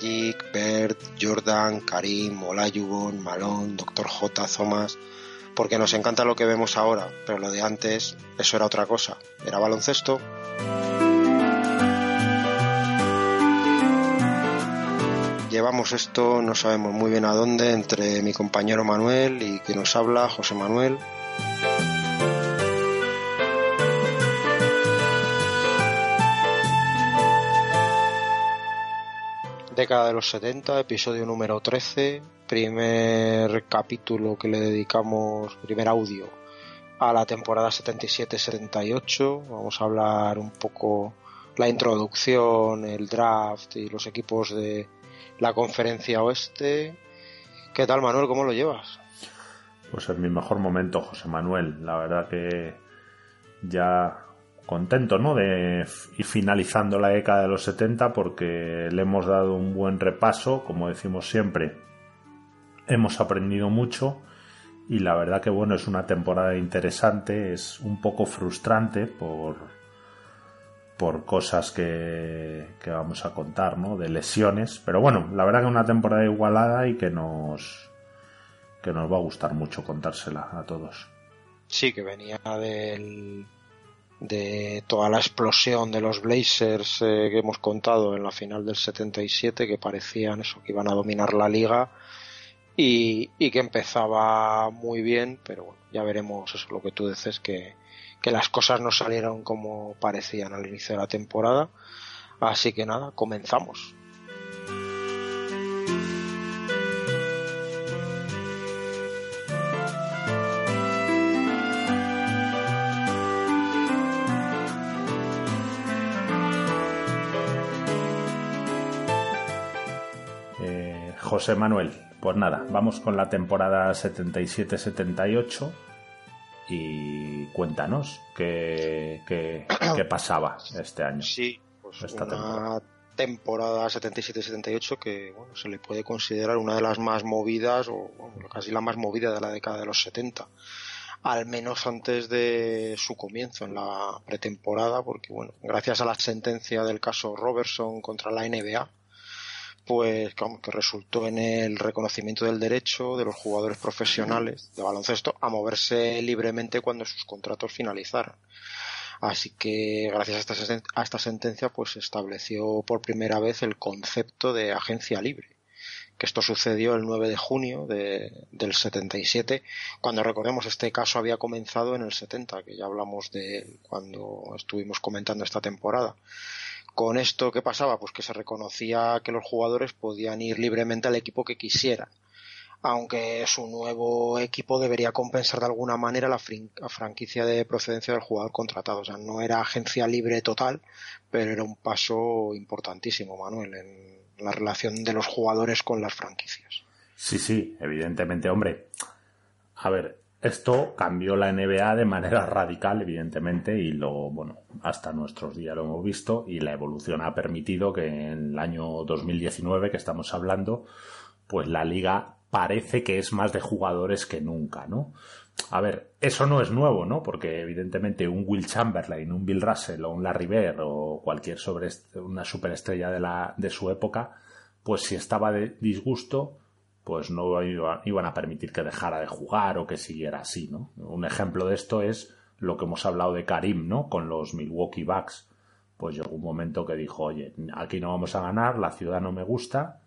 Magic, Bert, Jordan, Karim, Olajuwon, Malone, Dr. J, Thomas, porque nos encanta lo que vemos ahora, pero lo de antes, eso era otra cosa, era baloncesto. Llevamos esto, no sabemos muy bien a dónde, entre mi compañero Manuel y quien nos habla, José Manuel. Década de los 70, episodio número 13, primer capítulo que le dedicamos, primer audio a la temporada 77-78. Vamos a hablar un poco la introducción, el draft y los equipos de la conferencia oeste. ¿Qué tal Manuel? ¿Cómo lo llevas? Pues es mi mejor momento, José Manuel. La verdad que ya contento ¿no? de ir finalizando la década de los 70 porque le hemos dado un buen repaso, como decimos siempre, hemos aprendido mucho y la verdad que bueno, es una temporada interesante, es un poco frustrante por, por cosas que, que vamos a contar, ¿no? De lesiones, pero bueno, la verdad que una temporada igualada y que nos, que nos va a gustar mucho contársela a todos. Sí, que venía del de toda la explosión de los Blazers eh, que hemos contado en la final del 77 que parecían eso que iban a dominar la liga y, y, que empezaba muy bien pero bueno ya veremos eso lo que tú dices que, que las cosas no salieron como parecían al inicio de la temporada. Así que nada comenzamos José Manuel, pues nada, vamos con la temporada 77-78 y cuéntanos qué, qué, pasaba este año. Sí, pues esta una temporada, 77-78 que bueno, se le puede considerar una de las más movidas o casi la más movida de la década de los 70 al menos antes de su comienzo en la pretemporada, porque bueno, gracias a la sentencia del caso Robertson contra la NBA, pues que resultó en el reconocimiento del derecho de los jugadores profesionales de baloncesto a moverse libremente cuando sus contratos finalizaran. Así que gracias a esta, sentencia pues se estableció por primera vez el concepto de agencia libre que esto sucedió el 9 de junio de, del 77, cuando recordemos este caso había comenzado en el 70, que ya hablamos de cuando estuvimos comentando esta temporada. Con esto, ¿qué pasaba? Pues que se reconocía que los jugadores podían ir libremente al equipo que quisieran aunque su nuevo equipo debería compensar de alguna manera la, franquicia de procedencia del jugador contratado. O sea, no era agencia libre total, pero era un paso importantísimo, Manuel, en la relación de los jugadores con las franquicias. Sí, sí, evidentemente, hombre. A ver, esto cambió la NBA de manera radical, evidentemente, y lo, bueno, hasta nuestros días lo hemos visto, y la evolución ha permitido que en el año 2019 que estamos hablando, pues la liga parece que es más de jugadores que nunca, ¿no? A ver, eso no es nuevo, ¿no? Porque evidentemente un Will Chamberlain, un Bill Russell o un Larry Bird o cualquier sobre una superestrella de la de su época, pues si estaba de disgusto, pues no iban a permitir que dejara de jugar o que siguiera así, ¿no? Un ejemplo de esto es lo que hemos hablado de Karim, ¿no? Con los Milwaukee Bucks. Pues llegó un momento que dijo, oye, aquí no vamos a ganar, la ciudad no me gusta,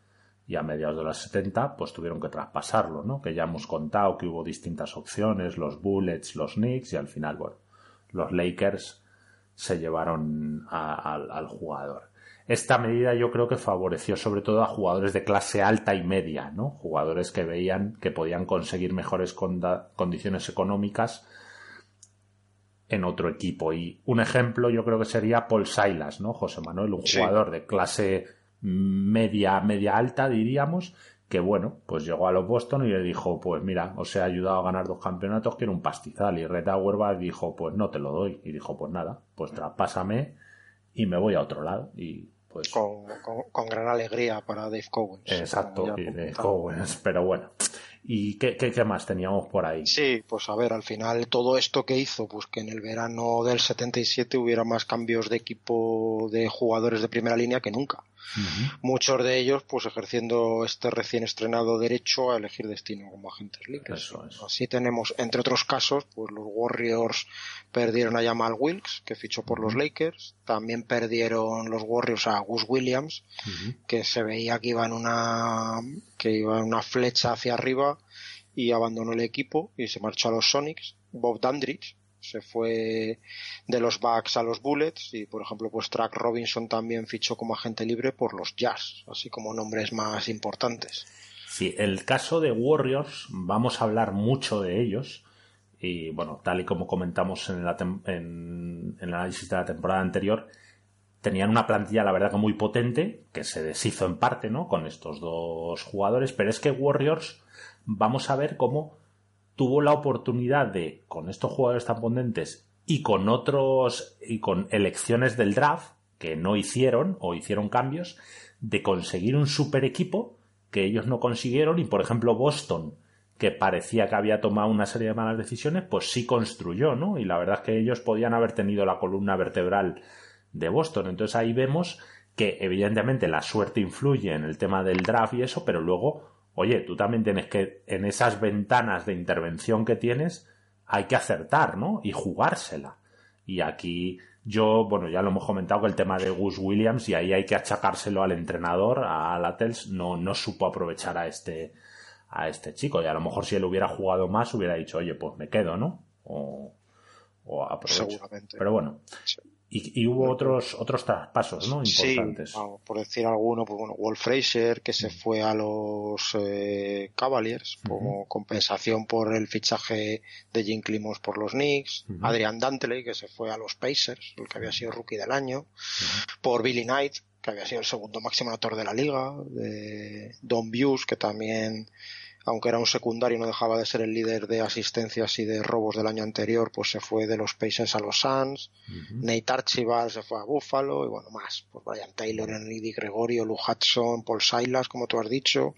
y a mediados de los 70 pues tuvieron que traspasarlo, ¿no? Que ya hemos contado que hubo distintas opciones, los Bullets, los Knicks y al final, bueno, los Lakers se llevaron al jugador. Esta medida yo creo que favoreció sobre todo a jugadores de clase alta y media, ¿no? Jugadores que veían que podían conseguir mejores condiciones económicas en otro equipo. Y un ejemplo yo creo que sería Paul Silas, ¿no? José Manuel, un jugador de clase media, media alta, diríamos, que bueno, pues llegó a los Boston y le dijo, pues mira, os he ayudado a ganar dos campeonatos, quiero un pastizal. Y Red Auerbach dijo, pues no te lo doy. Y dijo, pues nada, pues traspásame y me voy a otro lado. Y pues... Con, con, gran alegría para Dave Cowens. Exacto, y Dave Cowens, pero bueno. ¿Y qué, qué, más teníamos por ahí? Sí, pues a ver, al final todo esto que hizo, pues que en el verano del 77 hubiera más cambios de equipo de jugadores de primera línea que nunca. Muchos de ellos pues ejerciendo este recién estrenado derecho a elegir destino como agentes libres. Así tenemos, entre otros casos, pues los Warriors perdieron a Jamal Wilkes, que fichó por los Lakers, también perdieron los Warriors a Gus Williams, que se veía que iba en una, que iba en una flecha hacia arriba y abandonó el equipo y se marchó a los Sonics. Bob Dandridge, se fue de los Bucks a los Bullets y por ejemplo pues Track Robinson también fichó como agente libre por los Jazz, así como nombres más importantes. Sí, el caso de Warriors, vamos a hablar mucho de ellos y bueno, tal y como comentamos en, en, el análisis de la temporada anterior, tenían una plantilla la verdad que muy potente, que se deshizo en parte, ¿no? Con estos dos jugadores, pero es que Warriors, vamos a ver cómo tuvo la oportunidad de, con estos jugadores tan potentes y con otros, y con elecciones del draft, que no hicieron o hicieron cambios, de conseguir un super equipo que ellos no consiguieron y, por ejemplo, Boston, que parecía que había tomado una serie de malas decisiones, pues sí construyó, ¿no? Y la verdad es que ellos podían haber tenido la columna vertebral de Boston. Entonces ahí vemos que evidentemente la suerte influye en el tema del draft y eso, pero luego oye, tú también tienes que, en esas ventanas de intervención que tienes, hay que acertar, ¿no? Y jugársela. Y aquí yo, bueno, ya lo hemos comentado que el tema de Gus Williams y ahí hay que achacárselo al entrenador, a Latels, no, no supo aprovechar a este, a este chico. Y a lo mejor si él hubiera jugado más hubiera dicho, oye, pues me quedo, ¿no? O, o aprovecho. Seguramente. Pero bueno, y, hubo otros otros traspasos, ¿no? Importantes. Sí, por decir alguno, pues bueno, Wolf Fraser, que se fue a los eh, Cavaliers como compensación por el fichaje de Jim Climos por los Knicks. Adrian Dantley, que se fue a los Pacers, el que había sido rookie del año. Por Billy Knight, que había sido el segundo máximo autor de la liga. De Don Buse, que también aunque era un secundario no dejaba de ser el líder de asistencias y de robos del año anterior, pues se fue de los Pacers a los Suns, Nate Archibald se fue a Buffalo y bueno, más, pues Brian Taylor, Enrique Gregorio, Lou Hudson, Paul Silas, como tú has dicho,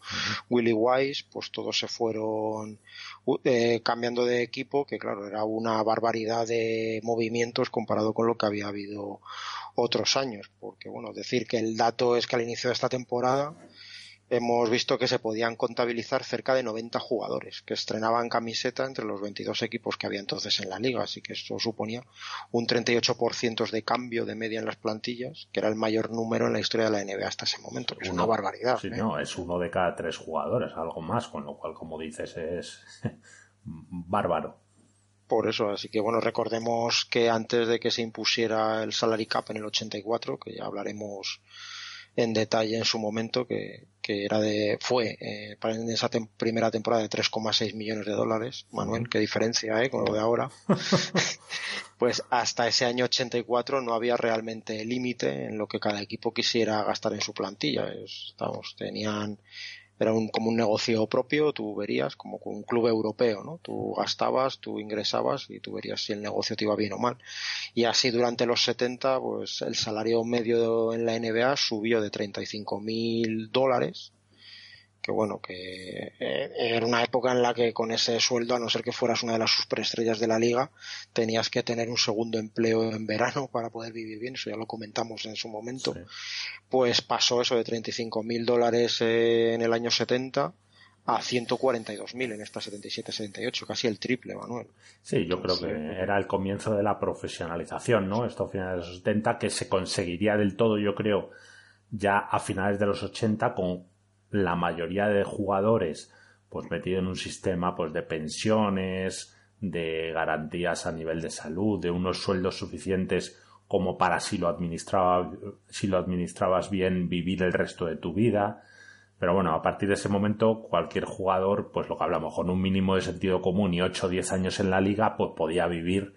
Willie Wise, pues todos se fueron eh, cambiando de equipo, que claro, era una barbaridad de movimientos comparado con lo que había habido otros años, porque bueno, decir que el dato es que al inicio de esta temporada hemos visto que se podían contabilizar cerca de 90 jugadores que estrenaban camiseta entre los 22 equipos que había entonces en la liga, así que esto suponía un 38% de cambio de media en las plantillas, que era el mayor número en la historia de la NBA hasta ese momento, es una barbaridad. Sí, ¿eh? no, es uno de cada tres jugadores, algo más, con lo cual, como dices, es bárbaro. Por eso, así que bueno, recordemos que antes de que se impusiera el salary cap en el 84, que ya hablaremos en detalle en su momento que, que era de fue eh, en esa primera temporada de 3,6 millones de dólares Manuel qué diferencia eh con lo de ahora. Pues hasta ese año 84 no había realmente límite en lo que cada equipo quisiera gastar en su plantilla. Estamos tenían era un, como un negocio propio, tú verías como un club europeo, ¿no? Tú gastabas, tú ingresabas y tú verías si el negocio te iba bien o mal. Y así durante los 70, pues el salario medio en la NBA subió de 35 mil dólares que bueno, que eh, era una época en la que con ese sueldo, a no ser que fueras una de las superestrellas de la liga, tenías que tener un segundo empleo en verano para poder vivir bien, eso ya lo comentamos en su momento. Pues pasó eso de 35 mil dólares eh, en el año 70 a 142 mil en esta 77-78, casi el triple, Manuel. Sí, yo creo que era el comienzo de la profesionalización, ¿no? Esto a finales de los 70, que se conseguiría del todo, yo creo, ya a finales de los 80 con la mayoría de jugadores pues metido en un sistema pues de pensiones, de garantías a nivel de salud, de unos sueldos suficientes como para si lo administraba, si lo administrabas bien vivir el resto de tu vida. Pero bueno, a partir de ese momento cualquier jugador, pues lo que hablamos, con un mínimo de sentido común y 8 o 10 años en la liga, pues podía vivir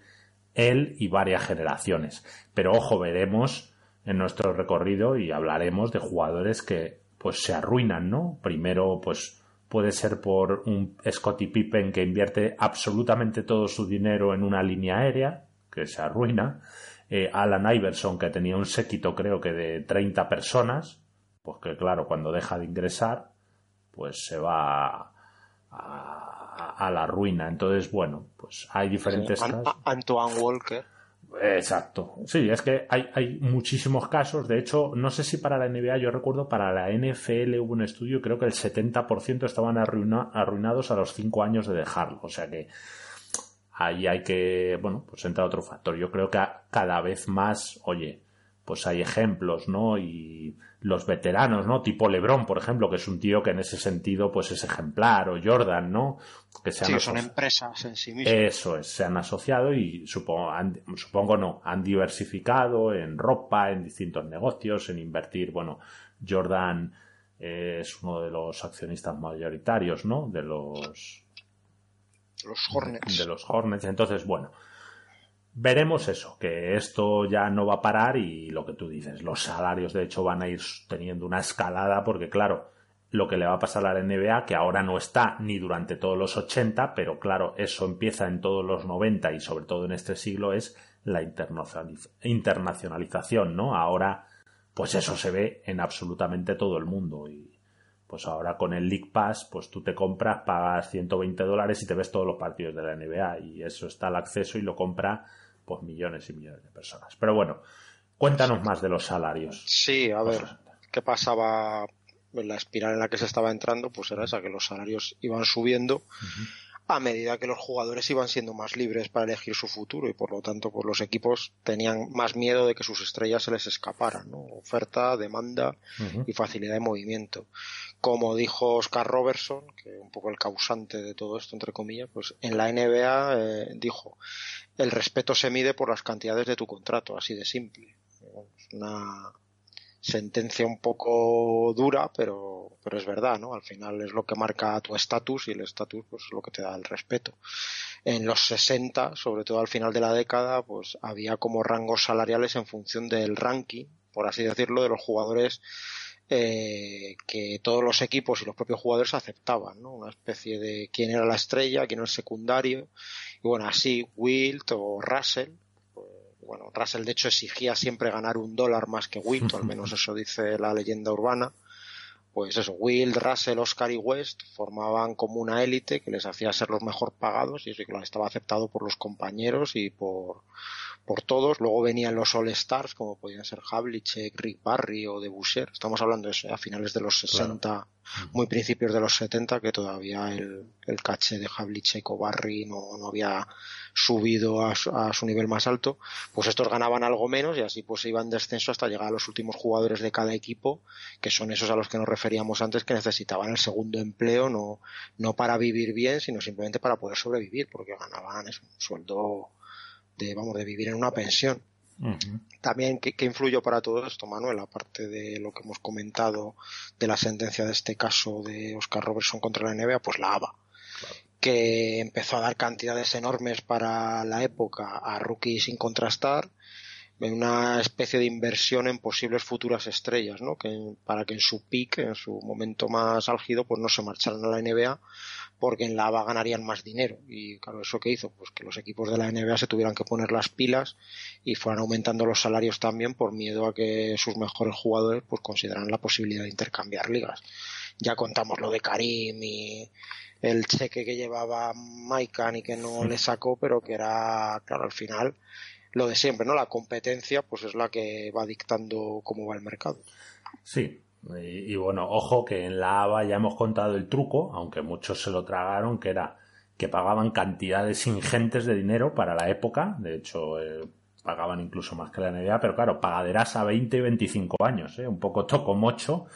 él y varias generaciones. Pero ojo, veremos en nuestro recorrido y hablaremos de jugadores que pues se arruinan, ¿no? Primero, pues puede ser por un Scottie Pippen que invierte absolutamente todo su dinero en una línea aérea, que se arruina. Eh, Alan Iverson, que tenía un séquito creo que de 30 personas, pues que claro, cuando deja de ingresar, pues se va a, la ruina. Entonces, bueno, pues hay diferentes. Antoine Walker. Exacto. Sí, es que hay, hay muchísimos casos. De hecho, no sé si para la NBA, yo recuerdo para la NFL hubo un estudio, creo que el 70% estaban arruinados a los 5 años de dejarlo. O sea que ahí hay que, bueno, pues entra otro factor. Yo creo que cada vez más, oye, pues hay ejemplos, ¿no? Y los veteranos, ¿no? Tipo LeBron, por ejemplo, que es un tío que en ese sentido pues es ejemplar, o Jordan, ¿no? Que se sí, son empresas en sí mismas. Eso es, se han asociado y supongo, supongo no, han diversificado en ropa, en distintos negocios, en invertir, bueno, Jordan es uno de los accionistas mayoritarios, ¿no? De los... Los Hornets. De los Hornets. Entonces, bueno, veremos eso, que esto ya no va a parar y lo que tú dices, los salarios de hecho van a ir teniendo una escalada porque claro, lo que le va a pasar a la NBA, que ahora no está ni durante todos los 80, pero claro, eso empieza en todos los 90 y sobre todo en este siglo es la internacionalización, ¿no? Ahora, pues eso se ve en absolutamente todo el mundo y pues ahora con el League Pass, pues tú te compras, pagas 120 dólares y te ves todos los partidos de la NBA y eso está al acceso y lo compra pues millones y millones de personas. Pero bueno, cuéntanos más de los salarios. Sí, a ver, ¿qué pasaba en la espiral en la que se estaba entrando? Pues era esa, que los salarios iban subiendo a medida que los jugadores iban siendo más libres para elegir su futuro y por lo tanto pues los equipos tenían más miedo de que sus estrellas se les escaparan, ¿no? Oferta, demanda y facilidad de movimiento. Como dijo Oscar Robertson, que un poco el causante de todo esto, entre comillas, pues en la NBA eh, dijo, el respeto se mide por las cantidades de tu contrato, así de simple. una sentencia un poco dura, pero, pero es verdad, ¿no? Al final es lo que marca tu estatus y el estatus pues es lo que te da el respeto. En los 60, sobre todo al final de la década, pues había como rangos salariales en función del ranking, por así decirlo, de los jugadores eh, que todos los equipos y los propios jugadores aceptaban, ¿no? Una especie de quién era la estrella, quién era el secundario. Y bueno, así Wilt o Russell, bueno, Russell de hecho exigía siempre ganar un dólar más que Wilt, al menos eso dice la leyenda urbana. Pues eso, Wilt, Russell, Oscar y West formaban como una élite que les hacía ser los mejor pagados y eso que estaba aceptado por los compañeros y por, por todos. Luego venían los All Stars, como podían ser Havlicek, Rick Barry o De Boucher. Estamos hablando de eso, a finales de los 60, muy principios de los 70, que todavía el, el caché de Havlicek o Barry no, no había subido a su, a su, nivel más alto. Pues estos ganaban algo menos y así pues iban descenso hasta llegar a los últimos jugadores de cada equipo, que son esos a los que nos referíamos antes, que necesitaban el segundo empleo, no, no para vivir bien, sino simplemente para poder sobrevivir, porque ganaban un sueldo de, vamos, de vivir en una pensión. También, ¿qué, influyó para todo esto, Manuel? Aparte de lo que hemos comentado de la sentencia de este caso de Oscar Robertson contra la NBA, pues la ABA, que empezó a dar cantidades enormes para la época a rookies sin contrastar, en una especie de inversión en posibles futuras estrellas, ¿no? Que, para que en su peak, en su momento más álgido, pues no se marcharan a la NBA porque en la ABA ganarían más dinero. Y claro, ¿eso qué hizo? Pues que los equipos de la NBA se tuvieran que poner las pilas y fueran aumentando los salarios también por miedo a que sus mejores jugadores pues consideraran la posibilidad de intercambiar ligas. Ya contamos lo de Karim y el cheque que llevaba Maikan y que no le sacó, pero que era, claro, al final lo de siempre, ¿no? La competencia pues es la que va dictando cómo va el mercado. Sí, y, bueno, ojo que en la ABA ya hemos contado el truco, aunque muchos se lo tragaron, que era que pagaban cantidades ingentes de dinero para la época, de hecho eh, pagaban incluso más que la NBA, pero claro, pagaderas a 20 y 25 años, ¿eh? un poco toco mocho.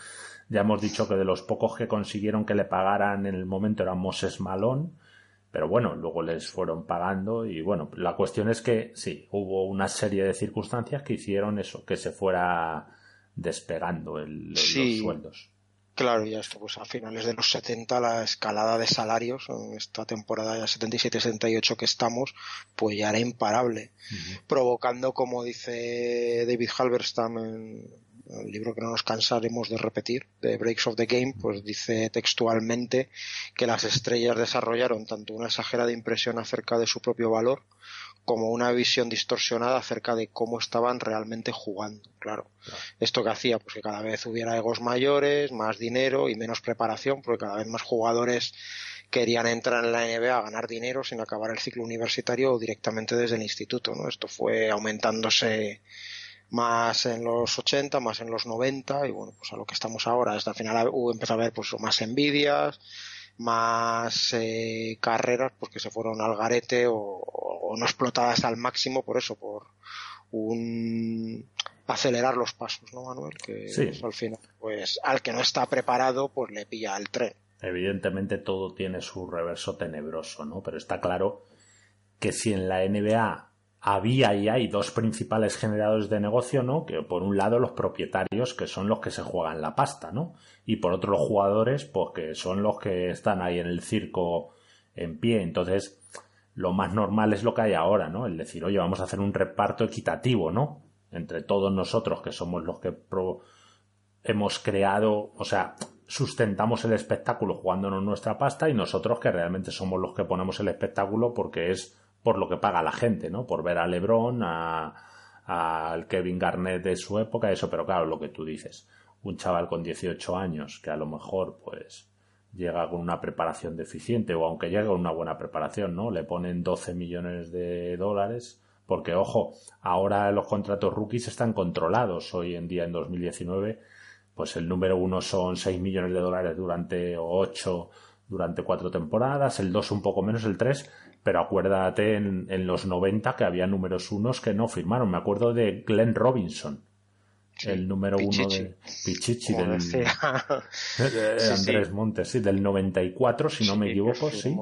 Ya hemos dicho que de los pocos que consiguieron que le pagaran en el momento era Moses Malón, pero bueno, luego les fueron pagando y bueno, la cuestión es que sí, hubo una serie de circunstancias que hicieron eso, que se fuera despegando el, los sueldos. Claro, y esto, pues a finales de los 70 la escalada de salarios, en esta temporada ya 77-78 que estamos, pues ya era imparable, provocando, como dice David Halberstam en el libro que no nos cansaremos de repetir, de Breaks of the Game, pues dice textualmente que las estrellas desarrollaron tanto una exagerada impresión acerca de su propio valor como una visión distorsionada acerca de cómo estaban realmente jugando. Claro. Esto que hacía, pues que cada vez hubiera egos mayores, más dinero y menos preparación, porque cada vez más jugadores querían entrar en la NBA a ganar dinero sin acabar el ciclo universitario o directamente desde el instituto, ¿no? Esto fue aumentándose más en los 80, más en los 90 y bueno, pues a lo que estamos ahora. Hasta el final empezó a haber pues más envidias, más eh, carreras pues que se fueron al garete o, no explotadas al máximo por eso, por un acelerar los pasos, ¿no, Manuel? Que al final, pues al que no está preparado, pues le pilla el tren. Evidentemente todo tiene su reverso tenebroso, ¿no? Pero está claro que si en la NBA había y hay dos principales generadores de negocio, ¿no? Que por un lado los propietarios, que son los que se juegan la pasta, ¿no? Y por otro los jugadores, pues que son los que están ahí en el circo en pie. Entonces, lo más normal es lo que hay ahora, ¿no? El decir, oye, vamos a hacer un reparto equitativo, ¿no? Entre todos nosotros, que somos los que hemos creado, o sea, sustentamos el espectáculo jugándonos nuestra pasta y nosotros que realmente somos los que ponemos el espectáculo porque es por lo que paga la gente, ¿no? Por ver a LeBron, al Kevin Garnett de su época, eso, pero claro, lo que tú dices, un chaval con 18 años que a lo mejor, pues, llega con una preparación deficiente o aunque llegue con una buena preparación, ¿no? Le ponen 12 millones de dólares porque, ojo, ahora los contratos rookies están controlados hoy en día en 2019 pues el número uno son 6 millones de dólares durante o 8 durante cuatro temporadas, el 2 un poco menos, el 3 pero acuérdate en, en, los 90 que había números unos que no firmaron. Me acuerdo de Glenn Robinson, el número uno de Pichichi del Andrés Montes, sí, del 94, si no me equivoco, sí.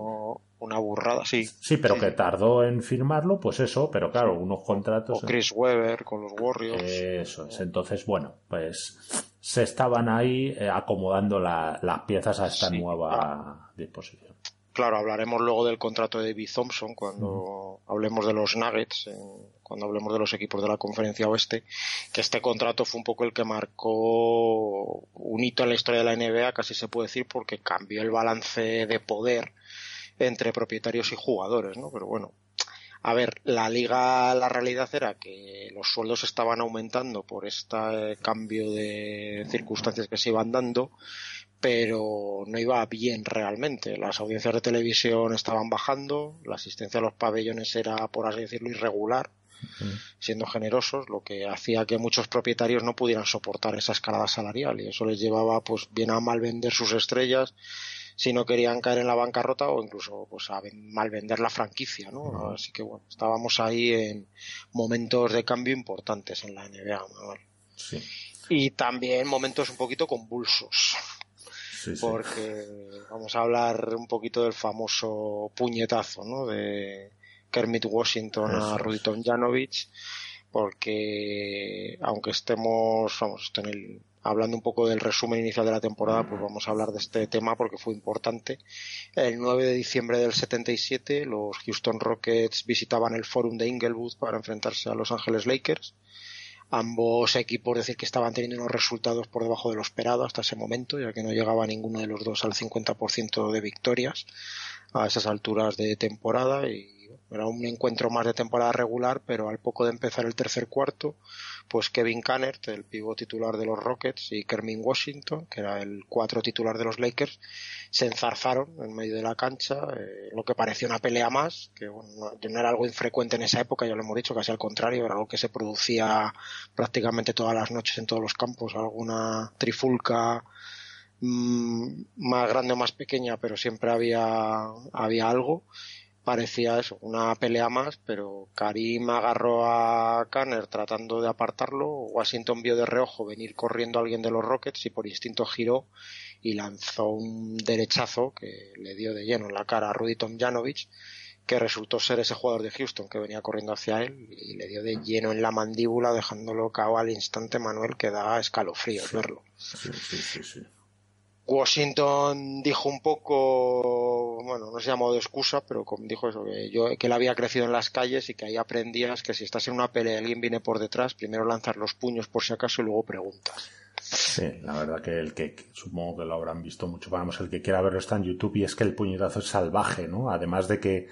Una burrada, sí. Sí, pero que tardó en firmarlo, pues eso, pero claro, unos contratos. O Chris Webber con los Warriors. Eso es. Entonces, bueno, pues se estaban ahí eh, acomodando las piezas a esta nueva ah. disposición. Claro, hablaremos luego del contrato de David Thompson cuando hablemos de los Nuggets, cuando hablemos de los equipos de la Conferencia Oeste, que este contrato fue un poco el que marcó un hito en la historia de la NBA, casi se puede decir, porque cambió el balance de poder entre propietarios y jugadores, ¿no? Pero bueno, a ver, la liga, la realidad era que los sueldos estaban aumentando por este cambio de circunstancias que se iban dando pero no iba bien realmente. Las audiencias de televisión estaban bajando, la asistencia a los pabellones era, por así decirlo, irregular, siendo generosos, lo que hacía que muchos propietarios no pudieran soportar esa escalada salarial y eso les llevaba pues bien a mal vender sus estrellas si no querían caer en la bancarrota o incluso pues a mal vender la franquicia, ¿no? Así que bueno, estábamos ahí en momentos de cambio importantes en la NBA, Y también momentos un poquito convulsos porque vamos a hablar un poquito del famoso puñetazo ¿no? de Kermit Washington a Rudy Tomjanovich porque aunque estemos vamos en el, hablando un poco del resumen inicial de la temporada pues vamos a hablar de este tema porque fue importante. El 9 de diciembre del 77 los Houston Rockets visitaban el Forum de Inglewood para enfrentarse a Los Angeles Lakers ambos equipos decir que estaban teniendo unos resultados por debajo de lo esperado hasta ese momento, ya que no llegaba ninguno de los dos al 50% de victorias a esas alturas de temporada y era un encuentro más de temporada regular, pero al poco de empezar el tercer cuarto, pues Kevin Cannert, el pívot titular de los Rockets, y Kermin Washington, que era el cuatro titular de los Lakers, se enzarzaron en medio de la cancha, eh, lo que parecía una pelea más, que no, era algo infrecuente en esa época, ya lo hemos dicho, casi al contrario, era algo que se producía prácticamente todas las noches en todos los campos, alguna trifulca mm, más grande o más pequeña, pero siempre había, había algo parecía eso, una pelea más, pero Karim agarró a Kanner tratando de apartarlo, Washington vio de reojo venir corriendo a alguien de los Rockets y por instinto giró y lanzó un derechazo que le dio de lleno en la cara a Rudy Tomjanovich, que resultó ser ese jugador de Houston que venía corriendo hacia él y le dio de lleno en la mandíbula dejándolo cao al instante Manuel que da escalofríos verlo. Sí, sí, sí, Washington dijo un poco, bueno, no se llamó de excusa, pero dijo eso, que, yo, que él había crecido en las calles y que ahí aprendías que si estás en una pelea y alguien viene por detrás, primero lanzar los puños por si acaso y luego preguntas. Sí, la verdad que el que, supongo que lo habrán visto mucho, vamos, el que quiera verlo está en YouTube y es que el puñetazo es salvaje, ¿no? Además de que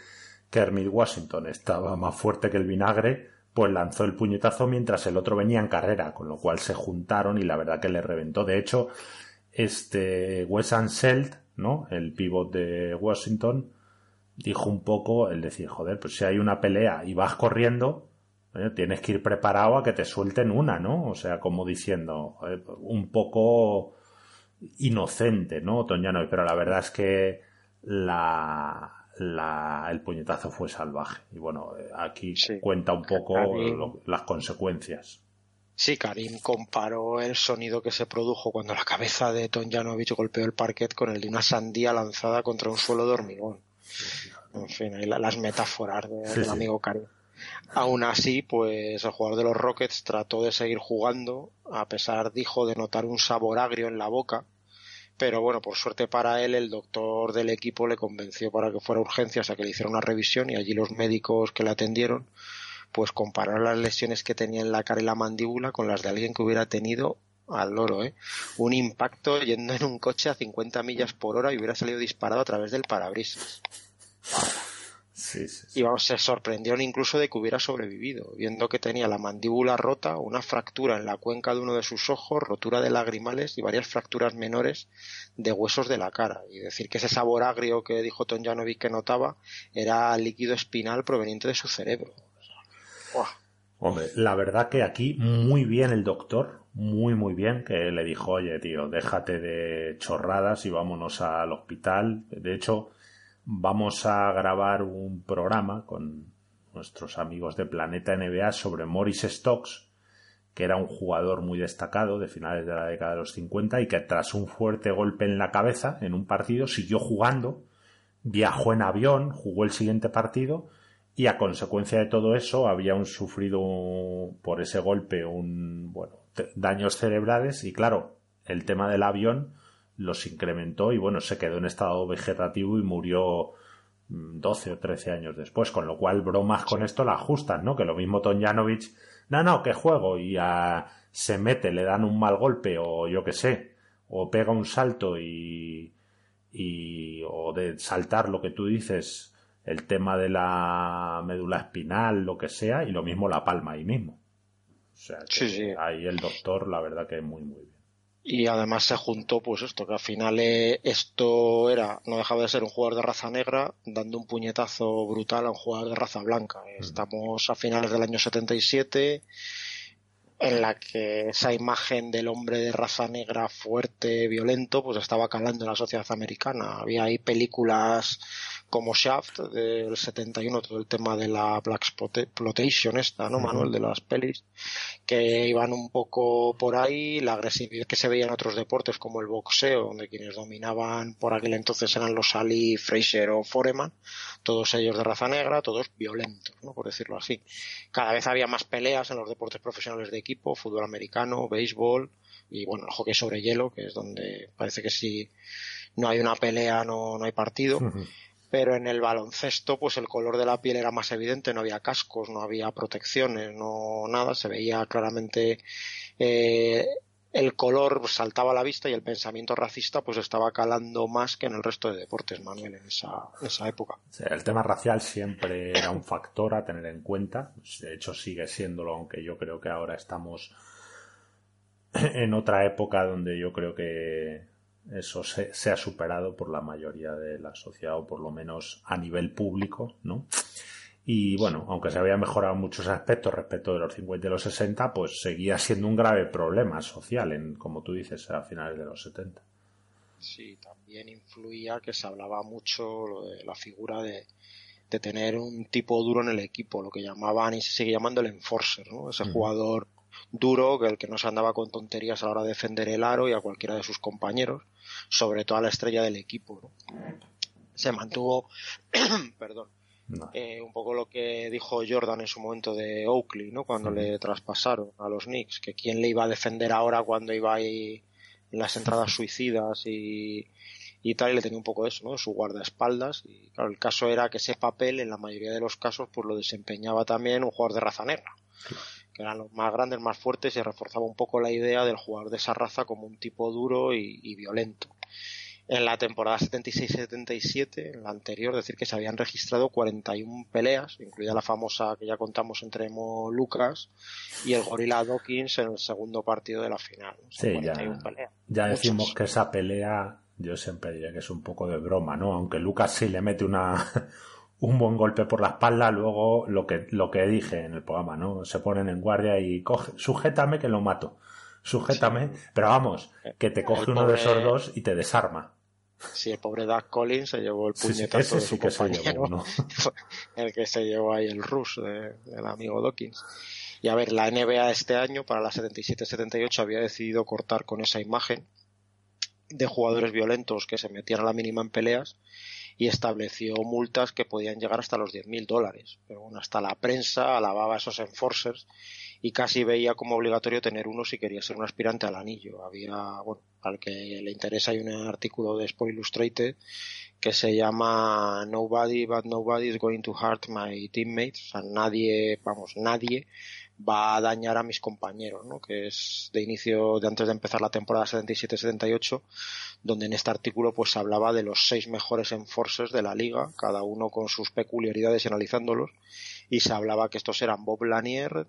Kermit Washington estaba más fuerte que el vinagre, pues lanzó el puñetazo mientras el otro venía en carrera, con lo cual se juntaron y la verdad que le reventó. De hecho, este Wes Anselt ¿no? El pivot de Washington, dijo un poco el decir, joder, pues si hay una pelea y vas corriendo, tienes que ir preparado a que te suelten una, ¿no? O sea, como diciendo, un poco inocente, ¿no? Toñano, pero la verdad es que la, la, el puñetazo fue salvaje. Y bueno, aquí cuenta un poco las consecuencias. Sí, Karim comparó el sonido que se produjo cuando la cabeza de Tonjanovic golpeó el parquet con el de una sandía lanzada contra un suelo de hormigón. En fin, ahí las metáforas del amigo Karim. Aún así, pues el jugador de los Rockets trató de seguir jugando, a pesar, dijo, de notar un sabor agrio en la boca, pero bueno, por suerte para él, el doctor del equipo le convenció para que fuera urgencia, o sea, que le hiciera una revisión y allí los médicos que le atendieron, pues compararon las lesiones que tenía en la cara y la mandíbula con las de alguien que hubiera tenido al loro, ¿eh? Un impacto yendo en un coche a 50 millas por hora y hubiera salido disparado a través del parabrisas. Y vamos, se sorprendieron incluso de que hubiera sobrevivido, viendo que tenía la mandíbula rota, una fractura en la cuenca de uno de sus ojos, rotura de lagrimales y varias fracturas menores de huesos de la cara. Y decir que ese sabor agrio que dijo Tonjanovic que notaba era líquido espinal proveniente de su cerebro. Hombre, la verdad que aquí muy bien el doctor, muy muy bien, que le dijo, oye tío, déjate de chorradas y vámonos al hospital. De hecho, vamos a grabar un programa con nuestros amigos de Planeta NBA sobre Morris Stokes, que era un jugador muy destacado de finales de la década de los 50 y que tras un fuerte golpe en la cabeza en un partido siguió jugando, viajó en avión, jugó el siguiente partido y a consecuencia de todo eso había un sufrido por ese golpe un bueno daños cerebrales y claro el tema del avión los incrementó y bueno, se quedó en estado vegetativo y murió 12 mm, o 13 años después, con lo cual bromas con esto la ajustan, ¿no? Que lo mismo Tonjanovic, no, no, que juego y se mete, le dan un mal golpe o yo qué sé, o pega un salto y, y o de saltar lo que tú dices, el tema de la médula espinal, lo que sea, y lo mismo la palma ahí mismo. O sea, ahí el doctor, la verdad que es muy, muy bien. Y además se juntó pues esto que al final eh, esto era no dejaba de ser un jugador de raza negra dando un puñetazo brutal a un jugador de raza blanca. Estamos a finales del año 77 en la que esa imagen del hombre de raza negra fuerte violento pues estaba calando en la sociedad americana. Había ahí películas como Shaft del 71, todo el tema de la Black Exploitation esta, ¿no, Manuel? De las pelis, que iban un poco por ahí, la agresividad que se veía en otros deportes como el boxeo, donde quienes dominaban por aquel entonces eran los Ali, Fraser o Foreman, todos ellos de raza negra, todos violentos, ¿no? Por decirlo así. Cada vez había más peleas en los deportes profesionales de equipo, fútbol americano, béisbol, y bueno, el hockey sobre hielo, que es donde parece que si no hay una pelea no, no hay partido pero en el baloncesto pues el color de la piel era más evidente, no había cascos, no había protecciones, no nada, se veía claramente eh, el color saltaba a la vista y el pensamiento racista pues estaba calando más que en el resto de deportes, Manuel, en esa, esa época. el tema racial siempre era un factor a tener en cuenta, de hecho sigue siéndolo, aunque yo creo que ahora estamos en otra época donde yo creo que eso se, ha superado por la mayoría de la sociedad o por lo menos a nivel público, ¿no? Y bueno, aunque se había mejorado muchos aspectos respecto de los 50 y los 60, pues seguía siendo un grave problema social, en, como tú dices, a finales de los 70. Sí, también influía que se hablaba mucho lo de la figura de, de tener un tipo duro en el equipo, lo que llamaban y se sigue llamando el enforcer, ¿no? Ese jugador duro, que el que no se andaba con tonterías a la hora de defender el aro y a cualquiera de sus compañeros sobre todo a la estrella del equipo. Se mantuvo, perdón, eh, un poco lo que dijo Jordan en su momento de Oakley, ¿no? Cuando le traspasaron a los Knicks, que quién le iba a defender ahora cuando iba ahí en las entradas suicidas y, y tal, y le tenía un poco eso, ¿no? Su guardaespaldas. Y claro, el caso era que ese papel, en la mayoría de los casos, pues lo desempeñaba también un jugador de raza negra que eran los más grandes, más fuertes y reforzaba un poco la idea del jugador de esa raza como un tipo duro y, violento. En la temporada 76-77, en la anterior, decir que se habían registrado 41 peleas, incluida la famosa que ya contamos entre Mo Lucas y el Gorilla Dawkins en el segundo partido de la final. sí, ya, ya decimos que esa pelea yo siempre diría que es un poco de broma, ¿no? Aunque Lucas sí le mete una un buen golpe por la espalda, luego lo que, lo que dije en el programa, ¿no? Se ponen en guardia y coge, sujétame que lo mato. Sujétame, pero vamos, que te coge uno de esos dos y te desarma. Sí, el pobre Doug Collins se llevó el puñetazo de su compañero, el que se llevó ahí el rush del amigo Dawkins. Y a ver, la NBA este año, para la 77-78, había decidido cortar con esa imagen de jugadores violentos que se metían a la mínima en peleas y estableció multas que podían llegar hasta los 10.000 dólares. Pero bueno, hasta la prensa alababa esos enforcers y casi veía como obligatorio tener uno si quería ser un aspirante al anillo. Había, bueno, al que le interesa hay un artículo de Sport Illustrated que se llama Nobody but nobody is going to hurt my teammates. O sea, nadie, vamos, nadie va a dañar a mis compañeros, ¿no? que es de inicio de antes de empezar la temporada 77-78, donde en este artículo pues se hablaba de los seis mejores enforcers de la liga, cada uno con sus peculiaridades y analizándolos, y se hablaba que estos eran Bob Lanier,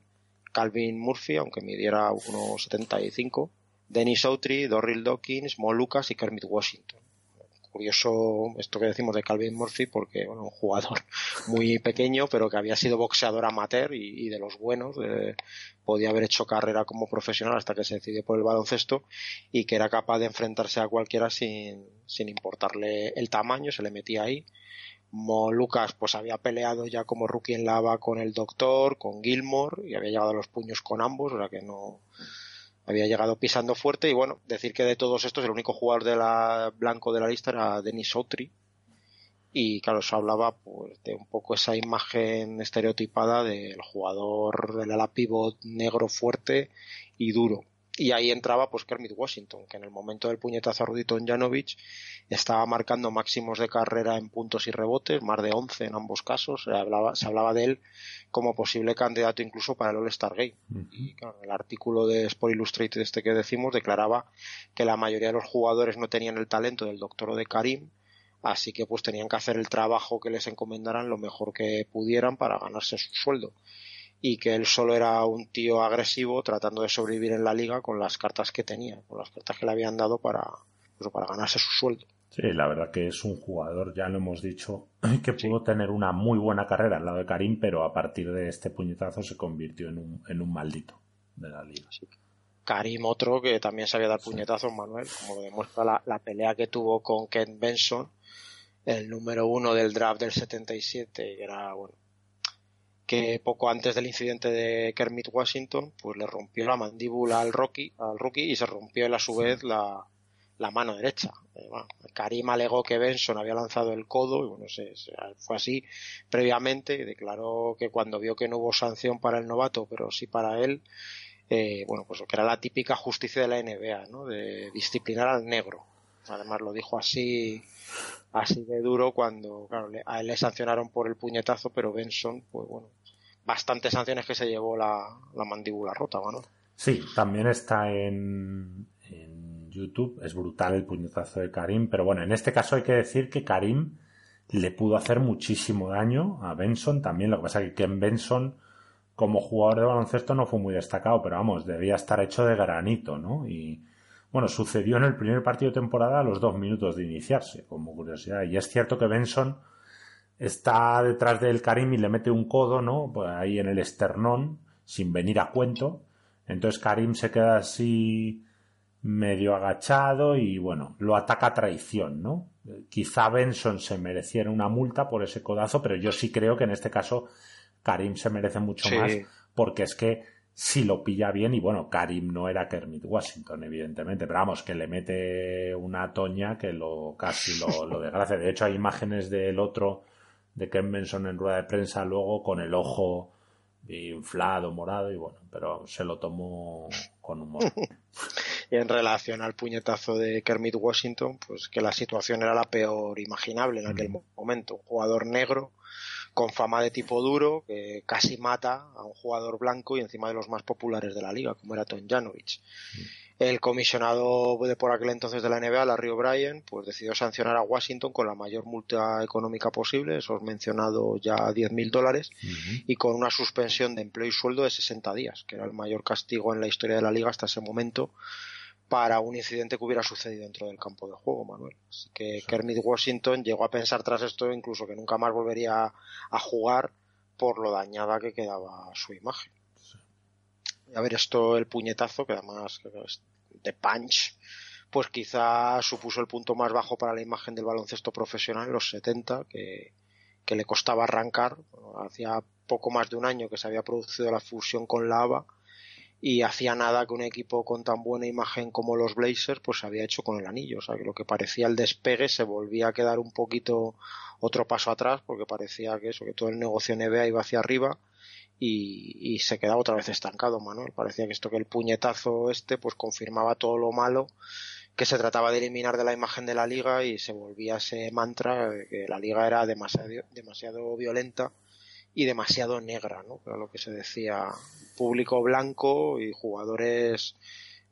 Calvin Murphy, aunque midiera 1,75, Dennis Autry, Dorrell Dawkins, Mo Lucas y Kermit Washington curioso esto que decimos de Calvin Murphy porque bueno un jugador muy pequeño pero que había sido boxeador amateur y, de los buenos podía haber hecho carrera como profesional hasta que se decidió por el baloncesto y que era capaz de enfrentarse a cualquiera sin, sin importarle el tamaño se le metía ahí. Mo Lucas pues había peleado ya como rookie en lava con el doctor con Gilmore y había llegado a los puños con ambos o sea que no había llegado pisando fuerte y bueno, decir que de todos estos el único jugador de la blanco de la lista era Denis Autry y claro, se hablaba pues de un poco esa imagen estereotipada del jugador del ala pivot negro fuerte y duro y ahí entraba pues Kermit Washington, que en el momento del puñetazo a Ruditon Janovic estaba marcando máximos de carrera en puntos y rebotes, más de 11 en ambos casos, se hablaba, se hablaba de él como posible candidato incluso para el All-Star Game. Y claro, el artículo de Sport Illustrated este que decimos declaraba que la mayoría de los jugadores no tenían el talento del doctor o de Karim, así que pues tenían que hacer el trabajo que les encomendaran lo mejor que pudieran para ganarse su sueldo y que él solo era un tío agresivo tratando de sobrevivir en la liga con las cartas que tenía, con las cartas que le habían dado para, pues, para ganarse su sueldo. Sí, la verdad que es un jugador, ya lo hemos dicho, que pudo tener una muy buena carrera al lado de Karim, pero a partir de este puñetazo se convirtió en un, en un maldito de la liga. Karim otro que también sabía dar puñetazos, Manuel, como demuestra la, la pelea que tuvo con Ken Benson, el número uno del draft del 77, que era, bueno, que poco antes del incidente de Kermit Washington, pues le rompió la mandíbula al Rocky, al rookie y se rompió a su vez la, mano derecha. Eh, Karim alegó que Benson había lanzado el codo y bueno, se, fue así previamente y declaró que cuando vio que no hubo sanción para el novato, pero sí para él, eh, bueno, pues lo que era la típica justicia de la NBA, ¿no? De disciplinar al negro. Además lo dijo así así de duro cuando claro, a él le sancionaron por el puñetazo, pero Benson, pues bueno, bastantes sanciones que se llevó la, mandíbula rota, ¿no? Sí, también está en, en YouTube, es brutal el puñetazo de Karim, pero bueno, en este caso hay que decir que Karim le pudo hacer muchísimo daño a Benson también, lo que pasa es que en Benson como jugador de baloncesto no fue muy destacado, pero vamos, debía estar hecho de granito, ¿no? Y bueno, sucedió en el primer partido de temporada a los dos minutos de iniciarse, como curiosidad. Y es cierto que Benson está detrás del Karim y le mete un codo, ¿no? Pues ahí en el esternón, sin venir a cuento. Entonces Karim se queda así medio agachado y bueno, lo ataca a traición, ¿no? Quizá Benson se mereciera una multa por ese codazo, pero yo sí creo que en este caso Karim se merece mucho más porque es que si lo pilla bien y bueno, Karim no era Kermit Washington, evidentemente, pero vamos, que le mete una toña que lo casi lo, lo desgracia. De hecho, hay imágenes del otro, de Ken Benson en rueda de prensa luego con el ojo inflado, morado y bueno, pero se lo tomó con humor. y en relación al puñetazo de Kermit Washington, pues que la situación era la peor imaginable en aquel momento. Un jugador negro con fama de tipo duro, que casi mata a un jugador blanco y encima de los más populares de la liga, como era Tom Janovich. El comisionado de por aquel entonces de la NBA, Larry O'Brien, pues decidió sancionar a Washington con la mayor multa económica posible, esos mencionado ya 10.000 dólares, y con una suspensión de empleo y sueldo de 60 días, que era el mayor castigo en la historia de la liga hasta ese momento para un incidente que hubiera sucedido dentro del campo de juego, Manuel. Así que Kermit Washington llegó a pensar tras esto incluso que nunca más volvería a jugar por lo dañada que quedaba su imagen. A ver, esto, el puñetazo, que además de punch, pues quizá supuso el punto más bajo para la imagen del baloncesto profesional en los 70, que, que le costaba arrancar. hacía poco más de un año que se había producido la fusión con la y hacía nada que un equipo con tan buena imagen como los Blazers pues se había hecho con el anillo, o sea que lo que parecía el despegue se volvía a quedar un poquito otro paso atrás porque parecía que eso, que todo el negocio NBA iba hacia arriba y, y se quedaba otra vez estancado, Manuel. Parecía que esto que el puñetazo este pues confirmaba todo lo malo que se trataba de eliminar de la imagen de la liga y se volvía ese mantra de que la liga era demasiado, demasiado violenta y demasiado negra, ¿no? Lo que se decía, público blanco y jugadores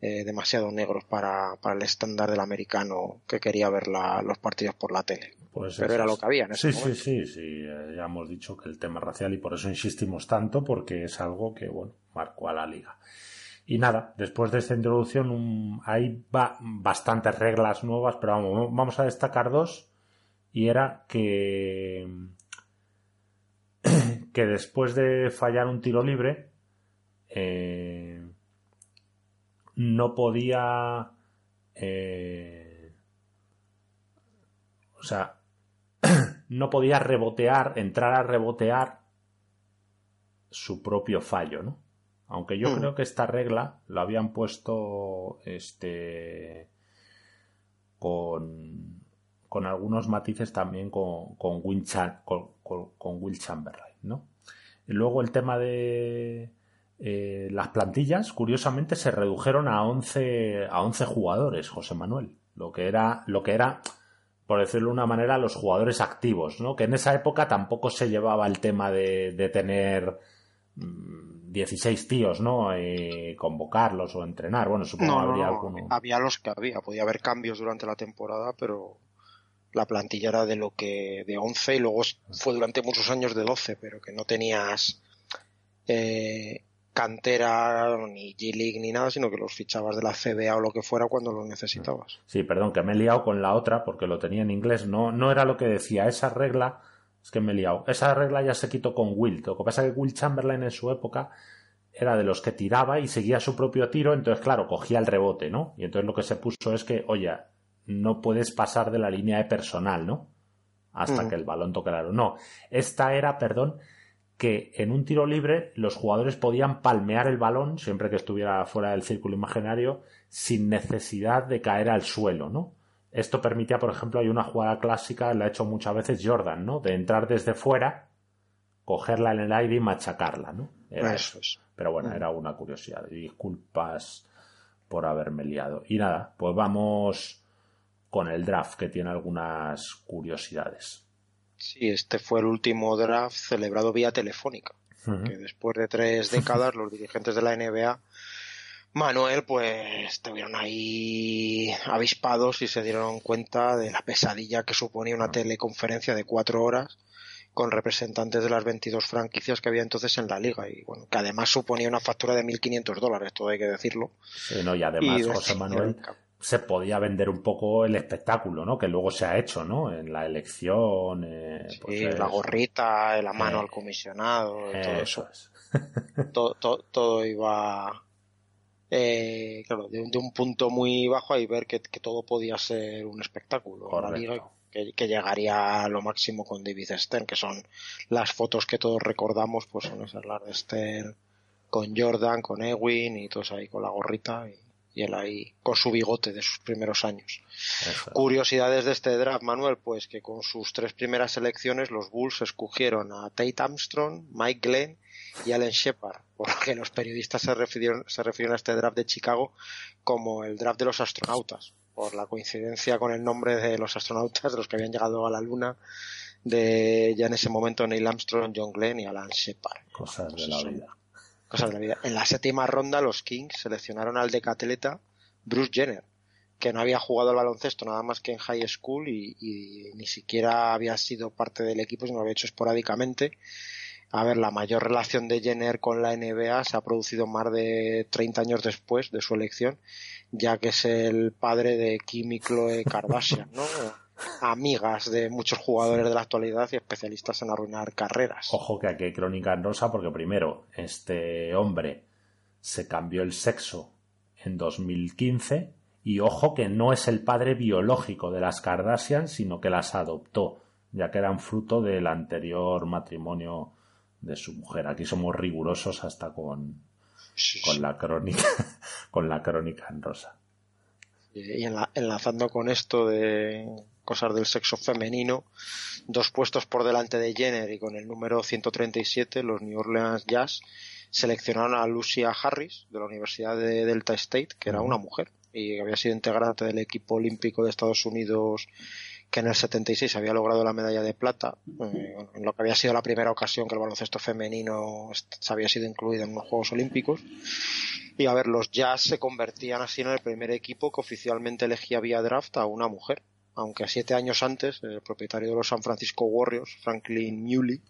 eh, demasiado negros para, para, el estándar del americano que quería ver la, los partidos por la tele. Pues Pero era lo que había en ese sí, Sí, sí, sí, eh, ya hemos dicho que el tema racial y por eso insistimos tanto porque es algo que, bueno, marcó a la liga. Y nada, después de esta introducción hay bastantes reglas nuevas, pero vamos, vamos a destacar dos. Y era que que después de fallar un tiro libre, eh, no podía... Eh, o sea, no podía rebotear, entrar a rebotear su propio fallo, ¿no? Aunque yo mm. creo que esta regla lo habían puesto este con, con algunos matices también con, con, Will, con Will Chamberlain. ¿no? Y luego el tema de eh, las plantillas, curiosamente, se redujeron a 11, a 11 jugadores, José Manuel. Lo que era, lo que era, por decirlo de una manera, los jugadores activos, ¿no? Que en esa época tampoco se llevaba el tema de, de tener 16 mm, tíos, ¿no? Eh, convocarlos o entrenar. Bueno, supongo que habría alguno. Había los que había, podía haber cambios durante la temporada, pero la plantilla era de lo que de 11 y luego fue durante muchos años de 12, pero que no tenías eh, cantera ni G-League ni nada, sino que los fichabas de la CBA o lo que fuera cuando los necesitabas. Sí, perdón, que me he liado con la otra porque lo tenía en inglés. No, no era lo que decía esa regla, es que me he liado. Esa regla ya se quitó con Wilt. Lo que pasa es que Will Chamberlain en su época era de los que tiraba y seguía su propio tiro, entonces claro, cogía el rebote, ¿no? Y entonces lo que se puso es que, oye, no puedes pasar de la línea de personal, ¿no? Hasta que el balón toque el aro. No, esta era, perdón, que en un tiro libre los jugadores podían palmear el balón siempre que estuviera fuera del círculo imaginario sin necesidad de caer al suelo, ¿no? Esto permitía, por ejemplo, hay una jugada clásica, la ha hecho muchas veces Jordan, ¿no? De entrar desde fuera, cogerla en el aire y machacarla, ¿no? eso es. Pero bueno, era una curiosidad. Disculpas por haberme liado. Y nada, pues vamos con el draft, que tiene algunas curiosidades. Sí, este fue el último draft celebrado vía telefónica, que después de tres décadas los dirigentes de la NBA, Manuel, pues estuvieron ahí avispados y se dieron cuenta de la pesadilla que suponía una teleconferencia de cuatro horas con representantes de las 22 franquicias que había entonces en la liga. Y bueno, que además suponía una factura de 1.500 dólares, todo hay que decirlo. Sí, no, y además, José Manuel, se podía vender un poco el espectáculo, ¿no? Que luego se ha hecho, ¿no? En la elección. Eh, pues la gorrita, la mano al comisionado, todo eso. todo, todo, iba. Eh, claro, de, un punto muy bajo ahí ver que, todo podía ser un espectáculo. que, que, llegaría a lo máximo con David Stern, que son las fotos que todos recordamos, pues son esas las de Stern con Jordan, con Ewing y todos ahí con la gorrita. Y, y él ahí con su bigote de sus primeros años. Curiosidades de este draft, Manuel, pues que con sus tres primeras selecciones los Bulls escogieron a Tate Armstrong, Mike Glenn y Allen Shepard, porque los periodistas se refirieron, se refirieron a este draft de Chicago como el draft de los astronautas, por la coincidencia con el nombre de los astronautas, de los que habían llegado a la Luna, de ya en ese momento Neil Armstrong, John Glenn y Alan Shepard. Cosas de la vida. En la séptima ronda los Kings seleccionaron al decatleta Bruce Jenner, que no había jugado al baloncesto nada más que en high school y, ni siquiera había sido parte del equipo, sino lo había hecho esporádicamente. A ver, la mayor relación de Jenner con la NBA se ha producido más de 30 años después de su elección, ya que es el padre de Kim y Chloe Kardashian, ¿no? Amigas de muchos jugadores de la actualidad y especialistas en arruinar carreras. Ojo que aquí hay crónica en rosa porque primero, este hombre se cambió el sexo en 2015 y ojo que no es el padre biológico de las Kardashian, sino que las adoptó, ya que eran fruto del anterior matrimonio de su mujer. Aquí somos rigurosos hasta con, con la crónica, con la crónica en rosa. Y enlazando con esto de cosas del sexo femenino, dos puestos por delante de Jenner y con el número 137, los New Orleans Jazz seleccionaron a Lucia Harris de la Universidad de Delta State, que era una mujer y había sido integrante del equipo olímpico de Estados Unidos que en el 76 había logrado la medalla de plata, eh, en lo que había sido la primera ocasión que el baloncesto femenino se había sido incluido en unos Juegos Olímpicos. Y a ver, los Jazz se convertían así en el primer equipo que oficialmente elegía vía draft a una mujer, aunque siete años antes el propietario de los San Francisco Warriors, Franklin Muley,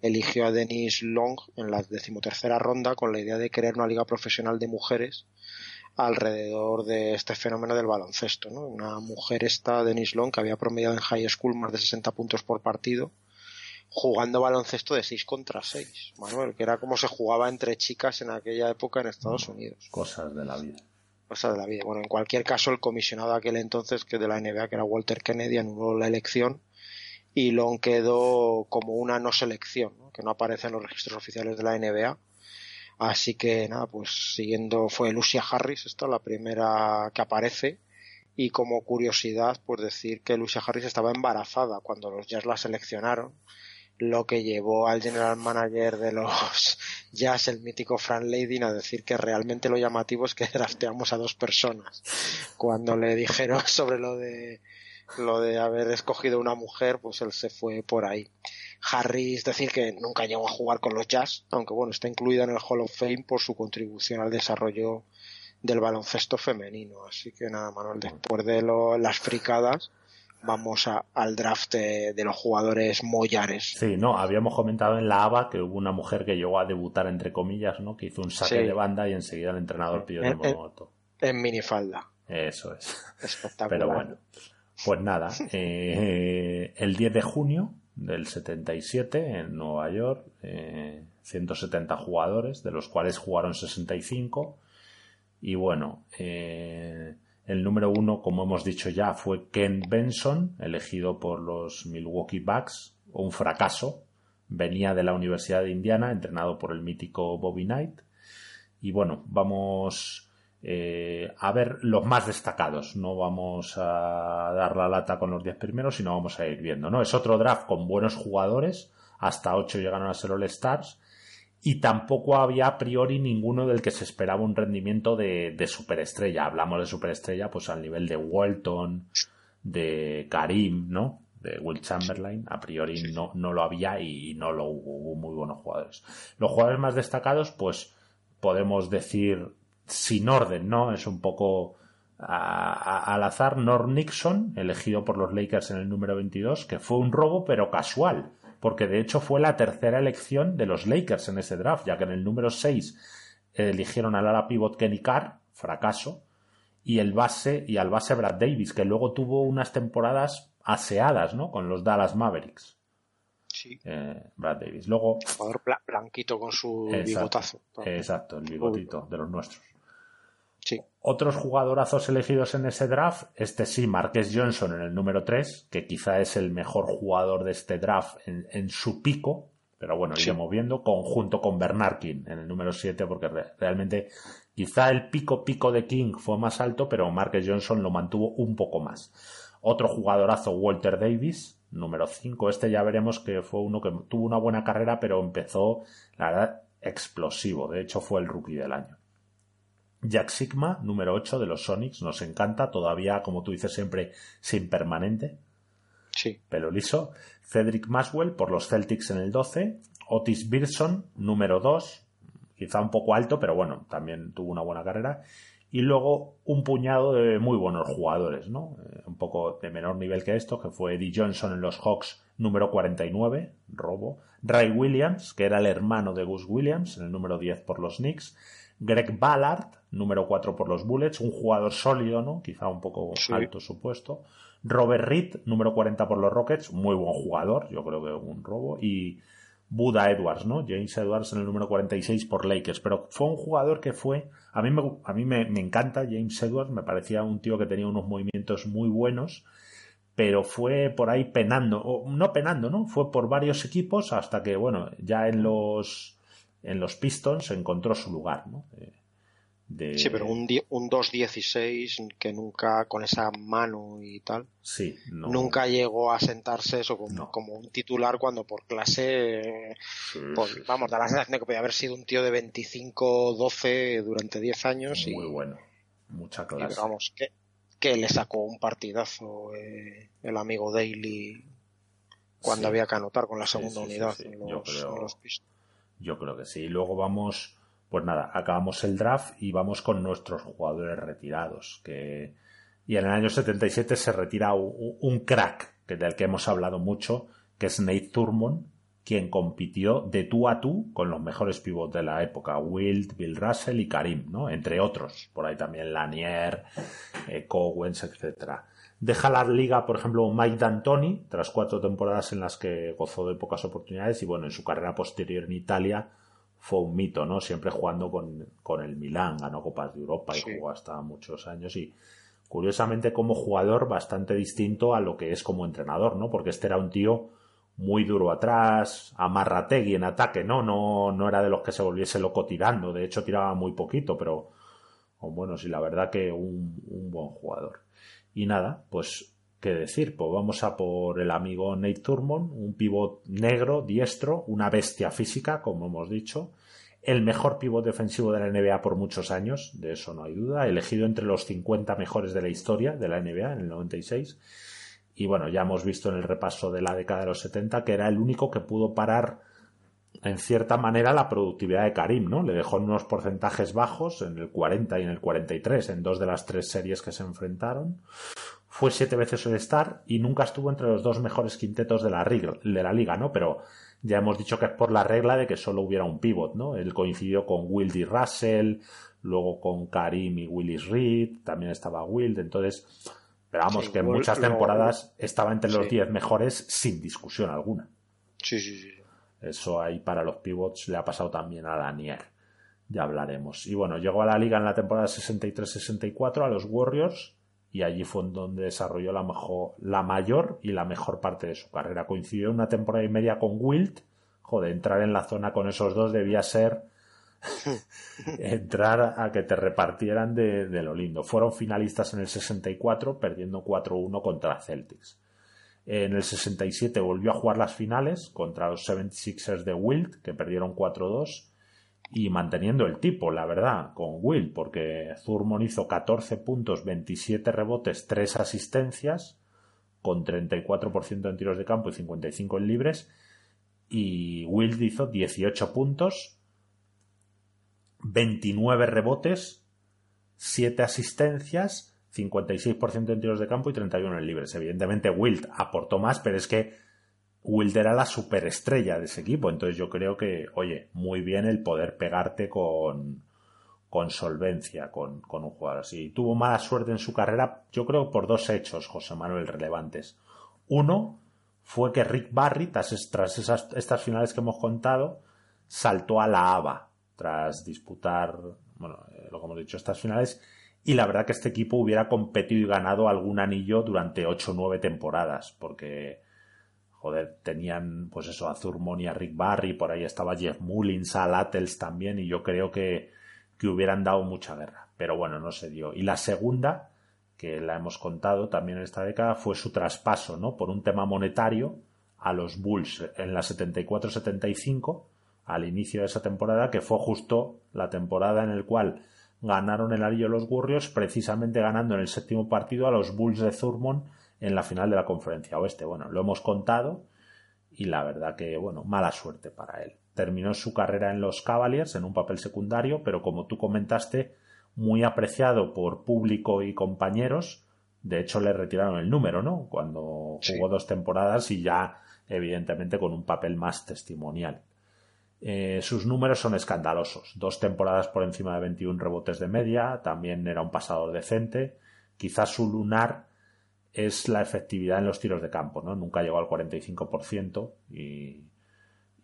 eligió a Denise Long en la decimotercera ronda con la idea de crear una liga profesional de mujeres alrededor de este fenómeno del baloncesto. ¿no? Una mujer esta, Denise Long, que había promediado en high school más de 60 puntos por partido, jugando baloncesto de 6 contra 6, Manuel, que era como se jugaba entre chicas en aquella época en Estados Unidos. Cosas de la vida. De la vida. Bueno, en cualquier caso, el comisionado de aquel entonces, que de la NBA, que era Walter Kennedy, anuló la elección y Long quedó como una no selección, que no aparece en los registros oficiales de la NBA Así que nada, pues siguiendo fue Lucia Harris, esta la primera que aparece. Y como curiosidad, pues decir que Lucia Harris estaba embarazada cuando los Jazz la seleccionaron, lo que llevó al general manager de los Jazz, el mítico Frank Ladin, a decir que realmente lo llamativo es que drafteamos a dos personas. Cuando le dijeron sobre lo de lo de haber escogido una mujer, pues él se fue por ahí. Harris decir que nunca llegó a jugar con los Jazz, aunque bueno, está incluida en el Hall of Fame por su contribución al desarrollo del baloncesto femenino. Así que nada, Manuel, después de las fricadas, vamos al draft de, los jugadores mollares. Sí, no, habíamos comentado en la ABA que hubo una mujer que llegó a debutar, entre comillas, ¿no? Que hizo un saque de banda y enseguida el entrenador pidió el moto. En minifalda. Eso es. Espectacular. Pero bueno, pues nada, eh, el 10 de junio del 77 en Nueva York, 170 eh, jugadores, de los cuales jugaron 65. Y bueno, eh, el número uno, como hemos dicho ya, fue Ken Benson, elegido por los Milwaukee Bucks, un fracaso. Venía de la Universidad de Indiana, entrenado por el mítico Bobby Knight. Y bueno, vamos eh, a ver los más destacados. No vamos a dar la lata con los 10 primeros, sino vamos a ir viendo. ¿no? Es otro draft con buenos jugadores. Hasta 8 llegaron a ser All Stars. Y tampoco había a priori ninguno del que se esperaba un rendimiento de, superestrella. Hablamos de superestrella pues al nivel de Walton, de Karim, ¿no? De Will Chamberlain. A priori no, no lo había y no lo hubo. Hubo muy buenos jugadores. Los jugadores más destacados, pues podemos decir sin orden, ¿no? Es un poco al azar. Norm Nixon, elegido por los Lakers en el número 22, que fue un robo pero casual, porque de hecho fue la tercera elección de los Lakers en ese draft, ya que en el número 6 eligieron al ala pivot Kenny Carr, fracaso, y el base y al base Brad Davis, que luego tuvo unas temporadas aseadas, ¿no? Con los Dallas Mavericks. Sí. Eh, Brad Davis. Luego. Jugador blanquito con su bigotazo. Exacto, el bigotito de los nuestros. Sí. Otros jugadorazos elegidos en ese draft, este sí, Marques Johnson en el número 3, que quizá es el mejor jugador de este draft en, su pico, pero bueno, sí. iremos viendo, conjunto con Bernard King en el número 7, porque realmente quizá el pico pico de King fue más alto, pero Marques Johnson lo mantuvo un poco más. Otro jugadorazo, Walter Davis, número 5. Este ya veremos que fue uno que tuvo una buena carrera, pero empezó, la verdad, explosivo. De hecho, fue el rookie del año. Jack Sigma, número 8 de los Sonics, nos encanta, todavía, como tú dices siempre, sin permanente. Sí. Pelo liso. Cedric Maswell por los Celtics en el 12. Otis Birson, número 2, quizá un poco alto, pero bueno, también tuvo una buena carrera. y luego un puñado de muy buenos jugadores, ¿no? Eh, un poco de menor nivel que esto, que fue Eddie Johnson en los Hawks número 49, robo. Ray Williams, que era el hermano de Gus Williams, en el número 10 por los Knicks. Greg Ballard, número 4 por los Bullets, un jugador sólido, ¿no? Quizá un poco alto su puesto. Robert Reed, número 40 por los Rockets, muy buen jugador, yo creo que un robo. Y Buda Edwards, ¿no? James Edwards en el número 46 por Lakers. Pero fue un jugador que fue. A mí, me, a mí me, encanta James Edwards, me parecía un tío que tenía unos movimientos muy buenos, pero fue por ahí penando, o no penando, ¿no? Fue por varios equipos hasta que, bueno, ya en los, en los Pistons encontró su lugar, ¿no? Eh, Sí, pero un, un 2-16 que nunca, con esa mano y tal, sí, nunca llegó a sentarse eso como, un titular cuando por clase, pues, vamos, da la sensación de que podía haber sido un tío de 25-12 durante 10 años. Muy bueno, mucha clase. vamos, que, que, le sacó un partidazo eh, el amigo Daly cuando había que anotar con la segunda unidad en los, yo creo, Yo creo que sí. Luego vamos pues nada, acabamos el draft y vamos con nuestros jugadores retirados. Que... Y en el año 77 se retira un, crack, que del que hemos hablado mucho, que es Nate Thurmond, quien compitió de tú a tú con los mejores pivots de la época, Wilt, Bill Russell y Karim, ¿no? Entre otros. Por ahí también Lanier, eh, Cowens, etc. Deja la liga, por ejemplo, Mike D'Antoni, tras cuatro temporadas en las que gozó de pocas oportunidades y bueno, en su carrera posterior en Italia fue un mito, ¿no? Siempre jugando con, el Milán, ganó Copas de Europa y jugó hasta muchos años y curiosamente como jugador bastante distinto a lo que es como entrenador, ¿no? Porque este era un tío muy duro atrás, amarrategui en ataque, ¿no? No, no era de los que se volviese loco tirando, de hecho tiraba muy poquito, pero bueno, sí, la verdad que un, un buen jugador. Y nada, pues qué decir, pues vamos a por el amigo Nate Turmon, un pivot negro, diestro, una bestia física, como hemos dicho, el mejor pivot defensivo de la NBA por muchos años, de eso no hay duda, elegido entre los 50 mejores de la historia de la NBA en el 96. Y bueno, ya hemos visto en el repaso de la década de los 70 que era el único que pudo parar en cierta manera la productividad de Karim, ¿no? Le dejó en unos porcentajes bajos, en el 40 y en el 43, en dos de las tres series que se enfrentaron fue siete veces el star y nunca estuvo entre los dos mejores quintetos de la, de la liga, ¿no? Pero ya hemos dicho que es por la regla de que solo hubiera un pivot, ¿no? Él coincidió con Wildy Russell, luego con Karim y Willis Reed, también estaba Wild, entonces, pero vamos, que en muchas temporadas estaba entre los diez mejores sin discusión alguna. Sí, sí, sí. Eso ahí para los pivots le ha pasado también a Daniel. Ya hablaremos. Y bueno, llegó a la liga en la temporada 63-64 a los Warriors y allí fue donde desarrolló la, mejor, la mayor y la mejor parte de su carrera. Coincidió una temporada y media con Wilt. Joder, entrar en la zona con esos dos debía ser entrar a que te repartieran de, lo lindo. Fueron finalistas en el 64, perdiendo 4-1 contra Celtics. En el 67 volvió a jugar las finales contra los 76ers de Wilt, que perdieron 4-2 y manteniendo el tipo, la verdad, con Will, porque Zurmon hizo 14 puntos, 27 rebotes, 3 asistencias, con 34% en tiros de campo y 55 en libres, y Will hizo 18 puntos, 29 rebotes, 7 asistencias, 56% en tiros de campo y 31 en libres. Evidentemente Wild aportó más, pero es que Wild era la superestrella de ese equipo. Entonces yo creo que, oye, muy bien el poder pegarte con, con solvencia con, con un jugador así. Tuvo mala suerte en su carrera, yo creo por dos hechos, José Manuel, relevantes. Uno fue que Rick Barry, tras, esas, estas finales que hemos contado, saltó a la ABA tras disputar, bueno, eh, lo que hemos dicho, estas finales. Y la verdad que este equipo hubiera competido y ganado algún anillo durante ocho o nueve temporadas, porque joder, tenían pues eso, a Zurmon y a Rick Barry, por ahí estaba Jeff Mullins, Al Attles también, y yo creo que, que hubieran dado mucha guerra. Pero bueno, no se dio. Y la segunda, que la hemos contado también en esta década, fue su traspaso, ¿no? Por un tema monetario a los Bulls en la 74-75, al inicio de esa temporada, que fue justo la temporada en la cual ganaron el anillo los Warriors, precisamente ganando en el séptimo partido a los Bulls de Thurmond en la final de la conferencia oeste. Bueno, lo hemos contado y la verdad que, bueno, mala suerte para él. Terminó su carrera en los Cavaliers en un papel secundario, pero como tú comentaste, muy apreciado por público y compañeros. De hecho, le retiraron el número, ¿no? Cuando jugó dos temporadas y ya, evidentemente, con un papel más testimonial. Eh, sus números son escandalosos. Dos temporadas por encima de 21 rebotes de media, también era un pasador decente. Quizás su lunar es la efectividad en los tiros de campo, ¿no? Nunca llegó al 45% y,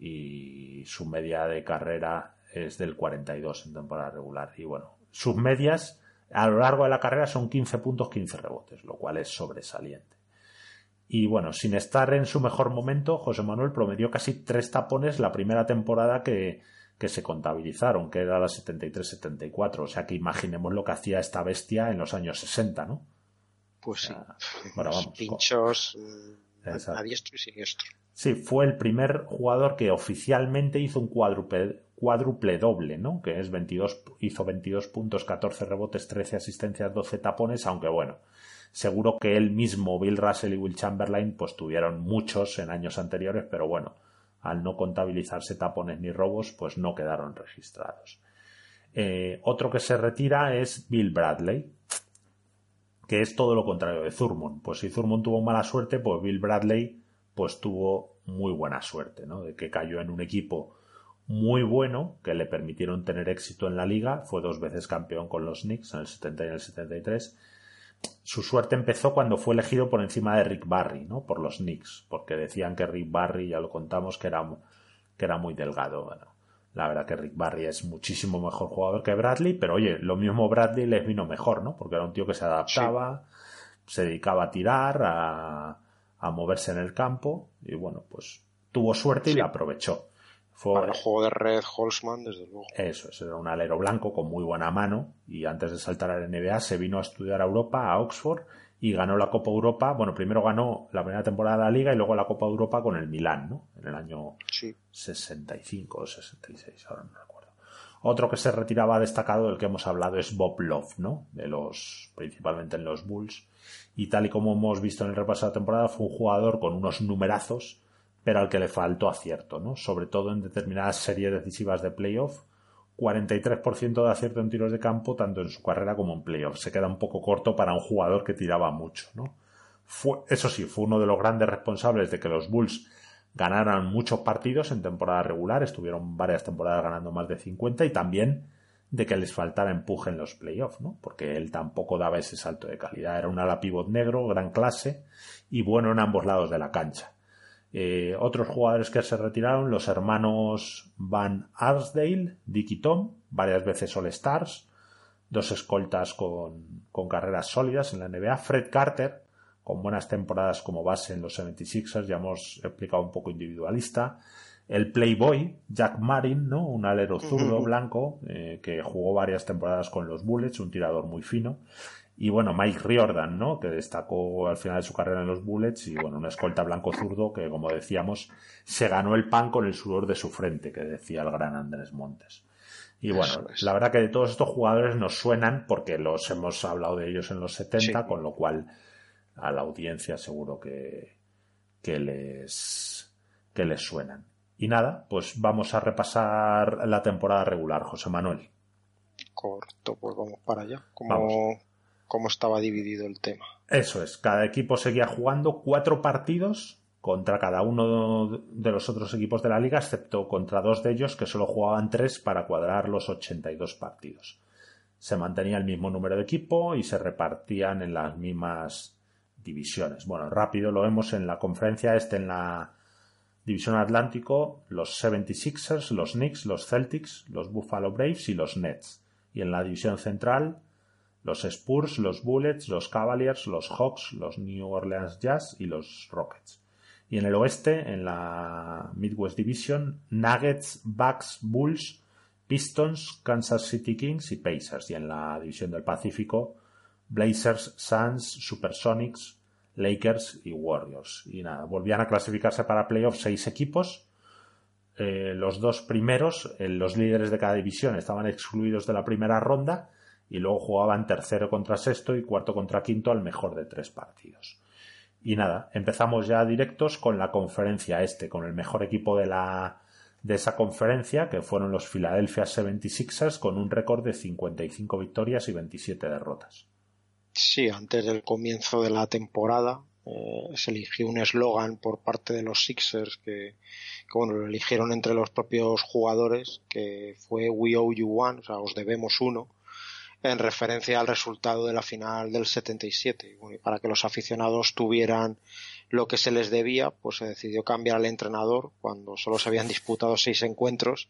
y su media de carrera es del 42 en temporada regular. Y bueno, sus medias a lo largo de la carrera son 15 puntos, 15 rebotes, lo cual es sobresaliente. Y bueno, sin estar en su mejor momento, José Manuel promedió casi tres tapones la primera temporada que, que se contabilizaron, que era la 73-74. O sea que imaginemos lo que hacía esta bestia en los años 60, ¿no? Pues sí. Bueno, vamos, pinchos eh, a diestro y siniestro. Sí, fue el primer jugador que oficialmente hizo un cuádruple, cuádruple doble, ¿no? Que es 22, hizo 22 puntos, 14 rebotes, 13 asistencias, 12 tapones, aunque bueno, seguro que él mismo, Bill Russell y Will Chamberlain, pues tuvieron muchos en años anteriores, pero bueno, al no contabilizarse tapones ni robos, pues no quedaron registrados. Eh, otro que se retira es Bill Bradley, que es todo lo contrario de Thurmond. Pues si Thurmond tuvo mala suerte, pues Bill Bradley pues tuvo muy buena suerte, ¿no? De que cayó en un equipo muy bueno que le permitieron tener éxito en la liga, fue dos veces campeón con los Knicks en el 70 y en el 73. Su suerte empezó cuando fue elegido por encima de Rick Barry, ¿no? Por los Knicks, porque decían que Rick Barry, ya lo contamos, que era, que era muy delgado. Bueno, la verdad que Rick Barry es muchísimo mejor jugador que Bradley, pero oye, lo mismo Bradley les vino mejor, ¿no? Porque era un tío que se adaptaba, se dedicaba a tirar, a, a moverse en el campo y bueno, pues tuvo suerte y la aprovechó. Fue, el juego de red Holzman, desde luego. Eso, era un alero blanco con muy buena mano y antes de saltar a la NBA se vino a estudiar a Europa, a Oxford y ganó la Copa Europa. Bueno, primero ganó la primera temporada de la Liga y luego la Copa Europa con el Milán, ¿no? En el año 65 o 66, ahora no recuerdo. Otro que se retiraba destacado del que hemos hablado es Bob Love, ¿no? De los, principalmente en los Bulls y tal y como hemos visto en el repaso de la temporada fue un jugador con unos numerazos pero al que le faltó acierto, ¿no? Sobre todo en determinadas series decisivas de playoff, 43% de acierto en tiros de campo tanto en su carrera como en playoff. Se queda un poco corto para un jugador que tiraba mucho, ¿no? Fue, eso sí, fue uno de los grandes responsables de que los Bulls ganaran muchos partidos en temporada regular, estuvieron varias temporadas ganando más de 50 y también de que les faltara empuje en los playoffs, ¿no? Porque él tampoco daba ese salto de calidad. Era un ala pivot negro, gran clase y bueno en ambos lados de la cancha. Eh, otros jugadores que se retiraron, los hermanos Van Arsdale, Dick y Tom, varias veces All Stars, dos escoltas con, con carreras sólidas en la NBA, Fred Carter, con buenas temporadas como base en los 76ers, ya hemos explicado un poco individualista, el Playboy, Jack Marin, ¿no? Un alero zurdo blanco eh, que jugó varias temporadas con los Bullets, un tirador muy fino. Y bueno, Mike Riordan, ¿no? Que destacó al final de su carrera en los Bullets y bueno, un escolta blanco zurdo que, como decíamos, se ganó el pan con el sudor de su frente, que decía el gran Andrés Montes. Y bueno, la verdad que de todos estos jugadores nos suenan porque los hemos hablado de ellos en los 70, con lo cual a la audiencia seguro que, que les, que les suenan. Y nada, pues vamos a repasar la temporada regular, José Manuel. Corto, pues vamos para allá. ¿Cómo, ¿Cómo estaba dividido el tema? Eso es, cada equipo seguía jugando cuatro partidos contra cada uno de los otros equipos de la liga, excepto contra dos de ellos que solo jugaban tres para cuadrar los 82 partidos. Se mantenía el mismo número de equipo y se repartían en las mismas divisiones. Bueno, rápido lo vemos en la conferencia este, en la División Atlántico, los 76ers, los Knicks, los Celtics, los Buffalo Braves y los Nets. Y en la División Central, los Spurs, los Bullets, los Cavaliers, los Hawks, los New Orleans Jazz y los Rockets. Y en el oeste, en la Midwest Division, Nuggets, Bucks, Bulls, Pistons, Kansas City Kings y Pacers. Y en la División del Pacífico, Blazers, Suns, Supersonics, Lakers y Warriors. Y nada, volvían a clasificarse para playoffs seis equipos. Eh, los dos primeros, eh, los líderes de cada división, estaban excluidos de la primera ronda y luego jugaban tercero contra sexto y cuarto contra quinto al mejor de tres partidos. Y nada, empezamos ya directos con la conferencia este, con el mejor equipo de la, de esa conferencia, que fueron los Philadelphia 76ers con un récord de 55 victorias y 27 derrotas. Sí, antes del comienzo de la temporada eh, se eligió un eslogan por parte de los Sixers que, bueno, lo eligieron entre los propios jugadores, que fue We owe you one, o sea, os debemos uno, en referencia al resultado de la final del 77. Y para que los aficionados tuvieran lo que se les debía, pues se decidió cambiar al entrenador cuando solo se habían disputado seis encuentros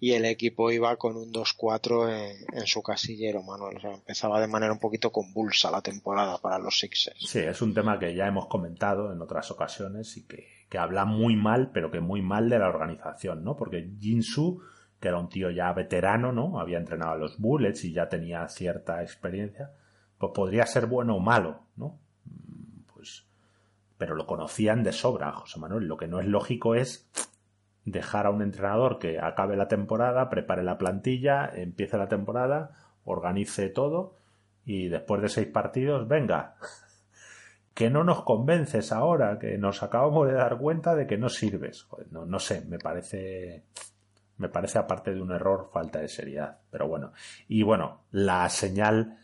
y el equipo iba con un 2-4 en, su casillero, Manuel. O sea, empezaba de manera un poquito convulsa la temporada para los Sixers. Sí, es un tema que ya hemos comentado en otras ocasiones y que, que habla muy mal, pero que muy mal de la organización, ¿no? Porque Jinsu que era un tío ya veterano, ¿no? Había entrenado a los Bullets y ya tenía cierta experiencia, pues podría ser bueno o malo, ¿no? Mm, pues, pero lo conocían de sobra, José Manuel. Lo que no es lógico es dejar a un entrenador que acabe la temporada, prepare la plantilla, empiece la temporada, organice todo y después de seis partidos, venga, que no nos convences ahora, que nos acabamos de dar cuenta de que no sirves. no, no sé, me parece me parece aparte de un error falta de seriedad. Pero bueno. Y bueno, la señal,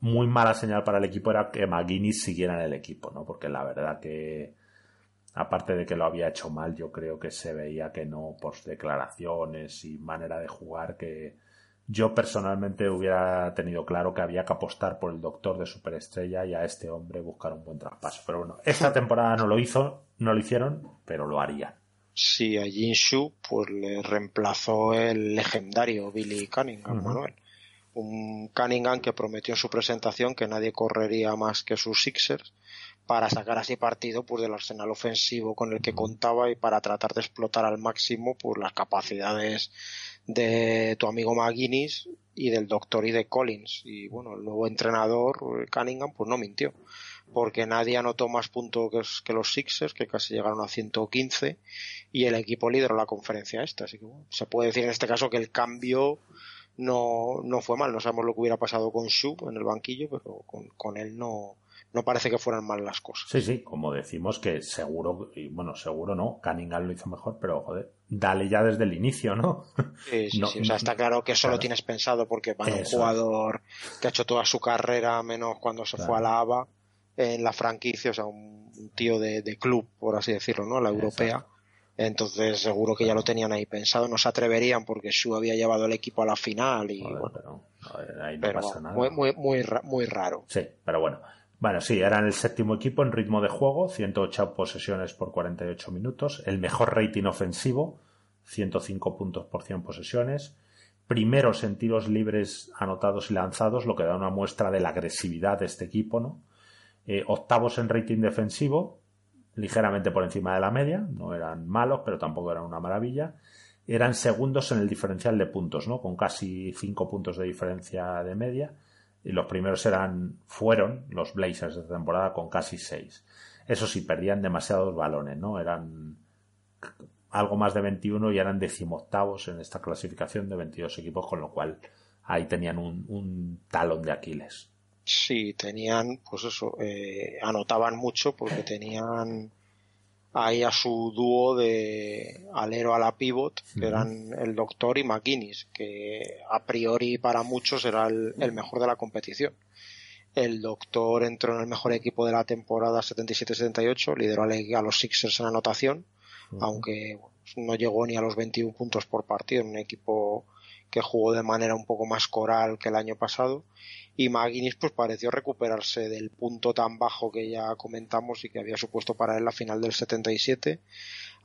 muy mala señal para el equipo era que McGuinness siguiera en el equipo, ¿no? Porque la verdad que, aparte de que lo había hecho mal, yo creo que se veía que no, por declaraciones y manera de jugar, que yo personalmente hubiera tenido claro que había que apostar por el doctor de superestrella y a este hombre buscar un buen traspaso. Pero bueno, esta temporada no lo hizo, no lo hicieron, pero lo harían. Sí, a Jinshu pues le reemplazó el legendario Billy Cunningham, Manuel. Un Cunningham que prometió en su presentación que nadie correría más que sus Sixers para sacar así partido pues del arsenal ofensivo con el que contaba y para tratar de explotar al máximo pues las capacidades de tu amigo McGuinness y del doctor y de Collins. Y bueno el nuevo entrenador Cunningham pues no mintió porque nadie anotó más puntos que, los Sixers, que casi llegaron a 115, y el equipo lideró la conferencia esta. Así que bueno, se puede decir en este caso que el cambio no, no fue mal. No sabemos lo que hubiera pasado con Shu en el banquillo, pero con, con él no, no parece que fueran mal las cosas. Sí, sí, como decimos que seguro, y bueno, seguro no, Cunningham lo hizo mejor, pero joder, dale ya desde el inicio, ¿no? Sí, sí, sí. o sea, está claro que eso lo tienes pensado porque para un jugador que ha hecho toda su carrera, menos cuando se fue a la ABA, en la franquicia, o sea, un, tío de, club, por así decirlo, ¿no? La europea. Entonces seguro que ya lo tenían ahí pensado, no se atreverían porque Shu había llevado el equipo a la final y bueno, ahí no pasa nada. Muy, muy, muy, muy, raro. Sí, pero bueno. Bueno, sí, eran el séptimo equipo en ritmo de juego, 108 posesiones por 48 minutos, el mejor rating ofensivo, 105 puntos por 100 posesiones, primeros en tiros libres anotados y lanzados, lo que da una muestra de la agresividad de este equipo, ¿no? Eh, octavos en rating defensivo, ligeramente por encima de la media, no eran malos, pero tampoco eran una maravilla. Eran segundos en el diferencial de puntos, ¿no? Con casi cinco puntos de diferencia de media. Y los primeros eran, fueron los Blazers de temporada con casi seis. Eso sí, perdían demasiados balones, ¿no? Eran algo más de 21 y eran decimoctavos en esta clasificación de 22 equipos, con lo cual ahí tenían un talón de Aquiles. Sí, tenían, pues eso, eh, anotaban mucho porque tenían ahí a su dúo de alero a la pivot, que eran el Doctor y McGuinness, que a priori para muchos era el, mejor de la competición. El Doctor entró en el mejor equipo de la temporada 77-78, lideró a, los Sixers en anotación, aunque no llegó ni a los 21 puntos por partido, en un equipo que jugó de manera un poco más coral que el año pasado y McGuinness pues pareció recuperarse del punto tan bajo que ya comentamos y que había supuesto para él la final del 77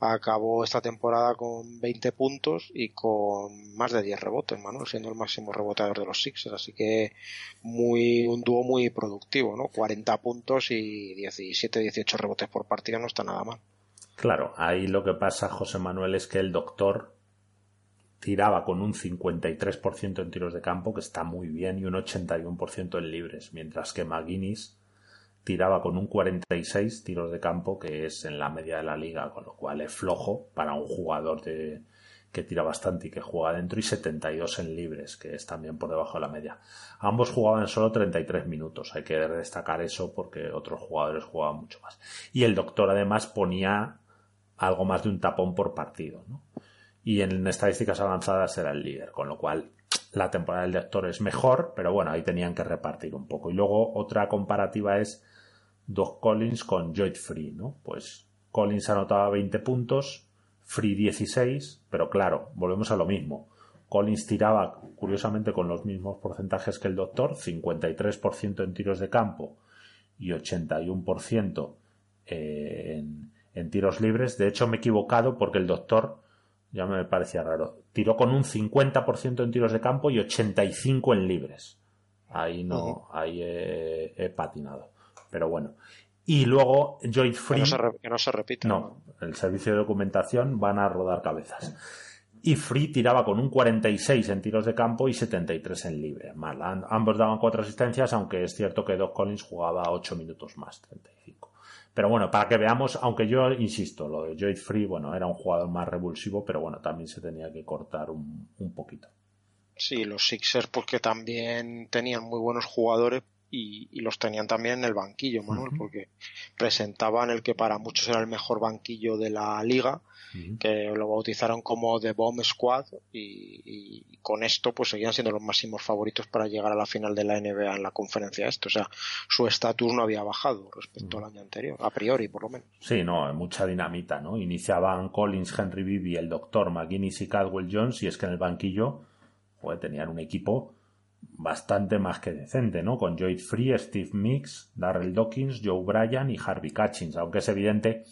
acabó esta temporada con 20 puntos y con más de 10 rebotes Manuel siendo el máximo reboteador de los Sixers así que muy un dúo muy productivo ¿no? 40 puntos y 17 18 rebotes por partido no está nada mal Claro, ahí lo que pasa, José Manuel, es que el doctor tiraba con un 53% en tiros de campo, que está muy bien, y un 81% en libres, mientras que McGuinness tiraba con un 46 tiros de campo, que es en la media de la liga, con lo cual es flojo para un jugador de, que tira bastante y que juega dentro, y 72 en libres, que es también por debajo de la media. Ambos jugaban solo 33 minutos, hay que destacar eso porque otros jugadores jugaban mucho más. Y el doctor además ponía algo más de un tapón por partido, ¿no? Y en estadísticas avanzadas era el líder, con lo cual la temporada del doctor es mejor, pero bueno, ahí tenían que repartir un poco. Y luego otra comparativa es Doc Collins con Joy Free, ¿no? Pues Collins anotaba 20 puntos, Free 16, pero claro, volvemos a lo mismo. Collins tiraba, curiosamente, con los mismos porcentajes que el doctor, 53% en tiros de campo y 81% en, en tiros libres. De hecho, me he equivocado porque el doctor, ya me parecía raro, tiró con un 50% en tiros de campo y 85% en libres. Ahí no, ahí he, patinado. Pero bueno. Y luego Joy Free. Que no se, repita. No, el servicio de documentación van a rodar cabezas. Y Free tiraba con un 46 en tiros de campo y 73 en libre. Mal. Ambos daban cuatro asistencias, aunque es cierto que Doc Collins jugaba 8 minutos más, 35. Pero bueno, para que veamos, aunque yo insisto, lo de Joy Free, bueno, era un jugador más revulsivo, pero bueno, también se tenía que cortar un, poquito. Sí, los Sixers porque también tenían muy buenos jugadores y, los tenían también en el banquillo, Manuel, porque presentaban el que para muchos era el mejor banquillo de la liga que lo bautizaron como The Bomb Squad y, con esto pues seguían siendo los máximos favoritos para llegar a la final de la NBA en la conferencia esto, o sea, su estatus no había bajado respecto al año anterior, a priori por lo menos. Sí, no, mucha dinamita, ¿no? Iniciaban Collins, Henry Bibi, el doctor McGuinness y Cadwell Jones y es que en el banquillo tenían un equipo bastante más que decente, ¿no? Con Joyd Free, Steve Mix, Darrell Dawkins, Joe Bryan y Harvey Catchings, aunque es evidente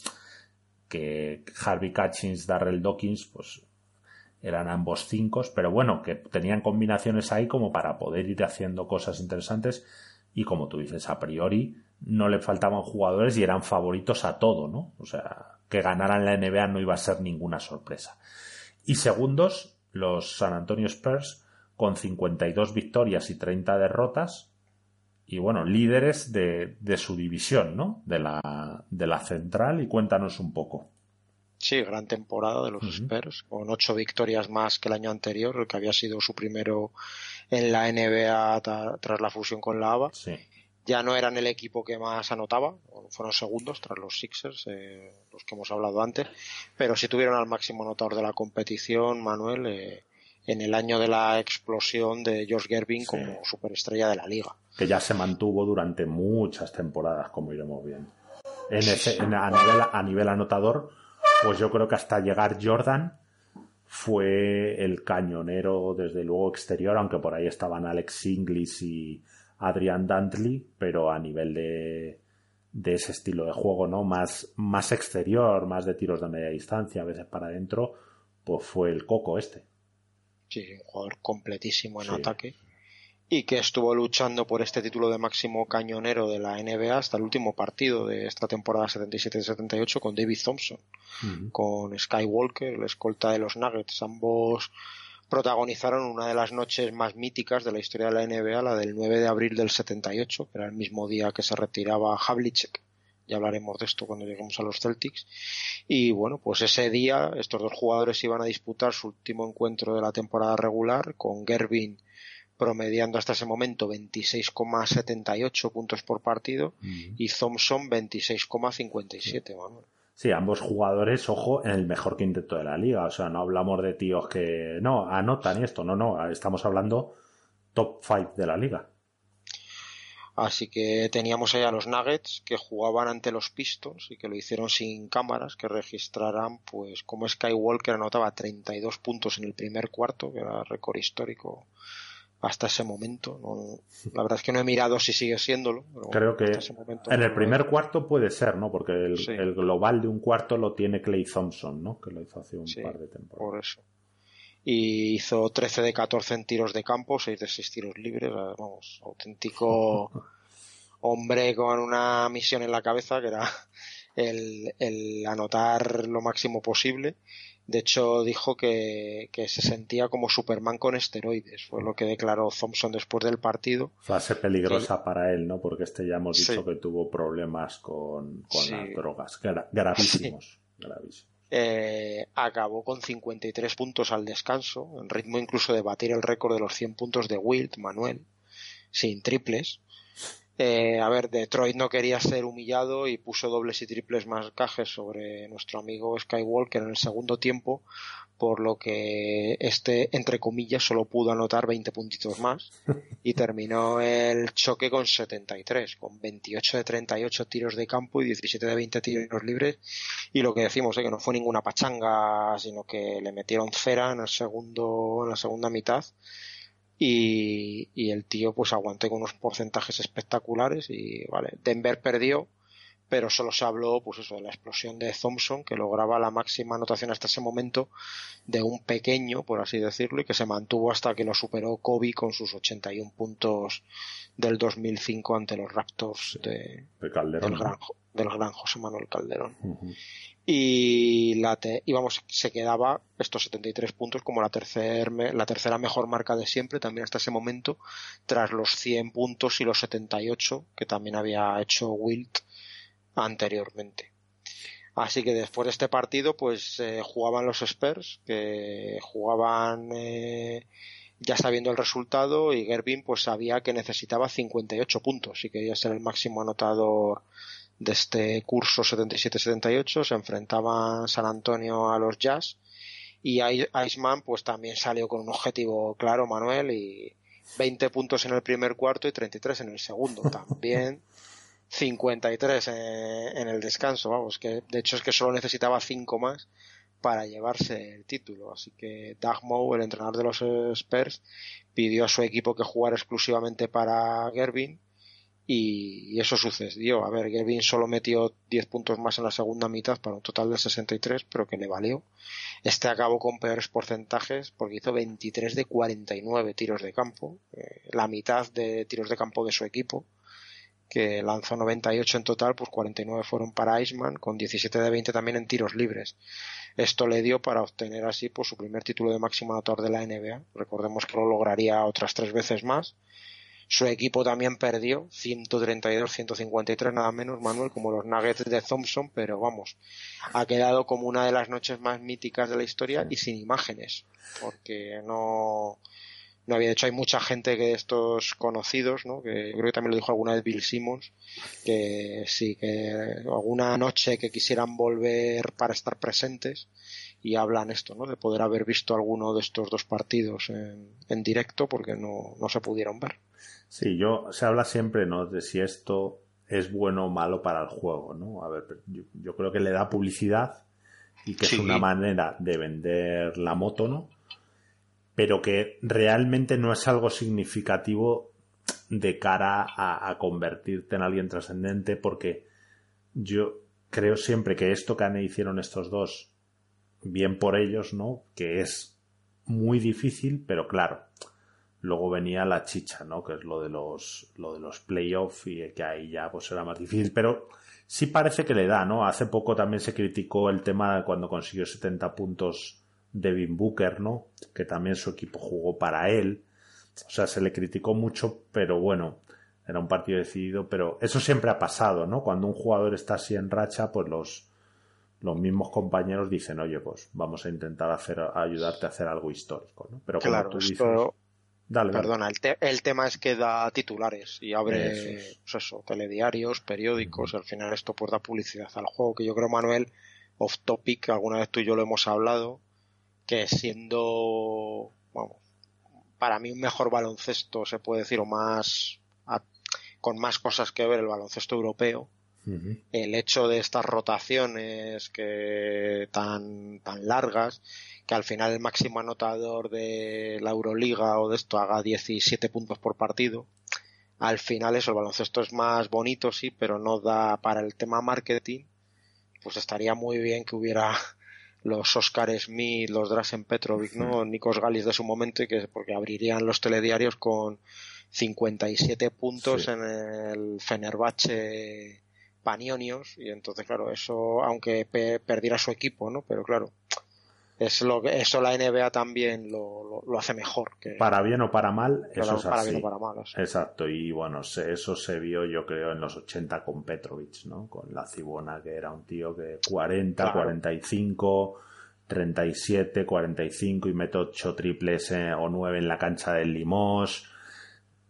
que Harvey Catchings, Darrell Dawkins, pues eran ambos cinco, pero bueno, que tenían combinaciones ahí como para poder ir haciendo cosas interesantes y como tú dices, a priori no le faltaban jugadores y eran favoritos a todo, ¿no? O sea, que ganaran la NBA no iba a ser ninguna sorpresa. Y segundos, los San Antonio Spurs con 52 victorias y 30 derrotas, y bueno, líderes de, su división, ¿no? De la, de la central y cuéntanos un poco. Sí, gran temporada de los Spurs, con ocho victorias más que el año anterior, el que había sido su primero en la NBA tras la fusión con la ABA. Sí. Ya no eran el equipo que más anotaba, fueron segundos tras los Sixers, eh, los que hemos hablado antes, pero sí tuvieron al máximo anotador de la competición, Manuel, eh, en el año de la explosión de George Gervin como superestrella de la liga. Que ya se mantuvo durante muchas temporadas, como iremos viendo. En a, nivel, anotador, pues yo creo que hasta llegar Jordan fue el cañonero, desde luego, exterior, aunque por ahí estaban Alex Inglis y Adrian Dantley, pero a nivel de, de ese estilo de juego, ¿no? Más, más exterior, más de tiros de media distancia, a veces para adentro, pues fue el coco este. Sí, un jugador completísimo en ataque. Y que estuvo luchando por este título de máximo cañonero de la NBA hasta el último partido de esta temporada 77-78 con David Thompson, con Skywalker, el escolta de los Nuggets. Ambos protagonizaron una de las noches más míticas de la historia de la NBA, la del 9 de abril del 78, que era el mismo día que se retiraba Havlicek ya hablaremos de esto cuando lleguemos a los Celtics. Y bueno, pues ese día estos dos jugadores iban a disputar su último encuentro de la temporada regular con Gervin promediando hasta ese momento 26,78 puntos por partido y Thompson 26,57, Manuel. Sí, ambos jugadores, ojo, en el mejor quinteto de la liga. O sea, no hablamos de tíos que no anotan esto, no, no, estamos hablando top 5 de la liga. Así que teníamos ahí a los Nuggets que jugaban ante los Pistons y que lo hicieron sin cámaras, que registraran, pues como Skywalker anotaba 32 puntos en el primer cuarto, que era récord histórico hasta ese momento. la verdad es que no he mirado si sigue siéndolo. Creo que en el primer cuarto puede ser, ¿no? Porque el, global de un cuarto lo tiene Clay Thompson, ¿no? Que lo hizo hace un par de temporadas. Por eso y hizo 13 de 14 en tiros de campo, 6 de 6 tiros libres, vamos, auténtico hombre con una misión en la cabeza que era el, anotar lo máximo posible. De hecho, dijo que, se sentía como Superman con esteroides. Fue lo que declaró Thompson después del partido. Fase peligrosa para él, ¿no? Porque este ya hemos dicho que tuvo problemas con, las drogas. gravísimos. Gravísimos. Eh, acabó con 53 puntos al descanso, en ritmo incluso de batir el récord de los 100 puntos de Wilt, Manuel, sin triples. Eh, a ver, Detroit no quería ser humillado y puso dobles y triples más cajes sobre nuestro amigo Skywalker en el segundo tiempo, por lo que este, entre comillas, solo pudo anotar 20 puntitos más y terminó el choque con 73, con 28 de 38 tiros de campo y 17 de 20 tiros libres. Y lo que decimos es que no fue ninguna pachanga, sino que le metieron cera en el segundo, en la segunda mitad y, el tío pues aguantó con unos porcentajes espectaculares y vale, Denver perdió, pero solo se habló pues eso de la explosión de Thompson que lograba la máxima anotación hasta ese momento de un pequeño, por así decirlo, y que se mantuvo hasta que lo superó Kobe con sus 81 puntos del 2005 ante los Raptors de, del, gran, del, gran, José Manuel Calderón. Y, la y vamos, se quedaba estos 73 puntos como la, tercer, la tercera mejor marca de siempre, también hasta ese momento, tras los 100 puntos y los 78 que también había hecho Wilt anteriormente. Así que después de este partido, pues eh, jugaban los Spurs, que jugaban eh, ya sabiendo el resultado y Gervin pues sabía que necesitaba 58 puntos y quería ser el máximo anotador de este curso 77-78 se enfrentaban San Antonio a los Jazz y Iceman pues también salió con un objetivo claro Manuel y 20 puntos en el primer cuarto y 33 en el segundo también 53 en, el descanso vamos que de hecho es que solo necesitaba 5 más para llevarse el título así que Doug Moe el entrenador de los Spurs pidió a su equipo que jugara exclusivamente para Gervin y, eso sucedió. A ver, Gavin solo metió 10 puntos más en la segunda mitad para un total de 63, pero que le valió. Este acabó con peores porcentajes porque hizo 23 de 49 tiros de campo, eh, la mitad de tiros de campo de su equipo, que lanzó 98 en total, pues 49 fueron para Iceman, con 17 de 20 también en tiros libres. Esto le dio para obtener así pues, su primer título de máximo anotador de la NBA. Recordemos que lo lograría otras tres veces más su equipo también perdió 132-153 nada menos, Manuel, como los Nuggets de Thompson, pero vamos, ha quedado como una de las noches más míticas de la historia y sin imágenes, porque no, no había hecho hay mucha gente que estos conocidos, ¿no? que creo que también lo dijo alguna vez Bill Simmons, que sí, que alguna noche que quisieran volver para estar presentes y hablan esto, ¿no? de poder haber visto alguno de estos dos partidos en, en directo porque no, no se pudieron ver. Sí, yo se habla siempre, ¿no? De si esto es bueno o malo para el juego, ¿no? A ver, yo, creo que le da publicidad y que es una manera de vender la moto, ¿no? Pero que realmente no es algo significativo de cara a, convertirte en alguien trascendente porque yo creo siempre que esto que hicieron estos dos, bien por ellos, ¿no? Que es muy difícil, pero claro, Luego venía la chicha, ¿no? Que es lo de los, lo de los playoffs y que ahí ya pues era más difícil. Pero sí parece que le da, ¿no? Hace poco también se criticó el tema cuando consiguió 70 puntos Devin Booker, ¿no? Que también su equipo jugó para él. O sea, se le criticó mucho, pero bueno, era un partido decidido. Pero eso siempre ha pasado, ¿no? Cuando un jugador está así en racha, pues los, los mismos compañeros dicen, oye, pues vamos a intentar hacer, ayudarte a hacer algo histórico, ¿no? Pero claro, tú dices, Perdona, El, tema es que da titulares y abre pues eso, telediarios, periódicos, y al final esto pues da publicidad al juego, que yo creo, Manuel, off topic, alguna vez tú y yo lo hemos hablado, que siendo, vamos, para mí un mejor baloncesto, se puede decir, o más, con más cosas que ver el baloncesto europeo, el hecho de estas rotaciones que tan, tan largas que al final el máximo anotador de la Euroliga o de esto haga 17 puntos por partido. Al final eso, el baloncesto es más bonito, sí, pero no da para el tema marketing. Pues estaría muy bien que hubiera los Oscar Smith, los Drasen Petrovic, ¿no? Nikos Galis de su momento, y que, porque abrirían los telediarios con 57 puntos en el Fenerbahce Panionios, y entonces, claro, eso, aunque perdiera su equipo, ¿no? Pero claro, es lo que eso la NBA también lo, lo, hace mejor que para bien o para mal eso es para bien o para mal exacto y bueno eso se vio yo creo en los 80 con Petrovic no con la Cibona que era un tío que 40 45 37 45 y mete 8 triples eh, o 9 en la cancha del Limos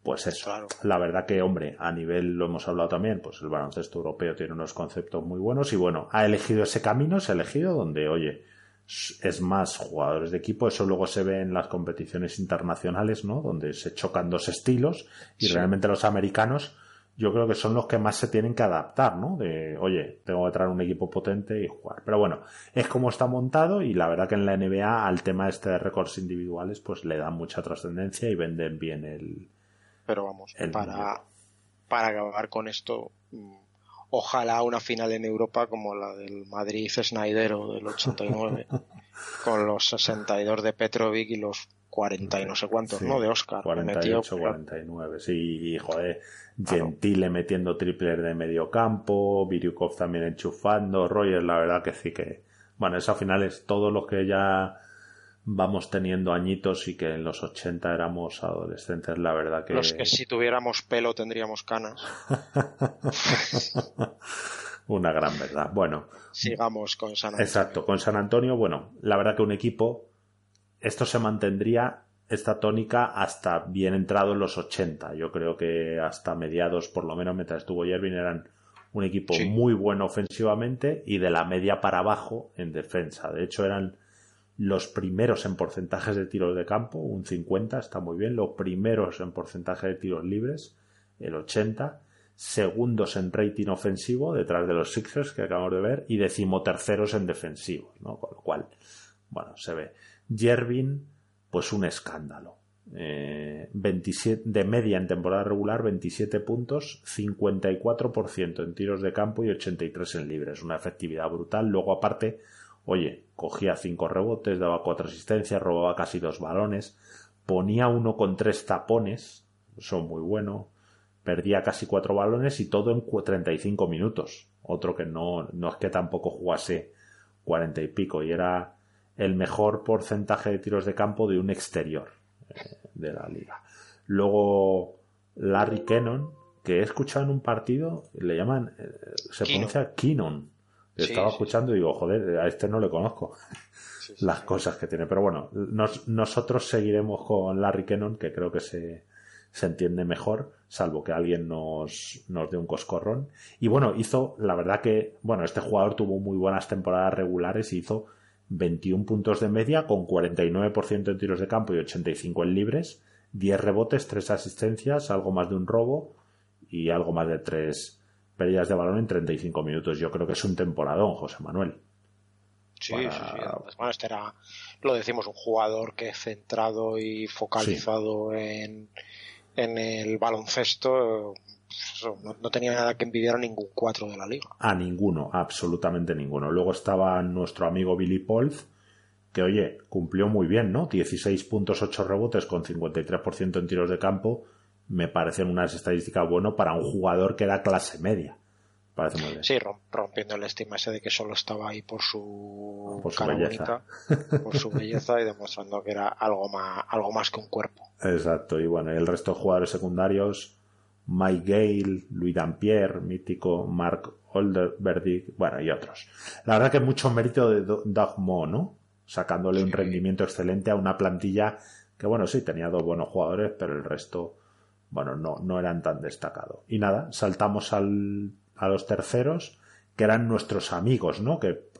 pues eso. La verdad que, hombre, a nivel, lo hemos hablado también, pues el baloncesto europeo tiene unos conceptos muy buenos y bueno, ha elegido ese camino, se ha elegido donde, oye, es más jugadores de equipo, eso luego se ve en las competiciones internacionales, ¿no? Donde se chocan dos estilos y realmente los americanos yo creo que son los que más se tienen que adaptar, ¿no? De, oye, tengo que traer un equipo potente y jugar. Pero bueno, es como está montado y la verdad que en la NBA al tema este de récords individuales pues le dan mucha trascendencia y venden bien el... Pero vamos, para, para acabar con esto, mm, ojalá una final en Europa como la del Madrid Snydero del 89, con los 62 de Petrovic y los 40 y no sé cuántos, ¿no? De Oscar. 48, 49, sí, y joder, Gentile metiendo triples de medio campo, Viryukov también enchufando, Roger, la verdad que sí que, bueno, eso al final es todos los que ya vamos teniendo añitos y que en los 80 éramos adolescentes, la verdad que... Los que si tuviéramos pelo tendríamos canas. Una gran verdad. Bueno. Sigamos con San Antonio. Exacto, con San Antonio, bueno, la verdad que un equipo esto se mantendría esta tónica hasta bien entrado en los 80. Yo creo que hasta mediados, por lo menos mientras estuvo Yervin, eran un equipo muy bueno ofensivamente y de la media para abajo en defensa. De hecho, eran los primeros en porcentajes de tiros de campo, un 50, está muy bien. Los primeros en porcentaje de tiros libres, el 80. Segundos en rating ofensivo, detrás de los Sixers que acabamos de ver, y decimoterceros en defensivo, ¿no? Con lo cual, bueno, se ve. Jervin, pues un escándalo. 27, eh, de media en temporada regular, 27 puntos, 54% en tiros de campo y 83 en libres. Una efectividad brutal. Luego, aparte, oye, cogía 5 rebotes, daba 4 asistencias, robaba casi 2 balones, ponía uno con 3 tapones, son muy bueno, perdía casi 4 balones y todo en 35 minutos. Otro que no, no es que tampoco jugase 40 y pico, y era el mejor porcentaje de tiros de campo de un exterior eh, de la liga. Luego Larry Kennon, que he escuchado en un partido, le llaman, eh, se pronuncia Kinnon. Estaba escuchando y digo, joder, a este no le conozco las cosas que tiene. Pero bueno, nosotros seguiremos con Larry Kennon, que creo que se, se entiende mejor, salvo que alguien nos, nos dé un coscorrón. Y bueno, hizo, la verdad que, bueno, este jugador tuvo muy buenas temporadas regulares y hizo 21 puntos de media con 49% en tiros de campo y 85 en libres, 10 rebotes, 3 asistencias, algo más de un robo y algo más de 3 pérdidas de balón en 35 minutos. Yo creo que es un temporadón, José Manuel. Sí, sí, sí. Bueno, este era, lo decimos, un jugador que es centrado y focalizado en, en el baloncesto no, tenía nada que envidiar a ningún cuatro de la liga. A ninguno, absolutamente ninguno. Luego estaba nuestro amigo Billy Polz, que oye, cumplió muy bien, ¿no? 16 puntos, 8 rebotes con 53% en tiros de campo. Me parecen unas estadísticas bueno para un jugador que era clase media. Parece muy bien. Sí, rompiendo el estima ese de que solo estaba ahí por su, por su belleza. por su belleza y demostrando que era algo más, algo más que un cuerpo. Exacto, y bueno, y el resto de jugadores secundarios, Mike Gale, Louis Dampier, mítico Mark Olderberg, bueno, y otros. La verdad que mucho mérito de Doug Mo, ¿no? Sacándole un rendimiento excelente a una plantilla que, bueno, sí, tenía dos buenos jugadores, pero el resto, bueno, no, no eran tan destacados. Y nada, saltamos al, a los terceros, que eran nuestros amigos, ¿no? Que,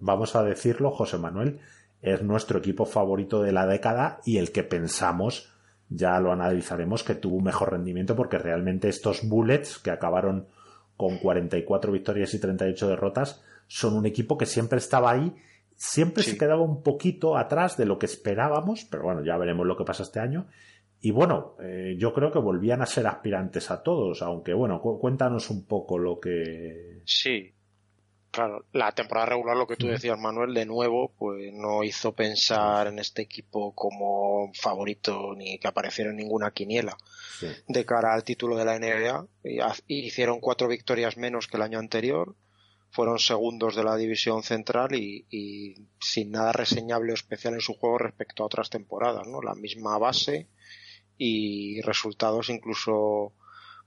vamos a decirlo, José Manuel, es nuestro equipo favorito de la década y el que pensamos ya lo analizaremos, que tuvo un mejor rendimiento porque realmente estos Bullets, que acabaron con 44 victorias y 38 derrotas, son un equipo que siempre estaba ahí, siempre se quedaba un poquito atrás de lo que esperábamos, pero bueno, ya veremos lo que pasa este año. Y bueno, eh, yo creo que volvían a ser aspirantes a todos, aunque bueno, cuéntanos un poco lo que... Sí, Claro, la temporada regular, lo que tú decías, Manuel, de nuevo, pues no hizo pensar en este equipo como favorito ni que apareciera en ninguna quiniela de cara al título de la NBA. Y hicieron cuatro victorias menos que el año anterior, fueron segundos de la división central y, y, sin nada reseñable o especial en su juego respecto a otras temporadas, ¿no? La misma base y resultados incluso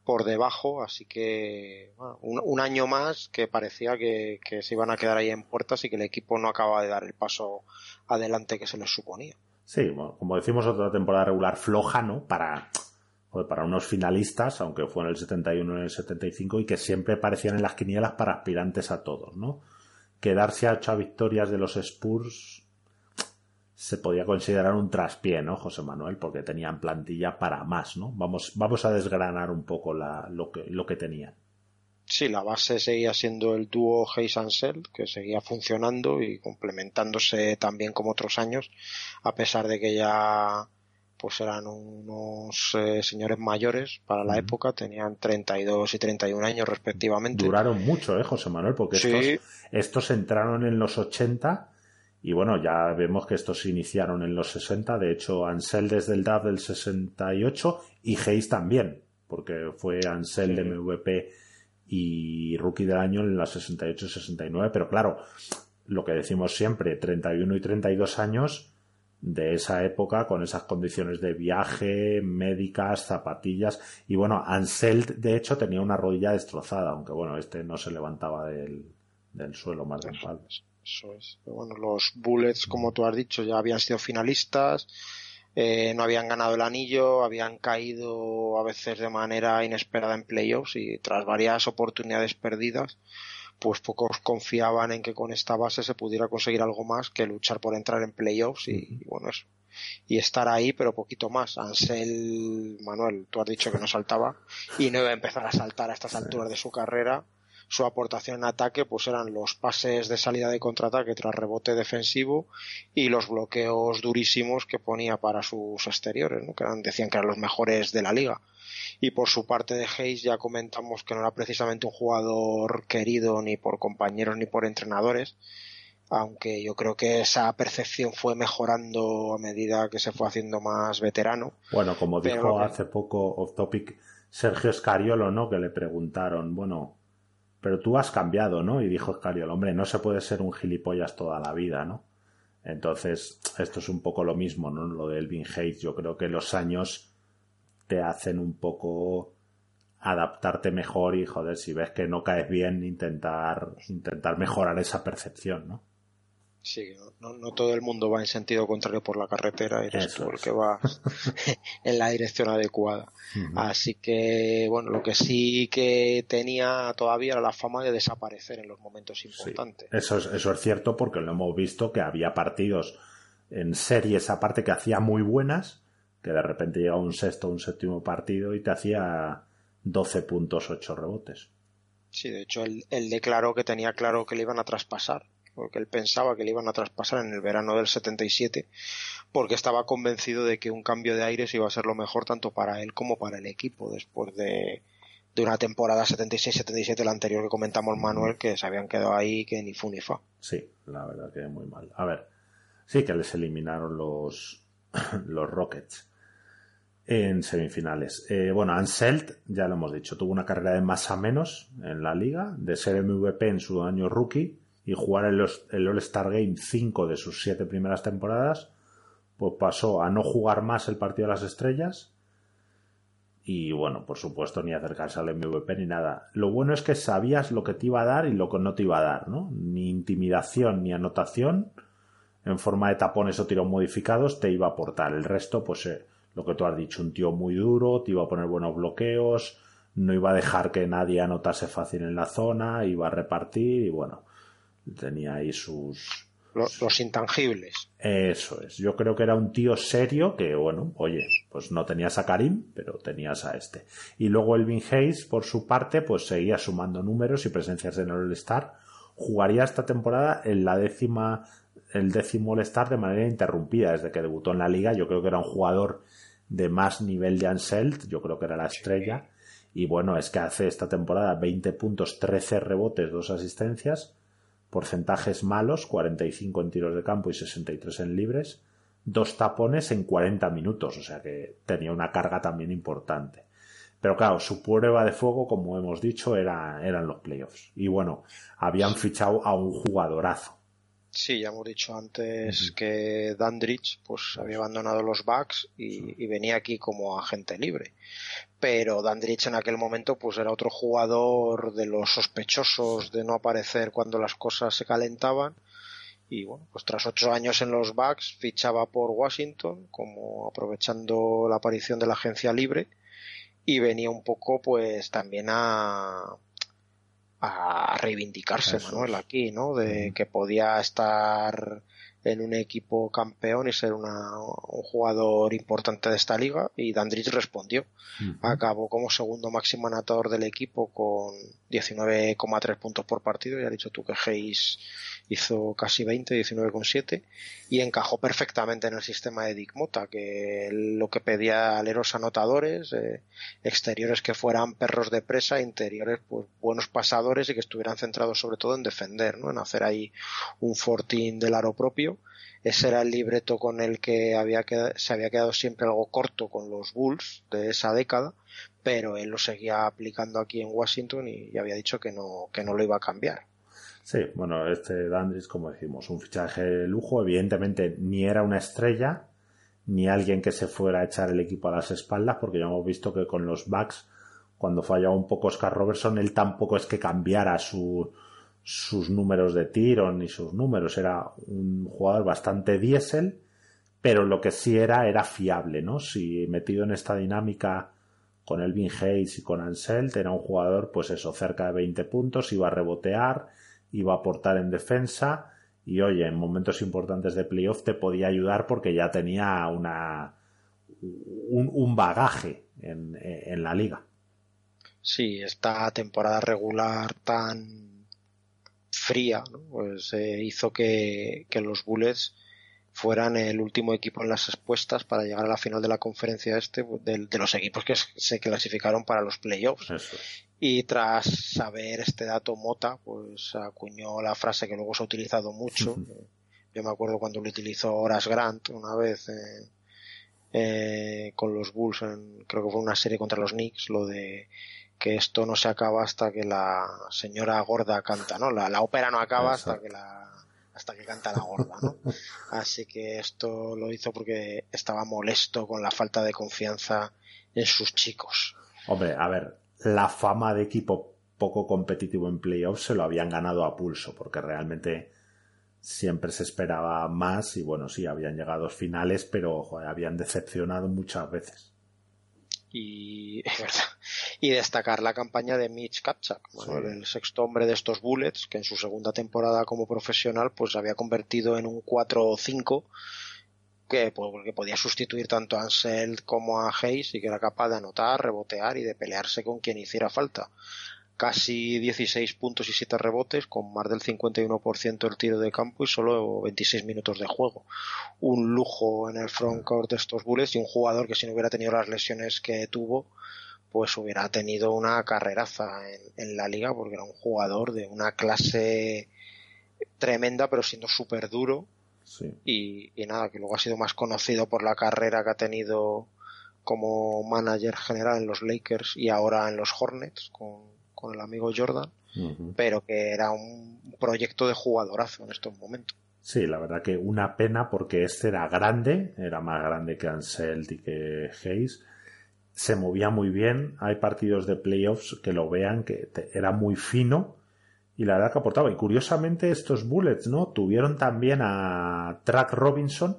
por debajo, así que un, año más que parecía que, se iban a quedar ahí en puertas y que el equipo no acaba de dar el paso adelante que se les suponía. Sí, como decimos, otra temporada regular floja, ¿no? Para, para unos finalistas, aunque fue en el 71 y en el 75, y que siempre parecían en las quinielas para aspirantes a todos, ¿no? Quedarse a ocho victorias de los Spurs se podía considerar un traspié, ¿no, José Manuel? Porque tenían plantilla para más, ¿no? Vamos, vamos a desgranar un poco la, lo, que, lo que tenían. Sí, la base seguía siendo el dúo Hayes Ansel, que seguía funcionando y complementándose también como otros años, a pesar de que ya pues eran unos eh, señores mayores para la época, tenían 32 y 31 años respectivamente. Duraron mucho, ¿eh, José Manuel? Porque estos, estos entraron en los 80 y bueno, ya vemos que estos se iniciaron en los 60. De hecho, Ansel desde el DAF del 68 y Hayes también, porque fue Ansel de MVP y Rookie del año en las 68 y 69. Pero claro, lo que decimos siempre, 31 y 32 años de esa época con esas condiciones de viaje, médicas, zapatillas y bueno, Ansel de hecho tenía una rodilla destrozada, aunque bueno, este no se levantaba del, del suelo más de espaldas. Eso es. bueno, los Bullets, como tú has dicho, ya habían sido finalistas, eh, no habían ganado el anillo, habían caído a veces de manera inesperada en playoffs y tras varias oportunidades perdidas, pues pocos confiaban en que con esta base se pudiera conseguir algo más que luchar por entrar en playoffs y, bueno eso. Y estar ahí pero poquito más. Ansel Manuel tú has dicho que no saltaba y no iba a empezar a saltar a estas alturas de su carrera su aportación en ataque pues eran los pases de salida de contraataque tras rebote defensivo y los bloqueos durísimos que ponía para sus exteriores ¿no? que eran, decían que eran los mejores de la liga y por su parte de Hayes ya comentamos que no era precisamente un jugador querido ni por compañeros ni por entrenadores, aunque yo creo que esa percepción fue mejorando a medida que se fue haciendo más veterano. Bueno, como dijo hace poco off topic Sergio Escariolo, ¿no? Que le preguntaron, bueno, pero tú has cambiado, ¿no? Y dijo Escariolo, hombre, no se puede ser un gilipollas toda la vida, ¿no? Entonces, esto es un poco lo mismo, ¿no? Lo de Elvin Hayes, yo creo que los años te hacen un poco adaptarte mejor y joder, si ves que no caes bien, intentar, intentar mejorar esa percepción, ¿no? Sí, no, no todo el mundo va en sentido contrario por la carretera, eres tú el que va en la dirección adecuada. Así que, bueno, lo que sí que tenía todavía era la fama de desaparecer en los momentos importantes. eso, es, eso es cierto porque lo hemos visto que había partidos en series aparte que hacía muy buenas que de repente llega un sexto o un séptimo partido y te hacía 12 puntos, 8 rebotes. Sí, de hecho él, declaró que tenía claro que le iban a traspasar, porque él pensaba que le iban a traspasar en el verano del 77, porque estaba convencido de que un cambio de aires iba a ser lo mejor tanto para él como para el equipo después de, de una temporada 76-77, la anterior que comentamos Manuel, que se habían quedado ahí que ni fu ni fa. Sí, la verdad que muy mal. A ver, sí que les eliminaron los, los Rockets en semifinales. Eh, bueno, Anselt, ya lo hemos dicho, tuvo una carrera de más a menos en la liga, de ser MVP en su año rookie y jugar el, All-Star Game 5 de sus 7 primeras temporadas, pues pasó a no jugar más el partido de las estrellas y bueno, por supuesto, ni acercarse al MVP ni nada. Lo bueno es que sabías lo que te iba a dar y lo que no te iba a dar, ¿no? Ni intimidación ni anotación en forma de tapones o tiros modificados te iba a aportar. El resto, pues eh, lo que tú has dicho, un tío muy duro, te iba a poner buenos bloqueos, no iba a dejar que nadie anotase fácil en la zona, iba a repartir y bueno, tenía ahí sus... Los, intangibles. Eso es. Yo creo que era un tío serio que, bueno, oye, pues no tenías a Karim, pero tenías a este. Y luego Elvin Hayes, por su parte, pues seguía sumando números y presencias en el All-Star. Jugaría esta temporada en la décima, el décimo All-Star de manera interrumpida desde que debutó en la liga. Yo creo que era un jugador de más nivel de Anselt, yo creo que era la estrella. Y bueno, es que hace esta temporada 20 puntos, 13 rebotes, 2 asistencias, porcentajes malos, 45 en tiros de campo y 63 en libres, dos tapones en 40 minutos, o sea que tenía una carga también importante. Pero claro, su prueba de fuego, como hemos dicho, era, eran los playoffs. Y bueno, habían fichado a un jugadorazo. Sí, ya hemos dicho antes que Dandridge pues había abandonado los Bucks y, venía aquí como agente libre. Pero Dandridge en aquel momento pues era otro jugador de los sospechosos de no aparecer cuando las cosas se calentaban. Y bueno, pues tras ocho años en los Bucks fichaba por Washington como aprovechando la aparición de la agencia libre y venía un poco pues también a a reivindicarse Manuel aquí, ¿no? De que podía estar en un equipo campeón y ser una, un jugador importante de esta liga y Dandridge respondió. Acabó como segundo máximo anotador del equipo con 19,3 puntos por partido. Ya has dicho tú que Hayes hizo casi 20, 19,7 y encajó perfectamente en el sistema de Dick Mota, que lo que pedía aleros anotadores, eh, exteriores que fueran perros de presa, interiores pues buenos pasadores y que estuvieran centrados sobre todo en defender, ¿no? En hacer ahí un fortín del aro propio. Ese era el libreto con el que había se había quedado siempre algo corto con los Bulls de esa década, pero él lo seguía aplicando aquí en Washington y, y había dicho que no, que no lo iba a cambiar. Sí, bueno, este Dandridge, como decimos, un fichaje de lujo, evidentemente ni era una estrella, ni alguien que se fuera a echar el equipo a las espaldas, porque ya hemos visto que con los Bucks, cuando fallaba un poco Oscar Robertson, él tampoco es que cambiara su, sus números de tiro ni sus números, era un jugador bastante diésel, pero lo que sí era era fiable, ¿no? Si metido en esta dinámica con Elvin Hayes y con Anselt, era un jugador, pues eso, cerca de 20 puntos, iba a rebotear, iba a aportar en defensa y oye, en momentos importantes de playoff te podía ayudar porque ya tenía una un, bagaje en, la liga. Sí, esta temporada regular tan fría, pues eh, hizo que, que, los Bullets fueran el último equipo en las expuestas para llegar a la final de la conferencia este de, de los equipos que se clasificaron para los playoffs. Y tras saber este dato, Mota pues acuñó la frase que luego se ha utilizado mucho. Yo me acuerdo cuando lo utilizó Horace Grant una vez eh, con los Bulls, en, creo que fue una serie contra los Knicks, lo de que esto no se acaba hasta que la señora gorda canta, ¿no? La, la ópera no acaba hasta que la hasta que canta la gorda, ¿no? Así que esto lo hizo porque estaba molesto con la falta de confianza en sus chicos. Hombre, a ver, la fama de equipo poco competitivo en playoffs se lo habían ganado a pulso, porque realmente siempre se esperaba más y bueno, sí, habían llegado a finales, pero habían decepcionado muchas veces. Y, y destacar la campaña de Mitch Kapchak, el sexto hombre de estos Bullets, que en su segunda temporada como profesional pues había convertido en un 4 5 que, pues, que podía sustituir tanto a Ansel como a Hayes y que era capaz de anotar, rebotear y de pelearse con quien hiciera falta. Casi 16 puntos y 7 rebotes, con más del 51% del tiro de campo y solo 26 minutos de juego. Un lujo en el frontcourt de estos Bulls y un jugador que si no hubiera tenido las lesiones que tuvo, pues hubiera tenido una carreraza en, en la liga porque era un jugador de una clase tremenda pero siendo súper duro y, nada, que luego ha sido más conocido por la carrera que ha tenido como manager general en los Lakers y ahora en los Hornets con, el amigo Jordan, pero que era un proyecto de jugadorazo en estos momentos. Sí, la verdad que una pena porque este era grande, era más grande que Anselt y que Hayes. Se movía muy bien. Hay partidos de playoffs que lo vean, que era muy fino y la verdad que aportaba. Y curiosamente estos Bullets, ¿no? Tuvieron también a Track Robinson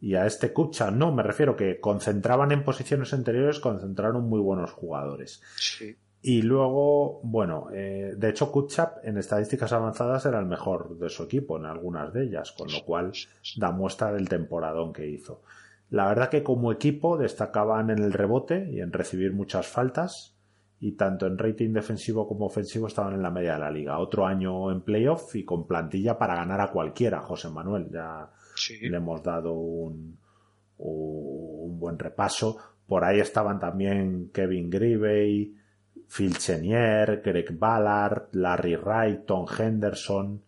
y a este Kupchak, no, me refiero que concentraban en posiciones anteriores, concentraron muy buenos jugadores. Sí. Y luego, bueno, eh, de hecho Kutchap en estadísticas avanzadas era el mejor de su equipo en algunas de ellas, con lo cual da muestra del temporadón que hizo. La verdad que como equipo destacaban en el rebote y en recibir muchas faltas, y tanto en rating defensivo como ofensivo estaban en la media de la liga. Otro año en playoff y con plantilla para ganar a cualquiera, José Manuel. Ya le hemos dado un, un buen repaso. Por ahí estaban también Kevin Grivey, Phil Chenier, Greg Ballard, Larry Wright, Tom Henderson,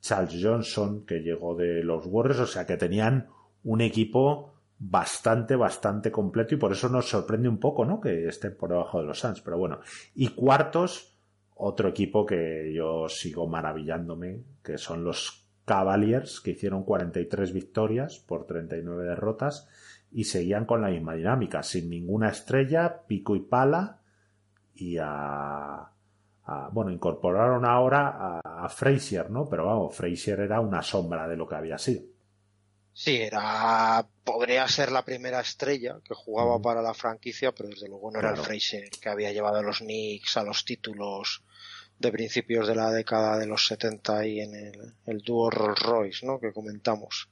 Charles Johnson, que llegó de los Warriors, o sea que tenían un equipo bastante, bastante completo y por eso nos sorprende un poco, ¿no? Que esté por debajo de los Suns, pero bueno. Y cuartos, otro equipo que yo sigo maravillándome, que son los Cavaliers, que hicieron 43 victorias por 39 derrotas y seguían con la misma dinámica, sin ninguna estrella, pico y pala y a, bueno, incorporaron ahora a, a Frazier, ¿no? Pero vamos, Frazier era una sombra de lo que había sido. Sí, era podría ser la primera estrella que jugaba para la franquicia, pero desde luego no era el Fraser que había llevado a los Knicks a los títulos de principios de la década de los 70 y en el, dúo Rolls Royce, ¿no? Que comentamos.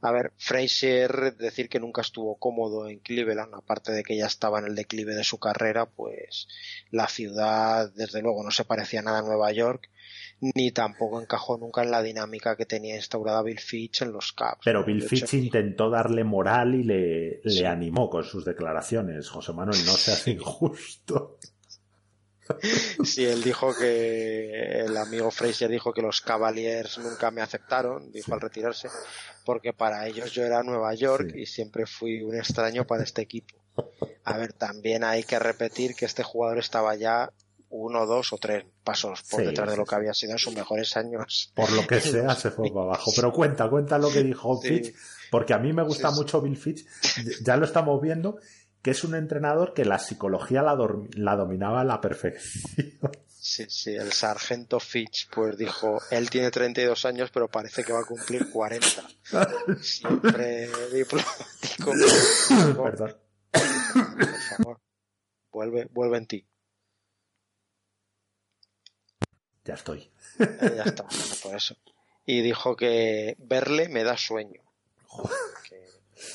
A ver, Fraser, decir que nunca estuvo cómodo en Cleveland, aparte de que ya estaba en el declive de su carrera, pues la ciudad, desde luego, no se parecía nada a Nueva York ni tampoco encajó nunca en la dinámica que tenía instaurada Bill Fitch en los Caps. Pero Bill Fitch intentó darle moral y le, le animó con sus declaraciones. José Manuel, no seas injusto. Sí, él dijo que el amigo Fraser dijo que los Cavaliers nunca me aceptaron, dijo al retirarse, porque para ellos yo era Nueva York y siempre fui un extraño para este equipo. A ver, también hay que repetir que este jugador estaba ya uno, dos o tres pasos por detrás de lo que había sido en sus mejores años. Por lo que sea, se fue para abajo. Pero cuenta, cuenta lo que dijo Fitch, porque a mí me gusta mucho Bill Fitch, ya lo estamos viendo, que es un entrenador que la psicología la, la dominaba a la perfección. Sí, sí, el sargento Fitch pues dijo, él tiene 32 años pero parece que va a cumplir 40. Siempre diplomático. Perdón. Por favor, vuelve, vuelve en ti. Ya estoy. Eh, ya está, por eso. Y dijo que verle me da sueño. Que,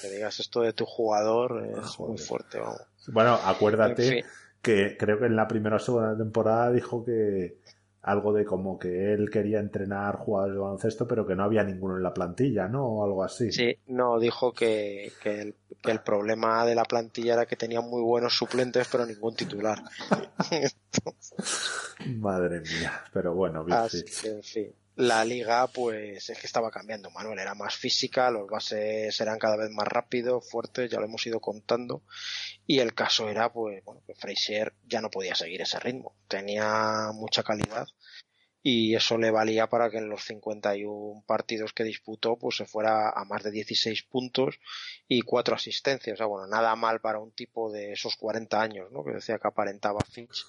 digas esto de tu jugador es muy fuerte. Bueno, acuérdate que creo que en la primera o segunda temporada dijo que algo de como que él quería entrenar jugadores de baloncesto, pero que no había ninguno en la plantilla, ¿no? O algo así. Sí, no, dijo que, que, el, que el problema de la plantilla era que tenía muy buenos suplentes, pero ningún titular. Madre mía, pero bueno, en fin. La liga, pues es que estaba cambiando, Manuel. Era más física, los bases eran cada vez más rápidos, fuertes, ya lo hemos ido contando. Y el caso era, pues, bueno, que Frazier ya no podía seguir ese ritmo. Tenía mucha calidad y eso le valía para que en los 51 partidos que disputó pues se fuera a más de 16 puntos y cuatro asistencias. O sea, bueno, nada mal para un tipo de esos 40 años, ¿no? Que decía que aparentaba Finch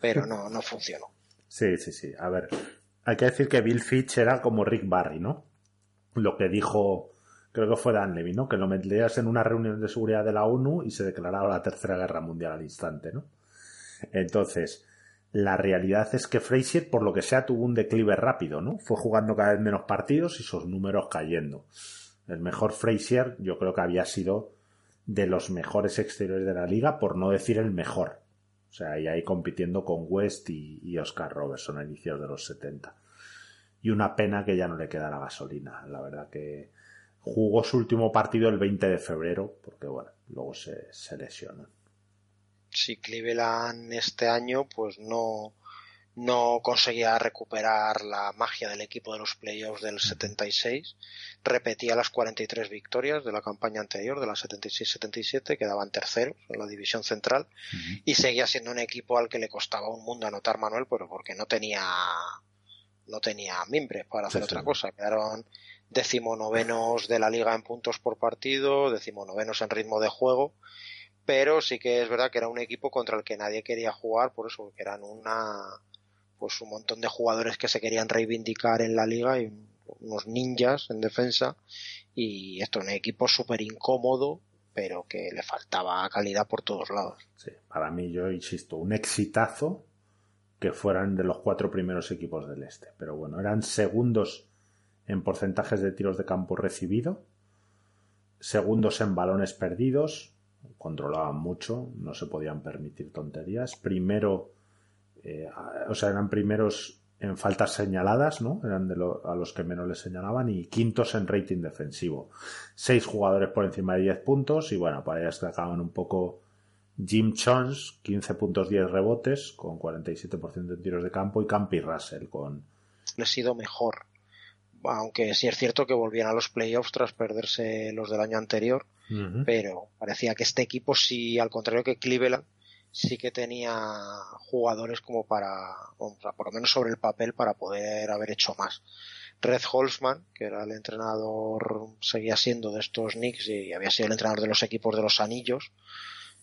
pero no, no funcionó. Sí, sí, sí. A ver, hay que decir que Bill Fitch era como Rick Barry, ¿no? Lo que dijo, creo que fue Dan Levy, ¿no? Que lo metías en una reunión de seguridad de la ONU y se declaraba la Tercera Guerra Mundial al instante, ¿no? Entonces, la realidad es que Frazier, por lo que sea, tuvo un declive rápido, ¿no? Fue jugando cada vez menos partidos y sus números cayendo. El mejor Frazier, yo creo que había sido de los mejores exteriores de la liga, por no decir el mejor. O sea, y ahí compitiendo con West y, Oscar Robertson a inicios de los 70. Y una pena que ya no le queda la gasolina. La verdad que jugó su último partido el 20 de febrero, porque bueno, luego se, se lesionó. Si Cleveland este año, pues no, no conseguía recuperar la magia del equipo de los playoffs del 76, repetía las 43 victorias de la campaña anterior, de la 76-77, quedaban terceros en la división central, y seguía siendo un equipo al que le costaba un mundo anotar Manuel, pero porque no tenía no tenía mimbres para hacer otra cosa. Quedaron decimonovenos de la liga en puntos por partido, decimonovenos en ritmo de juego, pero sí que es verdad que era un equipo contra el que nadie quería jugar, por eso, que eran una pues un montón de jugadores que se querían reivindicar en la liga y unos ninjas en defensa y esto un equipo súper incómodo pero que le faltaba calidad por todos lados. Sí, para mí yo insisto, un exitazo que fueran de los cuatro primeros equipos del este. Pero bueno, eran segundos en porcentajes de tiros de campo recibido, segundos en balones perdidos, controlaban mucho, no se podían permitir tonterías. Primero eh, o sea, eran primeros en faltas señaladas, ¿no? Eran de a los que menos les señalaban y quintos en rating defensivo. Seis jugadores por encima de 10 puntos y bueno, para ellas destacaban un poco Jim Jones, 15 puntos 10 rebotes con 47% de tiros de campo y Campi Russell con... Le ha sido mejor, aunque sí es cierto que volvían a los playoffs tras perderse los del año anterior, pero parecía que este equipo sí, al contrario que Cleveland, sí que tenía jugadores como para, por lo menos sobre el papel, para poder haber hecho más. Red Holzman, que era el entrenador, seguía siendo de estos Knicks y había sido el entrenador de los equipos de los anillos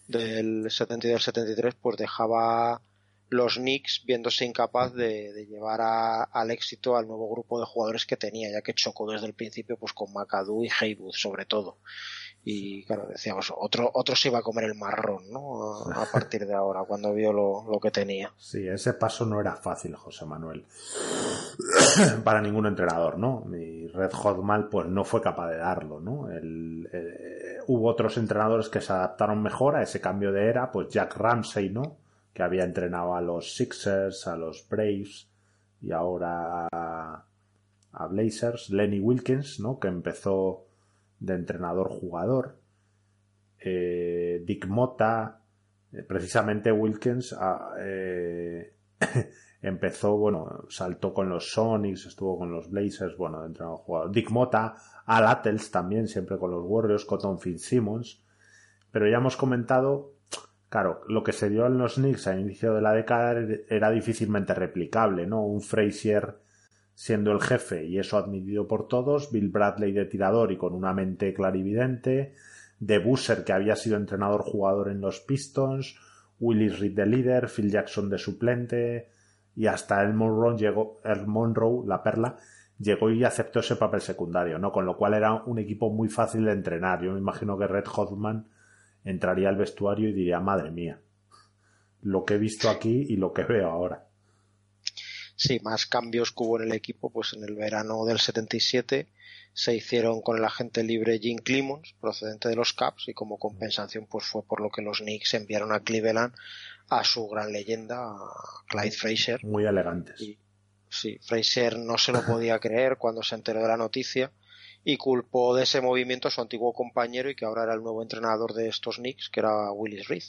del 72 73, pues dejaba los Knicks viéndose incapaz de, llevar al éxito al nuevo grupo de jugadores que tenía, ya que chocó desde el principio pues con McAdoo y Haywood sobre todo. Y claro, decíamos, otro, otro se iba a comer el marrón, ¿no? A, partir de ahora, cuando vio lo, lo, que tenía. Sí, ese paso no era fácil, José Manuel. Para ningún entrenador, ¿no? Y Red Hotman, pues no fue capaz de darlo, ¿no? Eh, hubo otros entrenadores que se adaptaron mejor a ese cambio de era, pues Jack Ramsey, ¿no? que había entrenado a los Sixers, a los Braves y ahora a, Blazers, Lenny Wilkins, ¿no? que empezó de entrenador jugador, eh, Dick Mota, eh, precisamente Wilkins ah, eh, empezó, bueno, saltó con los Sonics, estuvo con los Blazers, bueno, de entrenador jugador, Dick Mota, Al Attles también, siempre con los Warriors, Cotton Fitzsimmons, pero ya hemos comentado Claro, lo que se dio en los Knicks a inicio de la década era difícilmente replicable, ¿no? Un Frazier siendo el jefe y eso admitido por todos, Bill Bradley de tirador y con una mente clarividente, de Busser que había sido entrenador jugador en los Pistons, Willis Reed de líder, Phil Jackson de suplente y hasta el Monroe llegó, el Monroe, la perla, llegó y aceptó ese papel secundario, ¿no? Con lo cual era un equipo muy fácil de entrenar. Yo me imagino que Red Hotman entraría al vestuario y diría, madre mía, lo que he visto aquí y lo que veo ahora. Sí, más cambios que hubo en el equipo, pues en el verano del 77 se hicieron con el agente libre Jim Clemons, procedente de los Caps, y como compensación pues fue por lo que los Knicks enviaron a Cleveland a su gran leyenda, Clyde Fraser. Muy elegantes. sí, Fraser no se lo podía creer cuando se enteró de la noticia y culpó de ese movimiento a su antiguo compañero y que ahora era el nuevo entrenador de estos Knicks, que era Willis Reed.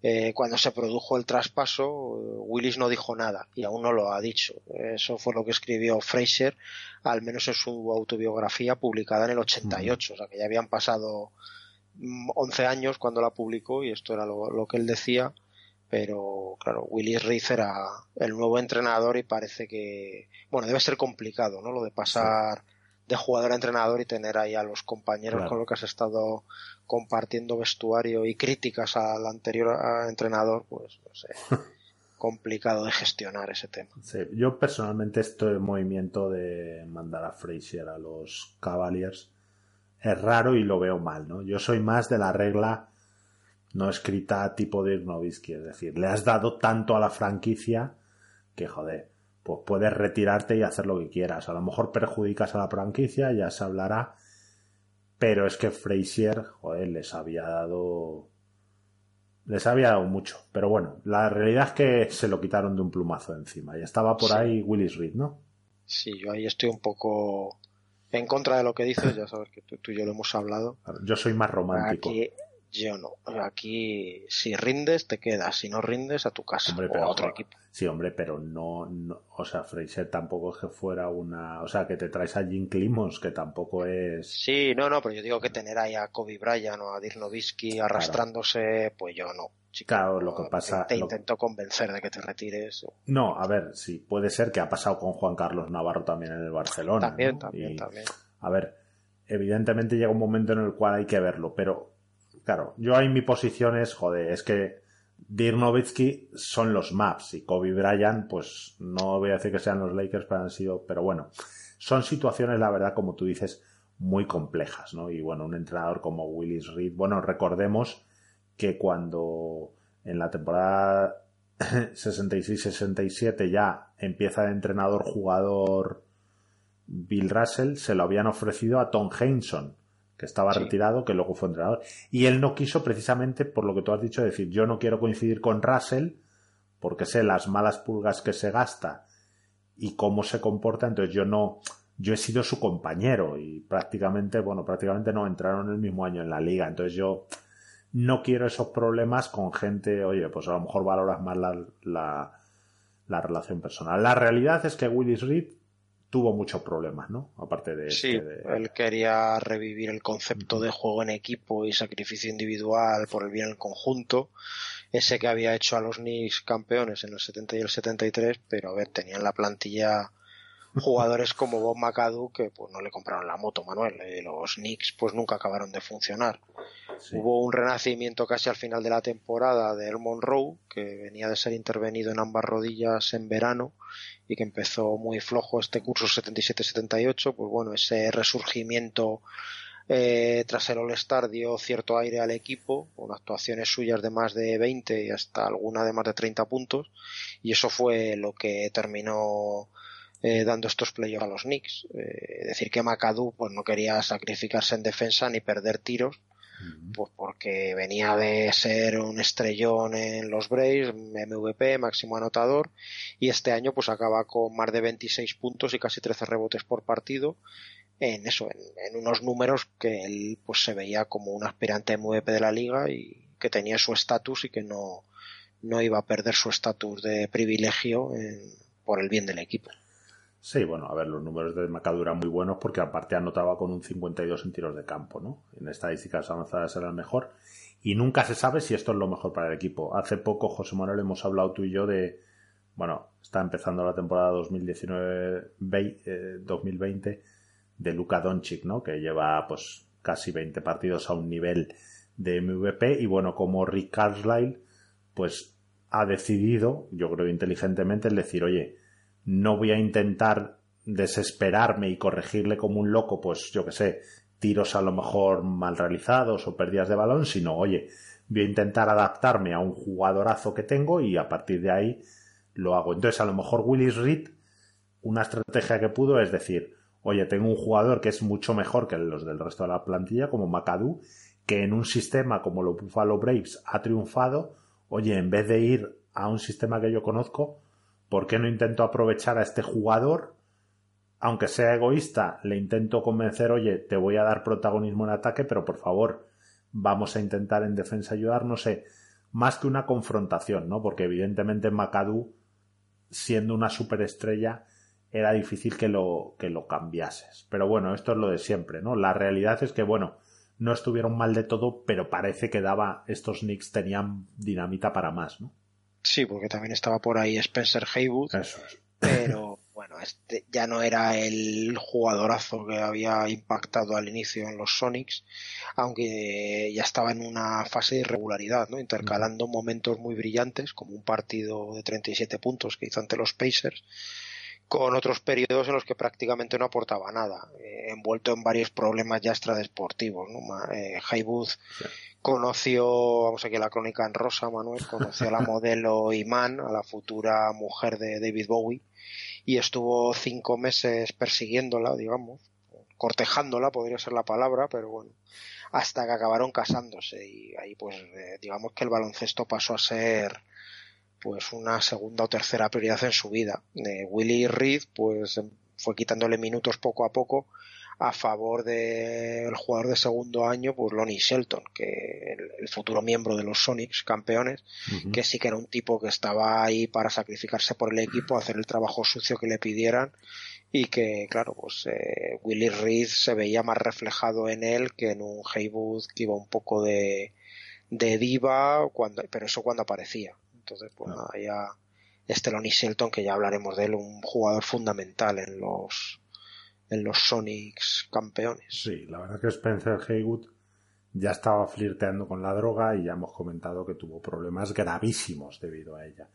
Eh, cuando se produjo el traspaso, eh, Willis no dijo nada y aún no lo ha dicho. Eso fue lo que escribió Fraser, al menos en su autobiografía publicada en el 88, o sea que ya habían pasado 11 mm, años cuando la publicó y esto era lo, que él decía, pero claro, Willis Reed era el nuevo entrenador y parece que, bueno, debe ser complicado, ¿no? Lo de pasar de jugador a entrenador y tener ahí a los compañeros con los que has estado compartiendo vestuario y críticas al anterior entrenador, pues no sé, complicado de gestionar ese tema. yo personalmente este movimiento de mandar a Frazier a los Cavaliers es raro y lo veo mal, ¿no? Yo soy más de la regla no escrita tipo de Nowitzki, es decir, le has dado tanto a la franquicia que joder, pues puedes retirarte y hacer lo que quieras. A lo mejor perjudicas a la franquicia, ya se hablará. Pero es que Frazier, joder, les había dado. Les había dado mucho. Pero bueno, la realidad es que se lo quitaron de un plumazo encima. Y estaba por ahí Willis Reed, ¿no? Sí, yo ahí estoy un poco en contra de lo que dices. Ya sabes que tú, y yo lo hemos hablado. Yo soy más romántico. Yo no. Aquí, si rindes, te quedas. Si no rindes, a tu casa o a otro equipo. Sí, hombre, pero no, O sea, Fraser tampoco es que fuera una. O sea, que te traes a Jim Clemons, que tampoco es. Sí, no, no, pero yo digo que tener ahí a Kobe Bryant o a Dirk Nowitzki arrastrándose, pues yo no. claro, lo que pasa. Te, intento convencer de que te retires. No, a ver, sí, puede ser que ha pasado con Juan Carlos Navarro también en el Barcelona. También, también, también. A ver, evidentemente llega un momento en el cual hay que verlo, pero Claro, yo ahí mi posición es, joder, es que Dirk Nowitzki son los Maps y Kobe Bryant, pues no voy a decir que sean los Lakers, pero han sido, pero bueno, son situaciones, la verdad, como tú dices, muy complejas, ¿no? Y bueno, un entrenador como Willis Reed, bueno, recordemos que cuando en la temporada 66-67 ya empieza de entrenador jugador Bill Russell, se lo habían ofrecido a Tom Hainson que estaba retirado, que luego fue entrenador. Y él no quiso precisamente por lo que tú has dicho, decir, yo no quiero coincidir con Russell, porque sé las malas pulgas que se gasta y cómo se comporta, entonces yo no, yo he sido su compañero y prácticamente, bueno, prácticamente no entraron el mismo año en la liga, entonces yo no quiero esos problemas con gente, oye, pues a lo mejor valoras más la, la, la relación personal. La realidad es que Willis Reed tuvo muchos problemas, ¿no? Aparte de... Sí, este, él quería revivir el concepto de juego en equipo y sacrificio individual por el bien del conjunto, ese que había hecho a los Knicks campeones en el 70 y el 73, pero a ver, tenían la plantilla jugadores como Bob McAdoo que pues no le compraron la moto, Manuel, y los Knicks pues nunca acabaron de funcionar. Hubo un renacimiento casi al final de la temporada de El Monroe, que venía de ser intervenido en ambas rodillas en verano y que empezó muy flojo este curso 77-78. Pues bueno, ese resurgimiento eh, tras el All-Star dio cierto aire al equipo, con actuaciones suyas de más de 20 y hasta alguna de más de 30 puntos, y eso fue lo que terminó eh, dando estos playoffs a los Knicks. Eh, decir que McAdoo pues, no quería sacrificarse en defensa ni perder tiros, pues porque venía de ser un estrellón en los Braves, MVP, máximo anotador, y este año pues acaba con más de 26 puntos y casi 13 rebotes por partido, en eso, en, unos números que él pues se veía como un aspirante MVP de la liga y que tenía su estatus y que no, no iba a perder su estatus de privilegio por el bien del equipo. Sí, bueno, a ver, los números de Macadu eran muy buenos porque aparte anotaba con un 52 en tiros de campo, ¿no? En estadísticas avanzadas era el mejor. Y nunca se sabe si esto es lo mejor para el equipo. Hace poco, José Manuel, hemos hablado tú y yo de, bueno, está empezando la temporada 2019-2020 de Luka Doncic, ¿no? Que lleva pues casi 20 partidos a un nivel de MVP y bueno, como Rick Carlisle pues ha decidido, yo creo inteligentemente, el decir, oye, no voy a intentar desesperarme y corregirle como un loco, pues yo que sé, tiros a lo mejor mal realizados o pérdidas de balón, sino, oye, voy a intentar adaptarme a un jugadorazo que tengo y a partir de ahí lo hago. Entonces, a lo mejor Willis Reed, una estrategia que pudo es decir, oye, tengo un jugador que es mucho mejor que los del resto de la plantilla, como McAdoo, que en un sistema como los Buffalo Braves ha triunfado, oye, en vez de ir a un sistema que yo conozco, ¿por qué no intento aprovechar a este jugador? Aunque sea egoísta, le intento convencer, oye, te voy a dar protagonismo en ataque, pero por favor, vamos a intentar en defensa ayudar, no sé, más que una confrontación, ¿no? Porque evidentemente McAdoo, siendo una superestrella, era difícil que lo, que lo cambiases. Pero bueno, esto es lo de siempre, ¿no? La realidad es que, bueno, no estuvieron mal de todo, pero parece que daba, estos Knicks tenían dinamita para más, ¿no? Sí, porque también estaba por ahí Spencer Haywood. Eso es. Pero bueno, este ya no era el jugadorazo que había impactado al inicio en los Sonics, aunque ya estaba en una fase de irregularidad, ¿no? Intercalando momentos muy brillantes, como un partido de 37 puntos que hizo ante los Pacers, con otros periodos en los que prácticamente no aportaba nada, eh, envuelto en varios problemas ya extradeportivos. ¿no? Eh, Haywood conoció, vamos aquí a la crónica en rosa, Manuel, conoció a la modelo Iman, a la futura mujer de David Bowie, y estuvo cinco meses persiguiéndola, digamos, cortejándola, podría ser la palabra, pero bueno, hasta que acabaron casándose y ahí pues eh, digamos que el baloncesto pasó a ser pues una segunda o tercera prioridad en su vida. Eh, Willy Reed pues fue quitándole minutos poco a poco a favor del jugador de segundo año, pues Lonnie Shelton, que el, futuro miembro de los Sonics, campeones, que sí que era un tipo que estaba ahí para sacrificarse por el equipo, hacer el trabajo sucio que le pidieran y que, claro, pues eh, Willy Reed se veía más reflejado en él que en un Haywood que iba un poco de, de diva, cuando, pero eso cuando aparecía. Entonces, pues nada, ya este Lonnie Shelton, que ya hablaremos de él, un jugador fundamental en los en los Sonics campeones. Sí, la verdad que Spencer Haywood ya estaba flirteando con la droga y ya hemos comentado que tuvo problemas gravísimos debido a ella.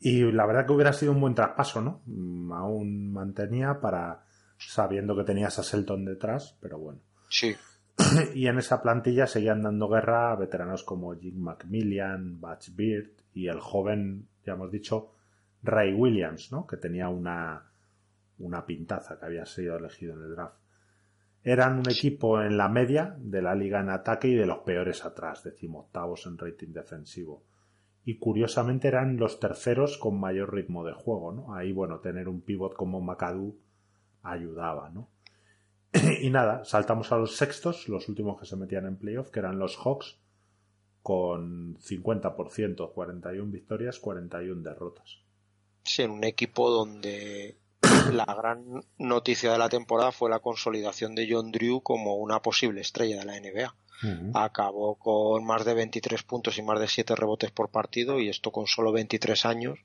Y la verdad que hubiera sido un buen traspaso, ¿no? Mm, aún mantenía para sabiendo que tenías a Shelton detrás, pero bueno. Sí. y en esa plantilla seguían dando guerra a veteranos como Jim McMillian, Batch Beard y el joven, ya hemos dicho, Ray Williams, ¿no? Que tenía una, una pintaza que había sido elegido en el draft. Eran un equipo en la media de la liga en ataque y de los peores atrás, decimoctavos en rating defensivo. Y curiosamente eran los terceros con mayor ritmo de juego, ¿no? Ahí, bueno, tener un pivot como McAdoo ayudaba, ¿no? y nada, saltamos a los sextos, los últimos que se metían en playoff, que eran los Hawks, con 50%, 41 victorias, 41 derrotas. Sí, en un equipo donde la gran noticia de la temporada fue la consolidación de John Drew como una posible estrella de la NBA. Acabó con más de 23 puntos y más de 7 rebotes por partido y esto con solo 23 años,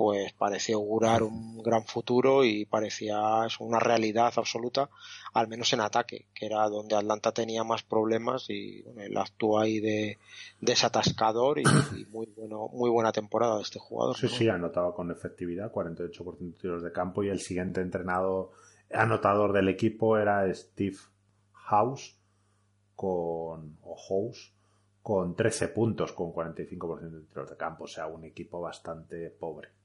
pues parecía augurar un gran futuro y parecía una realidad absoluta, al menos en ataque, que era donde Atlanta tenía más problemas y bueno, él actúa ahí de desatascador y, muy bueno, muy buena temporada de este jugador. Sí, sí, anotaba con efectividad, 48% de tiros de campo y el siguiente entrenado anotador del equipo era Steve House con o House con 13 puntos con 45% de tiros de campo, o sea, un equipo bastante pobre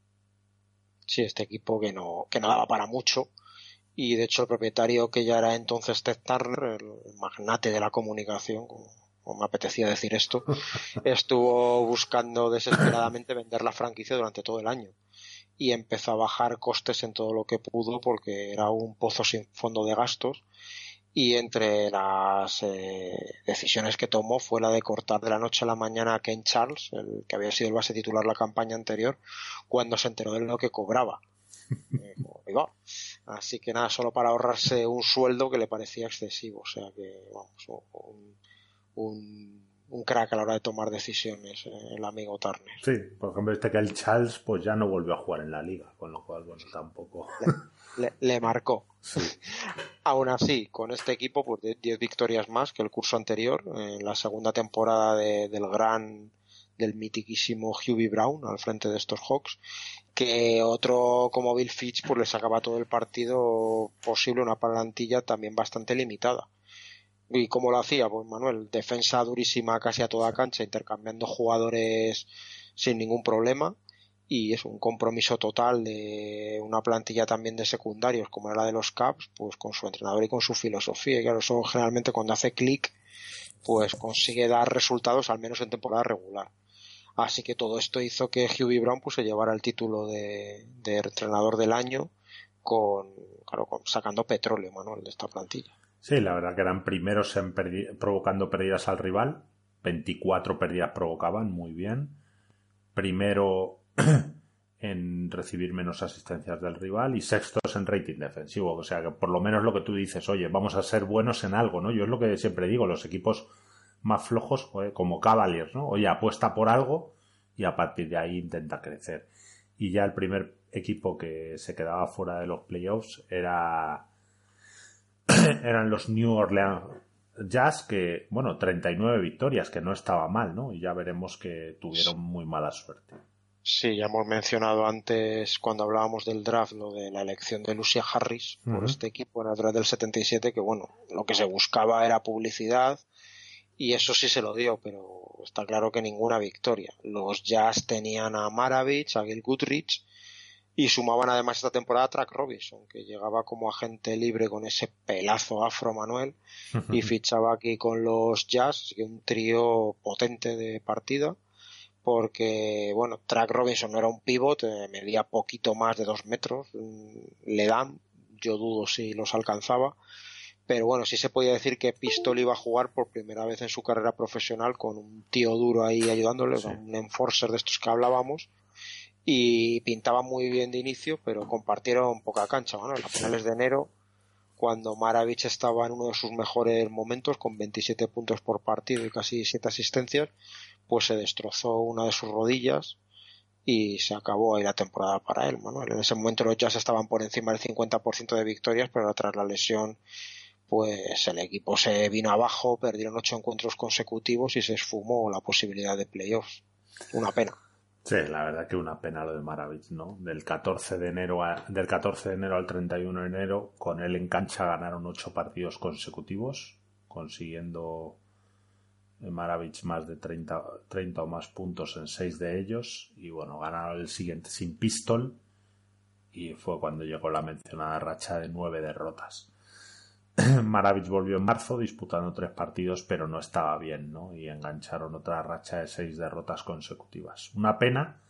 sí, este equipo que no, que no daba para mucho. Y de hecho el propietario que ya era entonces Ted Turner, el magnate de la comunicación, como, me apetecía decir esto, estuvo buscando desesperadamente vender la franquicia durante todo el año. Y empezó a bajar costes en todo lo que pudo porque era un pozo sin fondo de gastos y entre las eh, decisiones que tomó fue la de cortar de la noche a la mañana a Ken Charles, el que había sido el base titular la campaña anterior, cuando se enteró de lo que cobraba. Eh, Así que nada, solo para ahorrarse un sueldo que le parecía excesivo. O sea que, vamos, un, un, un crack a la hora de tomar decisiones, eh, el amigo Turner. Sí, por ejemplo, este que el Charles pues ya no volvió a jugar en la liga, con lo cual, bueno, tampoco le, marcó. Aún así, con este equipo, pues 10 victorias más que el curso anterior, en la segunda temporada del gran, del mitiquísimo Hughie Brown al frente de estos Hawks, que otro como Bill Fitch, pues le sacaba todo el partido posible, una plantilla también bastante limitada. ¿Y cómo lo hacía? Pues Manuel, defensa durísima casi a toda cancha, intercambiando jugadores sin ningún problema y es un compromiso total de una plantilla también de secundarios como era la de los Caps, pues con su entrenador y con su filosofía. Y claro, eso generalmente cuando hace clic, pues consigue dar resultados al menos en temporada regular. Así que todo esto hizo que Hughie Brown pues, se llevara el título de, entrenador del año con, claro, sacando petróleo, Manuel, de esta plantilla. Sí, la verdad que eran primeros en provocando pérdidas al rival. 24 pérdidas provocaban, muy bien. Primero en recibir menos asistencias del rival y sextos en rating defensivo. O sea que por lo menos lo que tú dices, oye, vamos a ser buenos en algo, ¿no? Yo es lo que siempre digo, los equipos más flojos, como Cavaliers, ¿no? Oye, apuesta por algo y a partir de ahí intenta crecer. Y ya el primer equipo que se quedaba fuera de los playoffs era eran los New Orleans Jazz que, bueno, 39 victorias, que no estaba mal, ¿no? Y ya veremos que tuvieron muy mala suerte. Sí, ya hemos mencionado antes cuando hablábamos del draft lo de la elección de Lucia Harris por este equipo en el draft del 77 que bueno, lo que se buscaba era publicidad y eso sí se lo dio, pero está claro que ninguna victoria. Los Jazz tenían a Maravich, a Gil Goodrich y sumaban además esta temporada a Track Robinson, que llegaba como agente libre con ese pelazo afro Manuel y fichaba aquí con los Jazz, un trío potente de partida porque, bueno, Track Robinson no era un pivot, eh, medía poquito más de dos metros, mm, le dan, yo dudo si los alcanzaba, pero bueno, sí se podía decir que Pistol iba a jugar por primera vez en su carrera profesional con un tío duro ahí ayudándole, un enforcer de estos que hablábamos, y pintaba muy bien de inicio, pero compartieron poca cancha, bueno, a finales de enero, cuando Maravich estaba en uno de sus mejores momentos, con 27 puntos por partido y casi 7 asistencias, pues se destrozó una de sus rodillas y se acabó ahí la temporada para él. Manuel. En ese momento los Jazz estaban por encima del 50% de victorias, pero tras la lesión, pues el equipo se vino abajo, perdieron ocho encuentros consecutivos y se esfumó la posibilidad de playoffs. Una pena. Sí, la verdad que una pena lo de Maravich, ¿no? Del 14 de enero del 14 de enero al 31 de enero, con él en cancha ganaron ocho partidos consecutivos, consiguiendo Maravich más de 30, 30 o más puntos en 6 de ellos y bueno, ganaron el siguiente sin pistol y fue cuando llegó la mencionada racha de 9 derrotas. Maravich volvió en marzo disputando tres partidos pero no estaba bien ¿no? y engancharon otra racha de 6 derrotas consecutivas. Una pena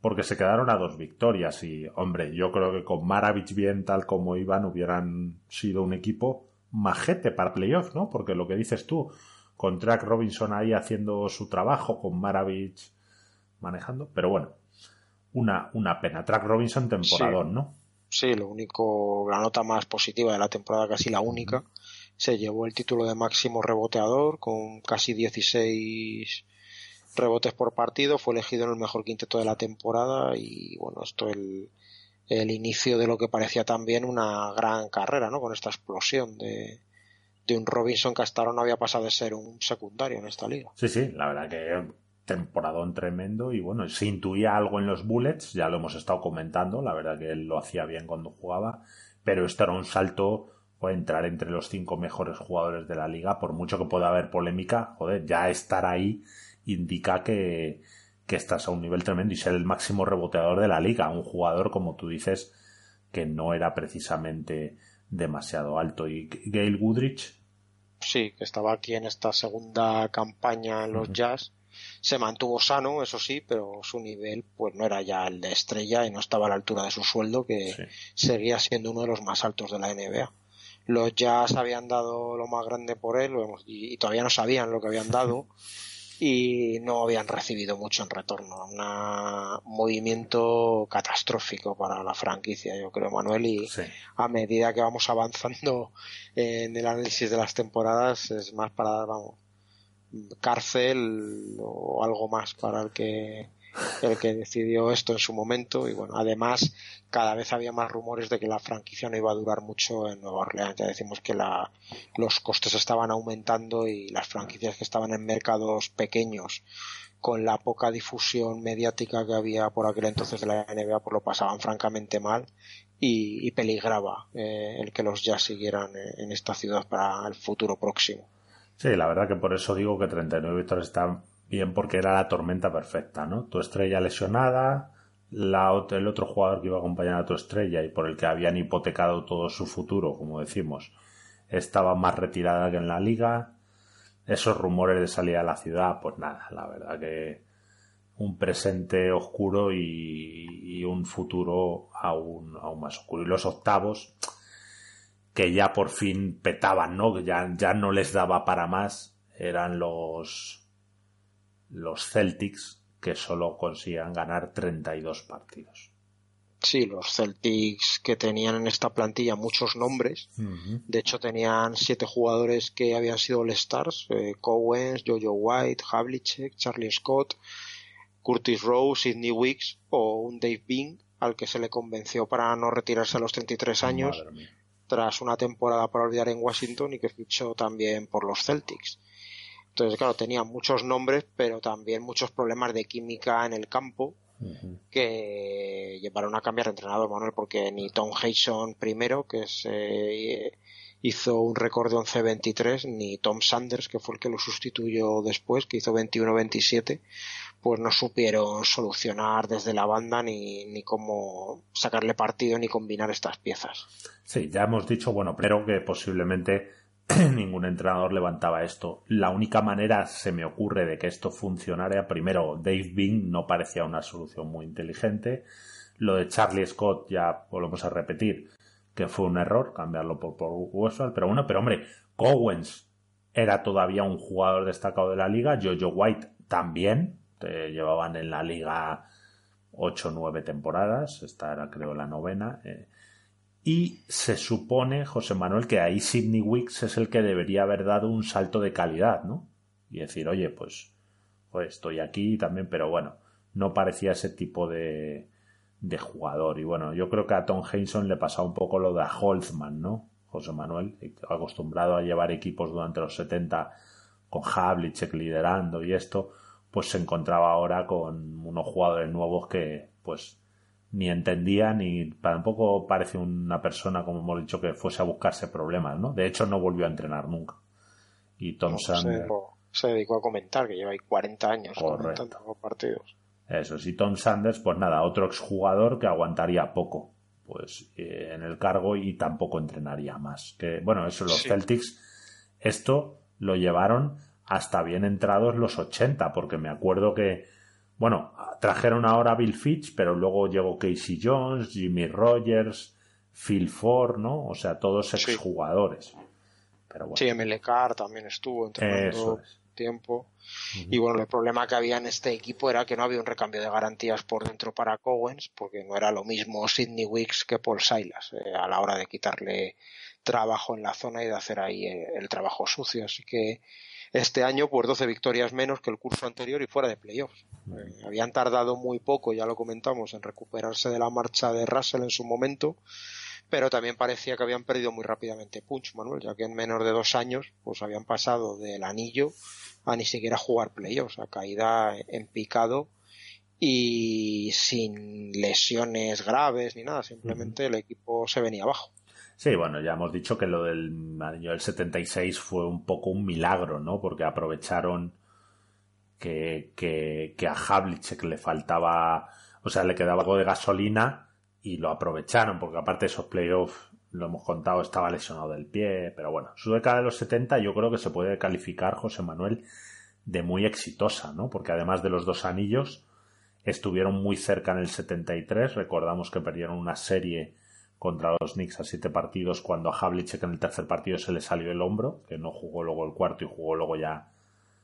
porque se quedaron a dos victorias y hombre, yo creo que con Maravich bien tal como iban hubieran sido un equipo majete para playoff, ¿no? Porque lo que dices tú, con Track Robinson ahí haciendo su trabajo, con Maravich manejando, pero bueno, una, una pena. Track Robinson temporadón, ¿no? Sí, lo único, la nota más positiva de la temporada, casi la única, se llevó el título de máximo reboteador con casi 16 rebotes por partido, fue elegido en el mejor quinteto de la temporada y bueno, esto el, el inicio de lo que parecía también una gran carrera, ¿no? Con esta explosión de, de un Robinson ahora no había pasado de ser un secundario en esta liga. Sí, sí, la verdad que temporadón tremendo y bueno, se intuía algo en los Bullets, ya lo hemos estado comentando, la verdad que él lo hacía bien cuando jugaba, pero esto era un salto o entrar entre los cinco mejores jugadores de la liga, por mucho que pueda haber polémica, joder, ya estar ahí indica que, que estás a un nivel tremendo y ser el máximo reboteador de la liga, un jugador como tú dices que no era precisamente demasiado alto. Y Gail Goodrich. Sí, que estaba aquí en esta segunda campaña en los Jazz. Se mantuvo sano, eso sí, pero su nivel pues no era ya el de estrella y no estaba a la altura de su sueldo, que seguía siendo uno de los más altos de la NBA. Los Jazz habían dado lo más grande por él y, y todavía no sabían lo que habían dado. y no habían recibido mucho en retorno. Un movimiento catastrófico para la franquicia, yo creo, Manuel, y a medida que vamos avanzando en el análisis de las temporadas es más para, vamos, cárcel o algo más para el que el que decidió esto en su momento y bueno, además cada vez había más rumores de que la franquicia no iba a durar mucho en Nueva Orleans. Ya decimos que la, los costes estaban aumentando y las franquicias que estaban en mercados pequeños con la poca difusión mediática que había por aquel entonces de la NBA pues lo pasaban francamente mal y, peligraba eh, el que los ya siguieran en esta ciudad para el futuro próximo. Sí, la verdad que por eso digo que 39 victorias están bien porque era la tormenta perfecta, ¿no? Tu estrella lesionada, el otro jugador que iba a acompañar a tu estrella y por el que habían hipotecado todo su futuro, como decimos, estaba más retirada que en la liga. Esos rumores de salida a la ciudad, pues nada, la verdad que un presente oscuro y, un futuro aún, aún más oscuro. Y los octavos, que ya por fin petaban, ¿no? Ya, ya no les daba para más, eran los los Celtics que solo consigan ganar 32 partidos. Sí, los Celtics que tenían en esta plantilla muchos nombres. De hecho, tenían siete jugadores que habían sido All-Stars: eh, Cowens, Jojo White, Havlicek, Charlie Scott, Curtis Rose, Sidney Wicks o un Dave Bing al que se le convenció para no retirarse a los 33 años tras una temporada para olvidar en Washington y que fichó también por los Celtics. Entonces, claro, tenía muchos nombres, pero también muchos problemas de química en el campo que llevaron a cambiar de entrenador, Manuel, porque ni Tom Hayson primero, que se hizo un récord de 11-23, ni Tom Sanders, que fue el que lo sustituyó después, que hizo 21-27, pues no supieron solucionar desde la banda ni, ni cómo sacarle partido ni combinar estas piezas. Sí, ya hemos dicho, bueno, pero que posiblemente ningún entrenador levantaba esto. La única manera, se me ocurre, de que esto funcionara, primero, Dave Bing no parecía una solución muy inteligente. Lo de Charlie Scott, ya volvemos a repetir, que fue un error, cambiarlo por Paul Westphal, pero bueno, pero hombre, Cowens era todavía un jugador destacado de la liga, Jojo White también, llevaban en la liga 8 o 9 temporadas, esta era creo la novena, eh, y se supone, José Manuel, que ahí Sidney Wicks es el que debería haber dado un salto de calidad, ¿no? Y decir, oye, pues, pues estoy aquí también, pero bueno, no parecía ese tipo de, de jugador. Y bueno, yo creo que a Tom Henson le pasaba un poco lo de a Holtzman, ¿no? José Manuel, acostumbrado a llevar equipos durante los 70 con Havlicek liderando y esto, pues se encontraba ahora con unos jugadores nuevos que, pues, ni entendía ni tampoco parece una persona, como hemos dicho, que fuese a buscarse problemas, ¿no? De hecho, no volvió a entrenar nunca. Y Tom Sanders. Se, dedicó a comentar que lleva ahí 40 años comentando partidos. Eso, sí, Tom Sanders, pues nada, otro exjugador que aguantaría poco pues eh, en el cargo y tampoco entrenaría más. Que bueno, eso los Celtics esto lo llevaron hasta bien entrados los 80, porque me acuerdo que bueno, trajeron ahora a Bill Fitch, pero luego llegó Casey Jones, Jimmy Rogers, Phil Ford, ¿no? O sea, todos exjugadores. Pero bueno. Sí, MLK también estuvo entrenando tiempo. Y bueno, el problema que había en este equipo era que no había un recambio de garantías por dentro para Cowens, porque no era lo mismo Sidney Wicks que Paul Silas eh, a la hora de quitarle trabajo en la zona y de hacer ahí el, el trabajo sucio. Así que este año, pues 12 victorias menos que el curso anterior y fuera de playoffs. Eh, habían tardado muy poco, ya lo comentamos, en recuperarse de la marcha de Russell en su momento, pero también parecía que habían perdido muy rápidamente punch, Manuel, ya que en menos de dos años, pues habían pasado del anillo a ni siquiera jugar playoffs, a caída en picado y sin lesiones graves ni nada, simplemente el equipo se venía abajo. Sí, bueno, ya hemos dicho que lo del año del 76 fue un poco un milagro, ¿no? Porque aprovecharon que, que, que a Havlicek le faltaba, o sea, le quedaba algo de gasolina y lo aprovecharon, porque aparte de esos playoffs, lo hemos contado, estaba lesionado del pie, pero bueno, su década de los 70 yo creo que se puede calificar, José Manuel, de muy exitosa, ¿no? Porque además de los dos anillos, estuvieron muy cerca en el 73, recordamos que perdieron una serie contra los Knicks a siete partidos cuando a Havlicek en el tercer partido se le salió el hombro, que no jugó luego el cuarto y jugó luego ya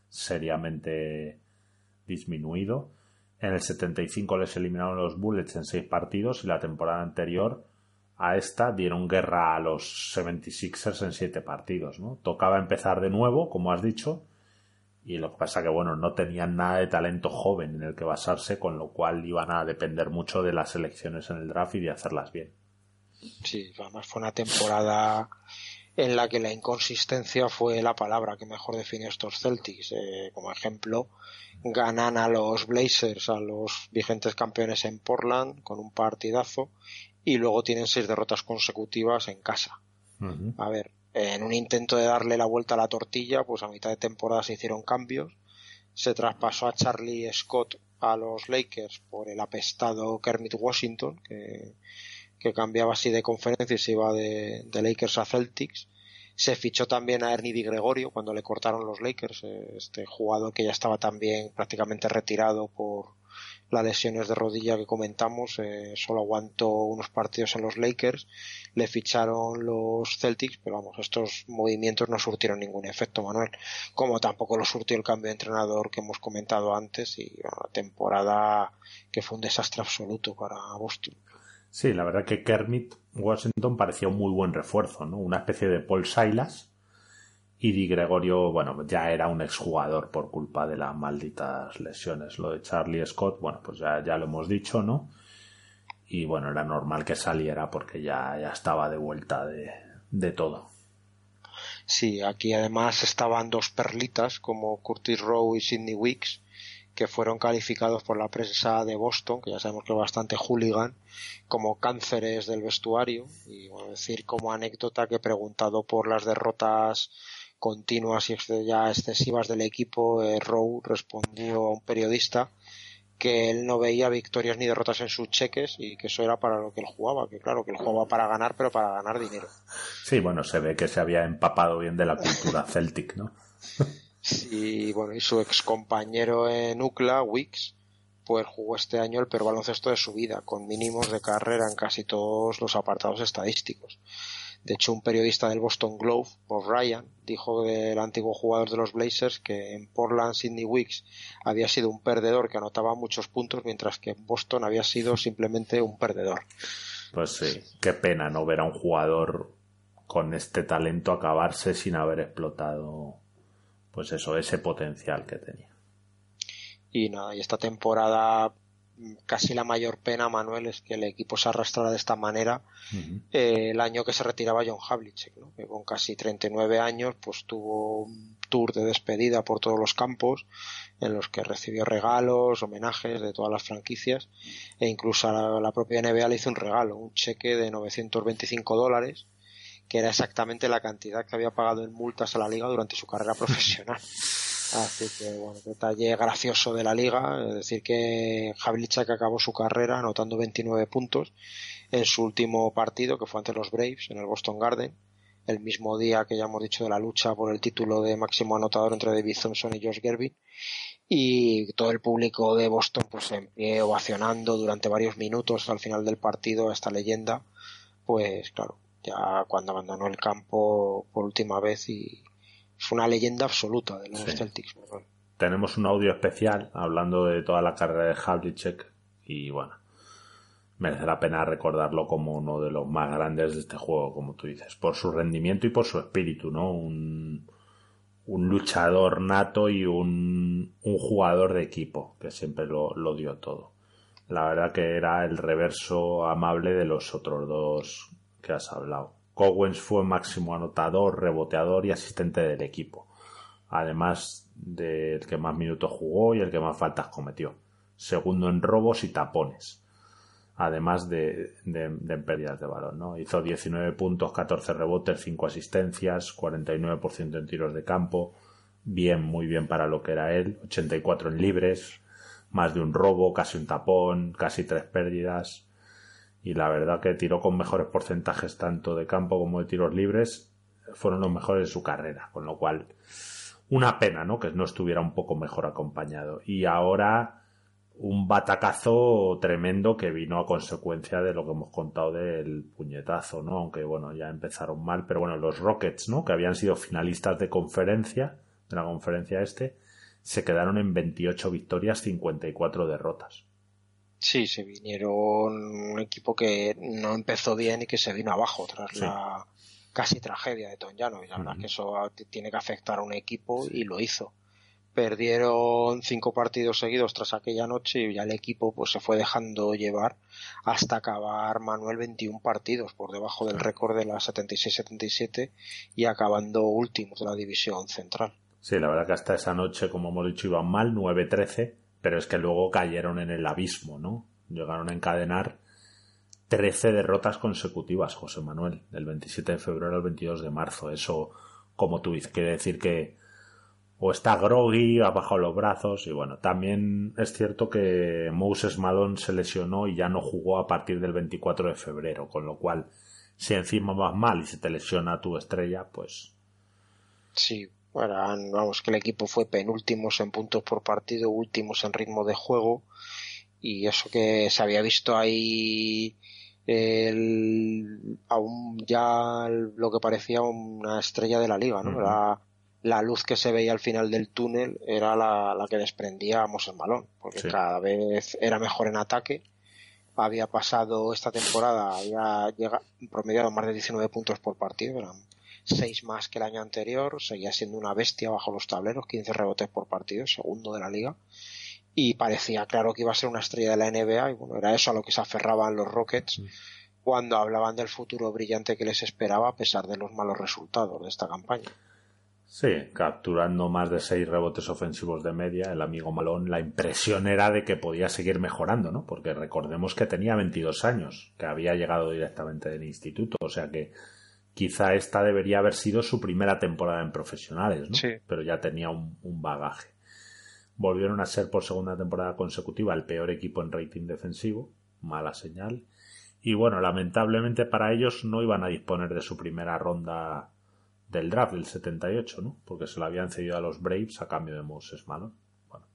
seriamente disminuido. En el 75 les eliminaron los Bullets en seis partidos y la temporada anterior a esta dieron guerra a los 76ers en siete partidos. ¿no? Tocaba empezar de nuevo, como has dicho, y lo que pasa que bueno, no tenían nada de talento joven en el que basarse, con lo cual iban a depender mucho de las elecciones en el draft y de hacerlas bien. Sí, además fue una temporada en la que la inconsistencia fue la palabra que mejor define estos Celtics. Eh, como ejemplo, ganan a los Blazers, a los vigentes campeones en Portland, con un partidazo, y luego tienen seis derrotas consecutivas en casa. A ver, en un intento de darle la vuelta a la tortilla, pues a mitad de temporada se hicieron cambios. Se traspasó a Charlie Scott a los Lakers por el apestado Kermit Washington, que que cambiaba así de conferencia y se iba de, Lakers a Celtics. Se fichó también a Ernie Di Gregorio cuando le cortaron los Lakers, eh, este jugador que ya estaba también prácticamente retirado por las lesiones de rodilla que comentamos, eh, solo aguantó unos partidos en los Lakers, le ficharon los Celtics, pero vamos, estos movimientos no surtieron ningún efecto, Manuel, como tampoco lo surtió el cambio de entrenador que hemos comentado antes y una temporada que fue un desastre absoluto para Boston. Sí, la verdad que Kermit Washington parecía un muy buen refuerzo, ¿no? Una especie de Paul Silas. Y Di Gregorio, bueno, ya era un exjugador por culpa de las malditas lesiones. Lo de Charlie Scott, bueno, pues ya, ya lo hemos dicho, ¿no? Y bueno, era normal que saliera porque ya, ya estaba de vuelta de, de todo. Sí, aquí además estaban dos perlitas como Curtis Rowe y Sidney Weeks que fueron calificados por la prensa de Boston, que ya sabemos que es bastante hooligan, como cánceres del vestuario. Y bueno, decir como anécdota que preguntado por las derrotas continuas y ya excesivas del equipo, eh, Rowe respondió a un periodista que él no veía victorias ni derrotas en sus cheques y que eso era para lo que él jugaba, que claro, que él jugaba para ganar, pero para ganar dinero. Sí, bueno, se ve que se había empapado bien de la cultura celtic, ¿no? Y bueno y su ex compañero en UCLA Wicks pues jugó este año el peor baloncesto de su vida con mínimos de carrera en casi todos los apartados estadísticos. De hecho un periodista del Boston Globe Bob Ryan dijo del antiguo jugador de los Blazers que en Portland Sidney Wicks había sido un perdedor que anotaba muchos puntos mientras que en Boston había sido simplemente un perdedor. Pues sí qué pena no ver a un jugador con este talento acabarse sin haber explotado pues eso, ese potencial que tenía. Y nada, y esta temporada casi la mayor pena, Manuel, es que el equipo se arrastrara de esta manera eh, el año que se retiraba John Havlicek, que con casi 39 años pues tuvo un tour de despedida por todos los campos en los que recibió regalos, homenajes de todas las franquicias e incluso a la propia NBA le hizo un regalo, un cheque de 925 dólares que era exactamente la cantidad que había pagado en multas a la liga durante su carrera profesional. Así que, bueno, detalle gracioso de la liga, es decir que que acabó su carrera anotando 29 puntos en su último partido, que fue ante los Braves, en el Boston Garden, el mismo día que ya hemos dicho de la lucha por el título de máximo anotador entre David Thompson y Josh Gervin, y todo el público de Boston pues en ovacionando durante varios minutos al final del partido esta leyenda, pues claro, ya cuando abandonó el campo por última vez y fue una leyenda absoluta de los Celtics. Tenemos un audio especial hablando de toda la carrera de Havlicek y bueno, merece la pena recordarlo como uno de los más grandes de este juego, como tú dices, por su rendimiento y por su espíritu, ¿no? Un, un luchador nato y un, un, jugador de equipo que siempre lo, lo, dio todo. La verdad que era el reverso amable de los otros dos que has hablado. Cowens fue máximo anotador, reboteador y asistente del equipo, además del que más minutos jugó y el que más faltas cometió. Segundo en robos y tapones además de, de, pérdidas de balón. ¿no? Hizo 19 puntos, 14 rebotes, 5 asistencias, 49% en tiros de campo, bien, muy bien para lo que era él, 84 en libres, más de un robo, casi un tapón, casi tres pérdidas. Y la verdad que tiró con mejores porcentajes tanto de campo como de tiros libres, fueron los mejores de su carrera, con lo cual una pena, ¿no? Que no estuviera un poco mejor acompañado. Y ahora un batacazo tremendo que vino a consecuencia de lo que hemos contado del puñetazo, ¿no? Aunque bueno, ya empezaron mal, pero bueno, los Rockets, ¿no? Que habían sido finalistas de conferencia, de la conferencia este, se quedaron en 28 victorias, 54 derrotas. Sí, se vinieron un equipo que no empezó bien y que se vino abajo tras la casi tragedia de Tonjano. Y la verdad que eso tiene que afectar a un equipo y lo hizo. Perdieron cinco partidos seguidos tras aquella noche y ya el equipo pues se fue dejando llevar hasta acabar Manuel 21 partidos por debajo del récord de la 76-77 y acabando últimos de la división central. Sí, la verdad que hasta esa noche, como hemos dicho, iban mal, 9-13, pero es que luego cayeron en el abismo, ¿no? Llegaron a encadenar 13 derrotas consecutivas, José Manuel, del 27 de febrero al 22 de marzo. Eso, como tú dices, quiere decir que o está groggy, ha bajado los brazos y bueno, también es cierto que Moses Malone se lesionó y ya no jugó a partir del 24 de febrero, con lo cual si encima vas mal y se te lesiona tu estrella, pues sí, bueno, vamos que el equipo fue penúltimos en puntos por partido, últimos en ritmo de juego y eso que se había visto ahí el, aún ya lo que parecía una estrella de la liga, ¿no? la luz que se veía al final del túnel era la, la que desprendíamos el balón, porque cada vez era mejor en ataque. Había pasado esta temporada, había llegado, promediado más de 19 puntos por partido, eran 6 más que el año anterior, seguía siendo una bestia bajo los tableros, 15 rebotes por partido, segundo de la liga, y parecía claro que iba a ser una estrella de la NBA, y bueno, era eso a lo que se aferraban los Rockets cuando hablaban del futuro brillante que les esperaba a pesar de los malos resultados de esta campaña. Sí, capturando más de seis rebotes ofensivos de media, el amigo Malón, la impresión era de que podía seguir mejorando, ¿no? Porque recordemos que tenía 22 años, que había llegado directamente del instituto, o sea que quizá esta debería haber sido su primera temporada en profesionales, ¿no? Sí. Pero ya tenía un, un bagaje. Volvieron a ser por segunda temporada consecutiva el peor equipo en rating defensivo, mala señal. Y bueno, lamentablemente para ellos no iban a disponer de su primera ronda del draft del 78, ¿no? Porque se lo habían cedido a los Braves a cambio de Moses Malone. Bueno,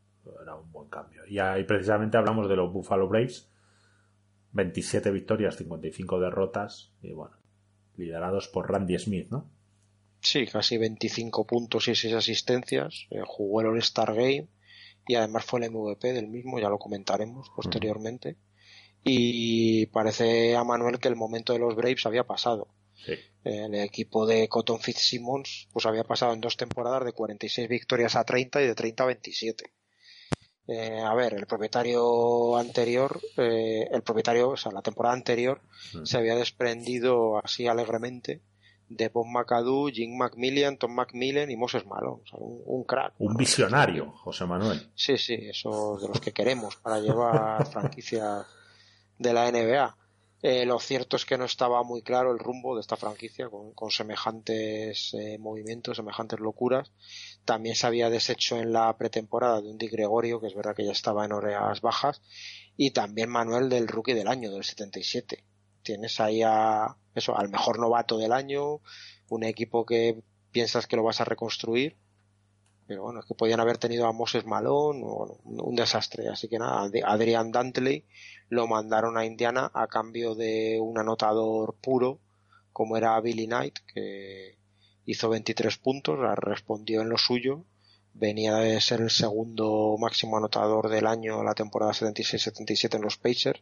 era un buen cambio. Y ahí precisamente hablamos de los Buffalo Braves. 27 victorias, 55 derrotas y bueno, liderados por Randy Smith, ¿no? Sí, casi 25 puntos y 6 asistencias. Eh, jugó el All-Star Game y además fue el MVP del mismo, ya lo comentaremos posteriormente. Y parece a Manuel que el momento de los Braves había pasado el equipo de Cotton Fitzsimmons pues había pasado en dos temporadas de 46 victorias a 30 y de 30 a 27. Eh, a ver, el propietario anterior, eh, el propietario, o sea, la temporada anterior mm. se había desprendido así alegremente de Bob McAdoo, Jim McMillan, Tom McMillan y Moses Malone. un, crack. Un visionario, José Manuel. Sí, sí, eso de los que queremos para llevar franquicia de la NBA. Eh, lo cierto es que no estaba muy claro el rumbo de esta franquicia con, semejantes eh, movimientos, semejantes locuras. También se había deshecho en la pretemporada de un Di Gregorio, que es verdad que ya estaba en horas bajas, y también Manuel del rookie del año, del 77. Tienes ahí a, eso, al mejor novato del año, un equipo que piensas que lo vas a reconstruir, pero bueno, es que podían haber tenido a Moses Malone, un desastre. Así que nada, Adrian Dantley lo mandaron a Indiana a cambio de un anotador puro como era Billy Knight, que hizo 23 puntos, respondió en lo suyo, venía de ser el segundo máximo anotador del año la temporada 76-77 en los Pacers,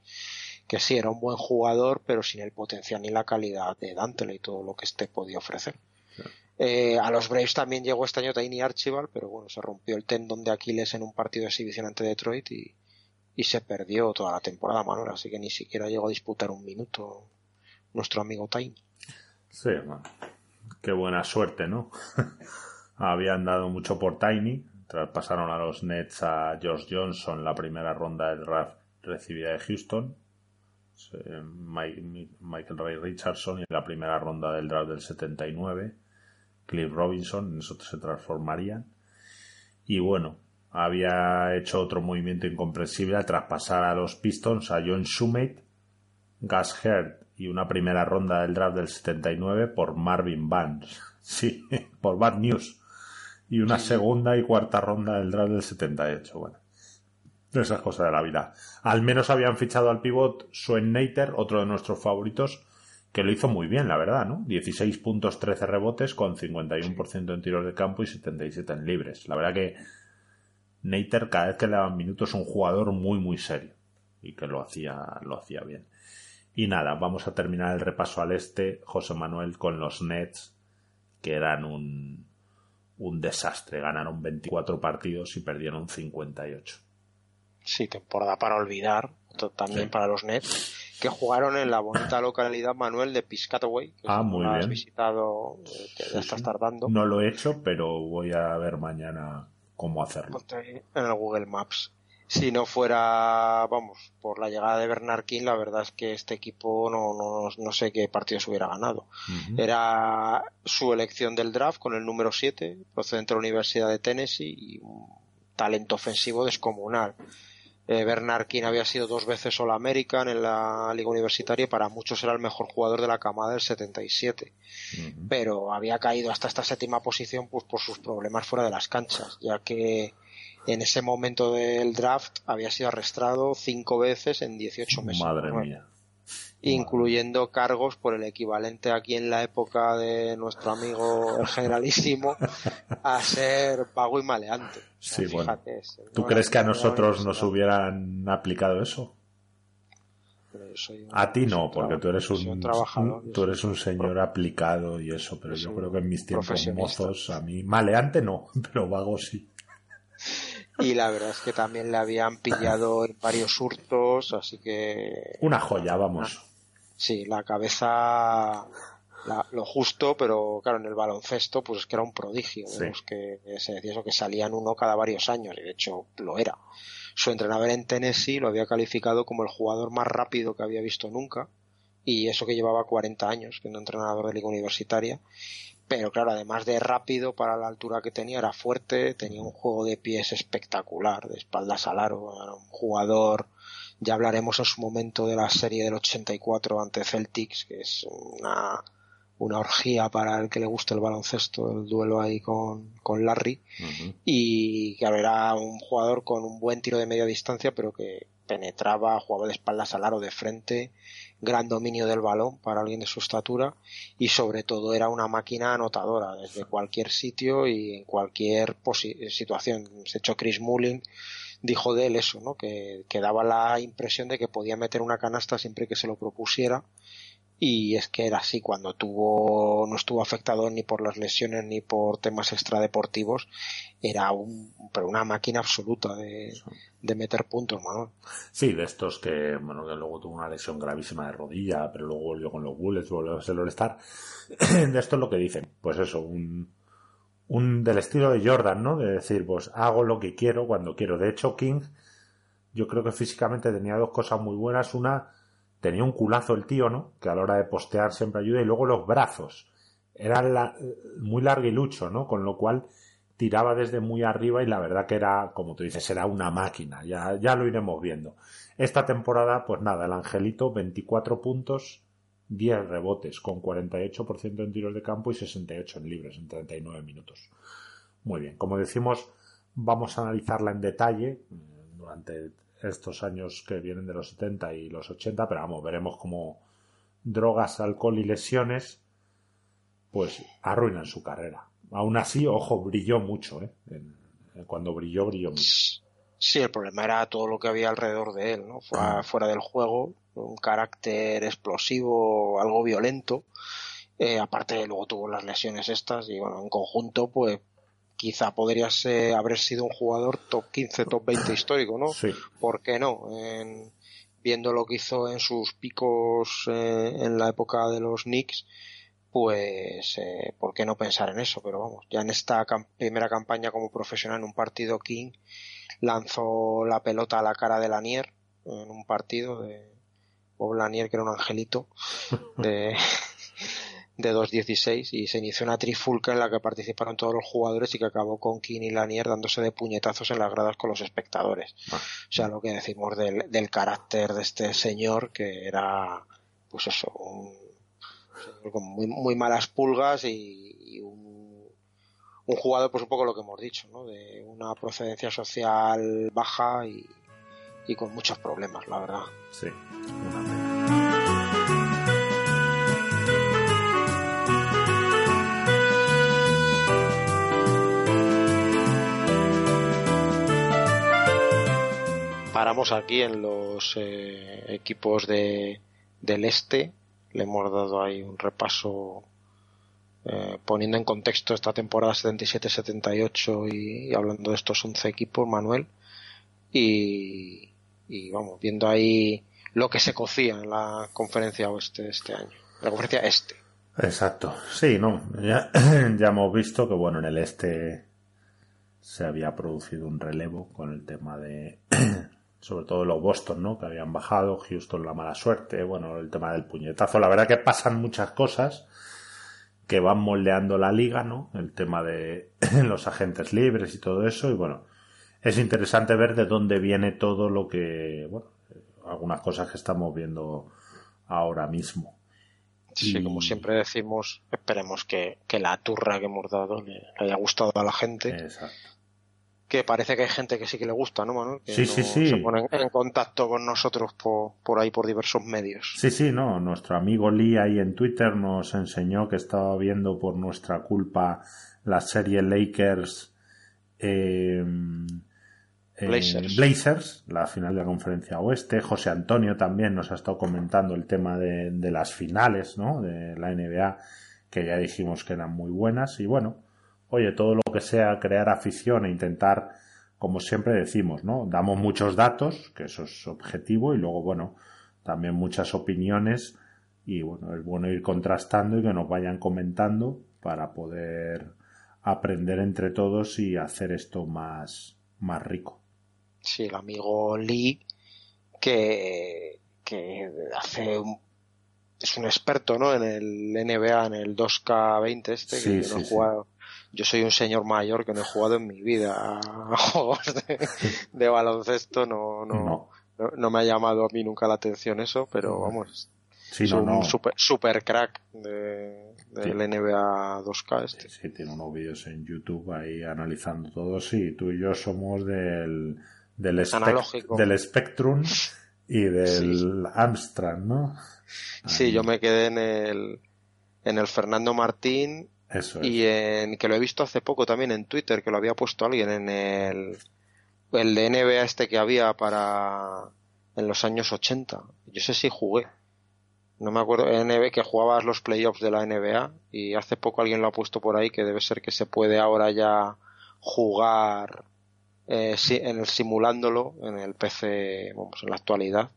que sí era un buen jugador, pero sin el potencial ni la calidad de Dantle y todo lo que este podía ofrecer. Eh, a los Braves también llegó este año Tiny Archibald, pero bueno, se rompió el tendón de Aquiles en un partido de exhibición ante Detroit y, y se perdió toda la temporada, Manuel, así que ni siquiera llegó a disputar un minuto nuestro amigo Tiny. Sí, bueno, qué buena suerte, ¿no? Habían dado mucho por Tiny, traspasaron a los Nets a George Johnson la primera ronda del draft recibida de Houston, Michael Ray Richardson y la primera ronda del draft del 79 Cliff Robinson, en eso se transformarían. Y bueno, había hecho otro movimiento incomprensible al traspasar a los Pistons a John Shumate, Gas Heard y una primera ronda del draft del 79 por Marvin Vance. Sí, por Bad News. Y una segunda y cuarta ronda del draft del 78. Bueno, esas cosas de la vida. Al menos habían fichado al pivot Swen Nater, otro de nuestros favoritos, que lo hizo muy bien, la verdad, ¿no? 16 puntos, 13 rebotes, con 51% en tiros de campo y 77 en libres. La verdad que Neiter, cada vez que le daban minutos, es un jugador muy, muy serio. Y que lo hacía, lo hacía bien. Y nada, vamos a terminar el repaso al este, José Manuel, con los Nets, que eran un, un desastre. Ganaron 24 partidos y perdieron 58. Sí, temporada para olvidar, también para los Nets que jugaron en la bonita localidad Manuel de Piscataway. Que ah, muy bien. Has visitado, eh, que ya estás tardando. No lo he hecho, pero voy a ver mañana cómo hacerlo. En el Google Maps. Si no fuera, vamos, por la llegada de Bernard King, la verdad es que este equipo no, no, no sé qué partidos hubiera ganado. Era su elección del draft con el número 7, procedente de la Universidad de Tennessee y un talento ofensivo descomunal eh, Bernard King había sido dos veces All American en la liga universitaria y para muchos era el mejor jugador de la camada del 77. Pero había caído hasta esta séptima posición pues, por sus problemas fuera de las canchas, ya que en ese momento del draft había sido arrestado cinco veces en 18 meses. Madre mía incluyendo cargos por el equivalente aquí en la época de nuestro amigo el generalísimo a ser pago y maleante. Sí, bueno. ¿Tú crees que a nosotros nos hubieran aplicado eso? a ti no, porque tú eres un, tú eres un señor aplicado y eso, pero yo creo que en mis tiempos mozos a mí maleante no, pero vago sí. Y la verdad es que también le habían pillado en varios hurtos, así que una joya, vamos. Sí, la cabeza lo justo, pero claro, en el baloncesto pues es que era un prodigio. que se decía eso que salían uno cada varios años y de hecho lo era. Su entrenador en Tennessee lo había calificado como el jugador más rápido que había visto nunca y eso que llevaba 40 años siendo entrenador de liga universitaria. Pero claro, además de rápido para la altura que tenía, era fuerte, tenía un juego de pies espectacular, de espaldas al aro, era un jugador ya hablaremos en su momento de la serie del 84 ante Celtics, que es una, una orgía para el que le guste el baloncesto, el duelo ahí con, con Larry. Y que era un jugador con un buen tiro de media distancia, pero que penetraba, jugaba de espaldas al aro de frente, gran dominio del balón para alguien de su estatura y sobre todo era una máquina anotadora desde cualquier sitio y en cualquier situación. Se hecho Chris Mullin dijo de él eso, ¿no? Que, que, daba la impresión de que podía meter una canasta siempre que se lo propusiera. Y es que era así, cuando tuvo, no estuvo afectado ni por las lesiones ni por temas extradeportivos, era un, pero una máquina absoluta de, de meter puntos, ¿no? Sí, de estos que, bueno, que luego tuvo una lesión gravísima de rodilla, pero luego volvió con los Bullets, volvió a ser All-Star. de esto es lo que dicen. Pues eso, un, un del estilo de Jordan, ¿no? De decir, pues hago lo que quiero cuando quiero. De hecho, King, yo creo que físicamente tenía dos cosas muy buenas. Una, tenía un culazo el tío, ¿no? Que a la hora de postear siempre ayuda. Y luego los brazos. Era la, muy larguilucho, ¿no? Con lo cual tiraba desde muy arriba y la verdad que era, como tú dices, era una máquina. Ya, ya lo iremos viendo. Esta temporada, pues nada, el Angelito, 24 puntos, 10 rebotes con 48% en tiros de campo y 68 en libres en 39 minutos. Muy bien, como decimos, vamos a analizarla en detalle eh, durante estos años que vienen de los 70 y los 80, pero vamos, veremos cómo drogas, alcohol y lesiones, pues arruinan su carrera. Aún así, ojo, brilló mucho, ¿eh? cuando brilló, brilló mucho. Sí, el problema era todo lo que había alrededor de él, ¿no? Fuera, ah. fuera del juego, un carácter explosivo, algo violento. Eh, aparte, luego tuvo las lesiones estas y bueno, en conjunto, pues quizá podría ser, haber sido un jugador top 15, top 20 histórico, ¿no? Sí. ¿Por qué no? viendo lo que hizo en sus picos eh, en la época de los Knicks, pues eh, ¿por qué no pensar en eso? Pero vamos, ya en esta primera campaña como profesional en un partido King lanzó la pelota a la cara de Lanier en un partido de Bob Lanier que era un angelito de de 2.16 y se inició una trifulca en la que participaron todos los jugadores y que acabó con King y Lanier dándose de puñetazos en las gradas con los espectadores. Ah. O sea, lo que decimos del, del, carácter de este señor que era, pues eso, un, con muy, muy malas pulgas y, un, un, jugador, pues un poco lo que hemos dicho, ¿no? De una procedencia social baja y, y con muchos problemas, la verdad. Sí, paramos aquí en los eh, equipos de, del este. Le hemos dado ahí un repaso eh, poniendo en contexto esta temporada 77-78 y, hablando de estos 11 equipos, Manuel. Y, y, vamos, viendo ahí lo que se cocía en la conferencia oeste este año. La conferencia este. Exacto. Sí, no. Ya, ya hemos visto que, bueno, en el este se había producido un relevo con el tema de sobre todo los Boston, ¿no? Que habían bajado, Houston la mala suerte, bueno, el tema del puñetazo. La verdad que pasan muchas cosas que van moldeando la liga, ¿no? El tema de los agentes libres y todo eso, y bueno, es interesante ver de dónde viene todo lo que, bueno, algunas cosas que estamos viendo ahora mismo. Sí, como siempre decimos, esperemos que, que la turra que hemos dado le haya gustado a la gente. Exacto que parece que hay gente que sí que le gusta, ¿no, Manuel? Que sí, sí, sí. Se ponen en contacto con nosotros por, por, ahí, por diversos medios. Sí, sí, no. Nuestro amigo Lee ahí en Twitter nos enseñó que estaba viendo por nuestra culpa la serie Lakers eh, eh, Blazers. Blazers. la final de la conferencia oeste. José Antonio también nos ha estado comentando el tema de, de las finales, ¿no? De la NBA, que ya dijimos que eran muy buenas. Y bueno, oye, todo lo que sea crear afición e intentar, como siempre decimos, ¿no? Damos muchos datos, que eso es objetivo, y luego, bueno, también muchas opiniones, y bueno, es bueno ir contrastando y que nos vayan comentando para poder aprender entre todos y hacer esto más, más rico. Sí, el amigo Lee, que, que hace un, es un experto, ¿no? En el NBA, en el 2K20 este, que no jugado yo soy un señor mayor que no he jugado en mi vida a juegos de, baloncesto, no, no, no, me ha llamado a mí nunca la atención eso, pero vamos, sí, es un super, super, crack de, del NBA 2K este. Sí, tiene unos vídeos en YouTube ahí analizando todo, sí, tú y yo somos del, del, del Spectrum y del Amstrad, ¿no? Sí, yo me quedé en el, en el Fernando Martín y en, que lo he visto hace poco también en Twitter, que lo había puesto alguien en el, el de NBA este que había para en los años 80. Yo sé si jugué. No me acuerdo, NBA que jugabas los playoffs de la NBA y hace poco alguien lo ha puesto por ahí que debe ser que se puede ahora ya jugar eh, en el simulándolo en el PC, vamos, en la actualidad.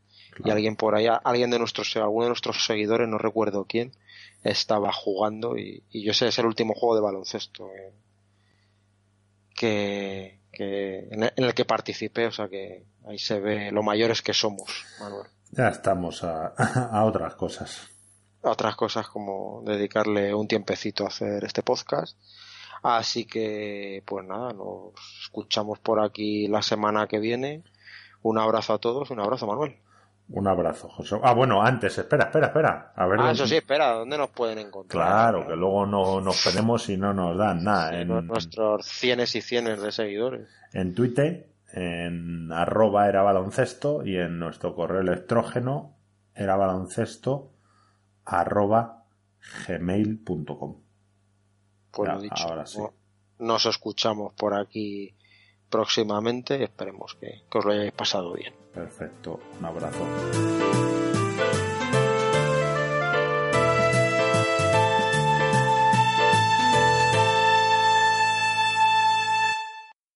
Y alguien por ahí, alguien de nuestros, alguno de nuestros seguidores, no recuerdo quién, estaba jugando y, yo sé, es el último juego de baloncesto que, en, el, que participé, o sea que ahí se ve lo mayores que somos, Manuel. Ya estamos a, a otras cosas. A otras cosas como dedicarle un tiempecito a hacer este podcast. Así que, pues nada, nos escuchamos por aquí la semana que viene. Un abrazo a todos, un abrazo, Manuel. Un abrazo, José. Ah, bueno, antes, espera, espera, espera. A ver ah, eso sí, espera, ¿dónde nos pueden encontrar? Claro, que luego no nos ponemos y no nos dan nada. en, nuestros cienes y cienes de seguidores. En Twitter, en arroba era baloncesto y en nuestro correo electrógeno era baloncesto arroba gmail.com. Pues lo dicho, ahora sí. nos escuchamos por aquí próximamente. Esperemos que, que os lo hayáis pasado bien. Perfecto, un abrazo.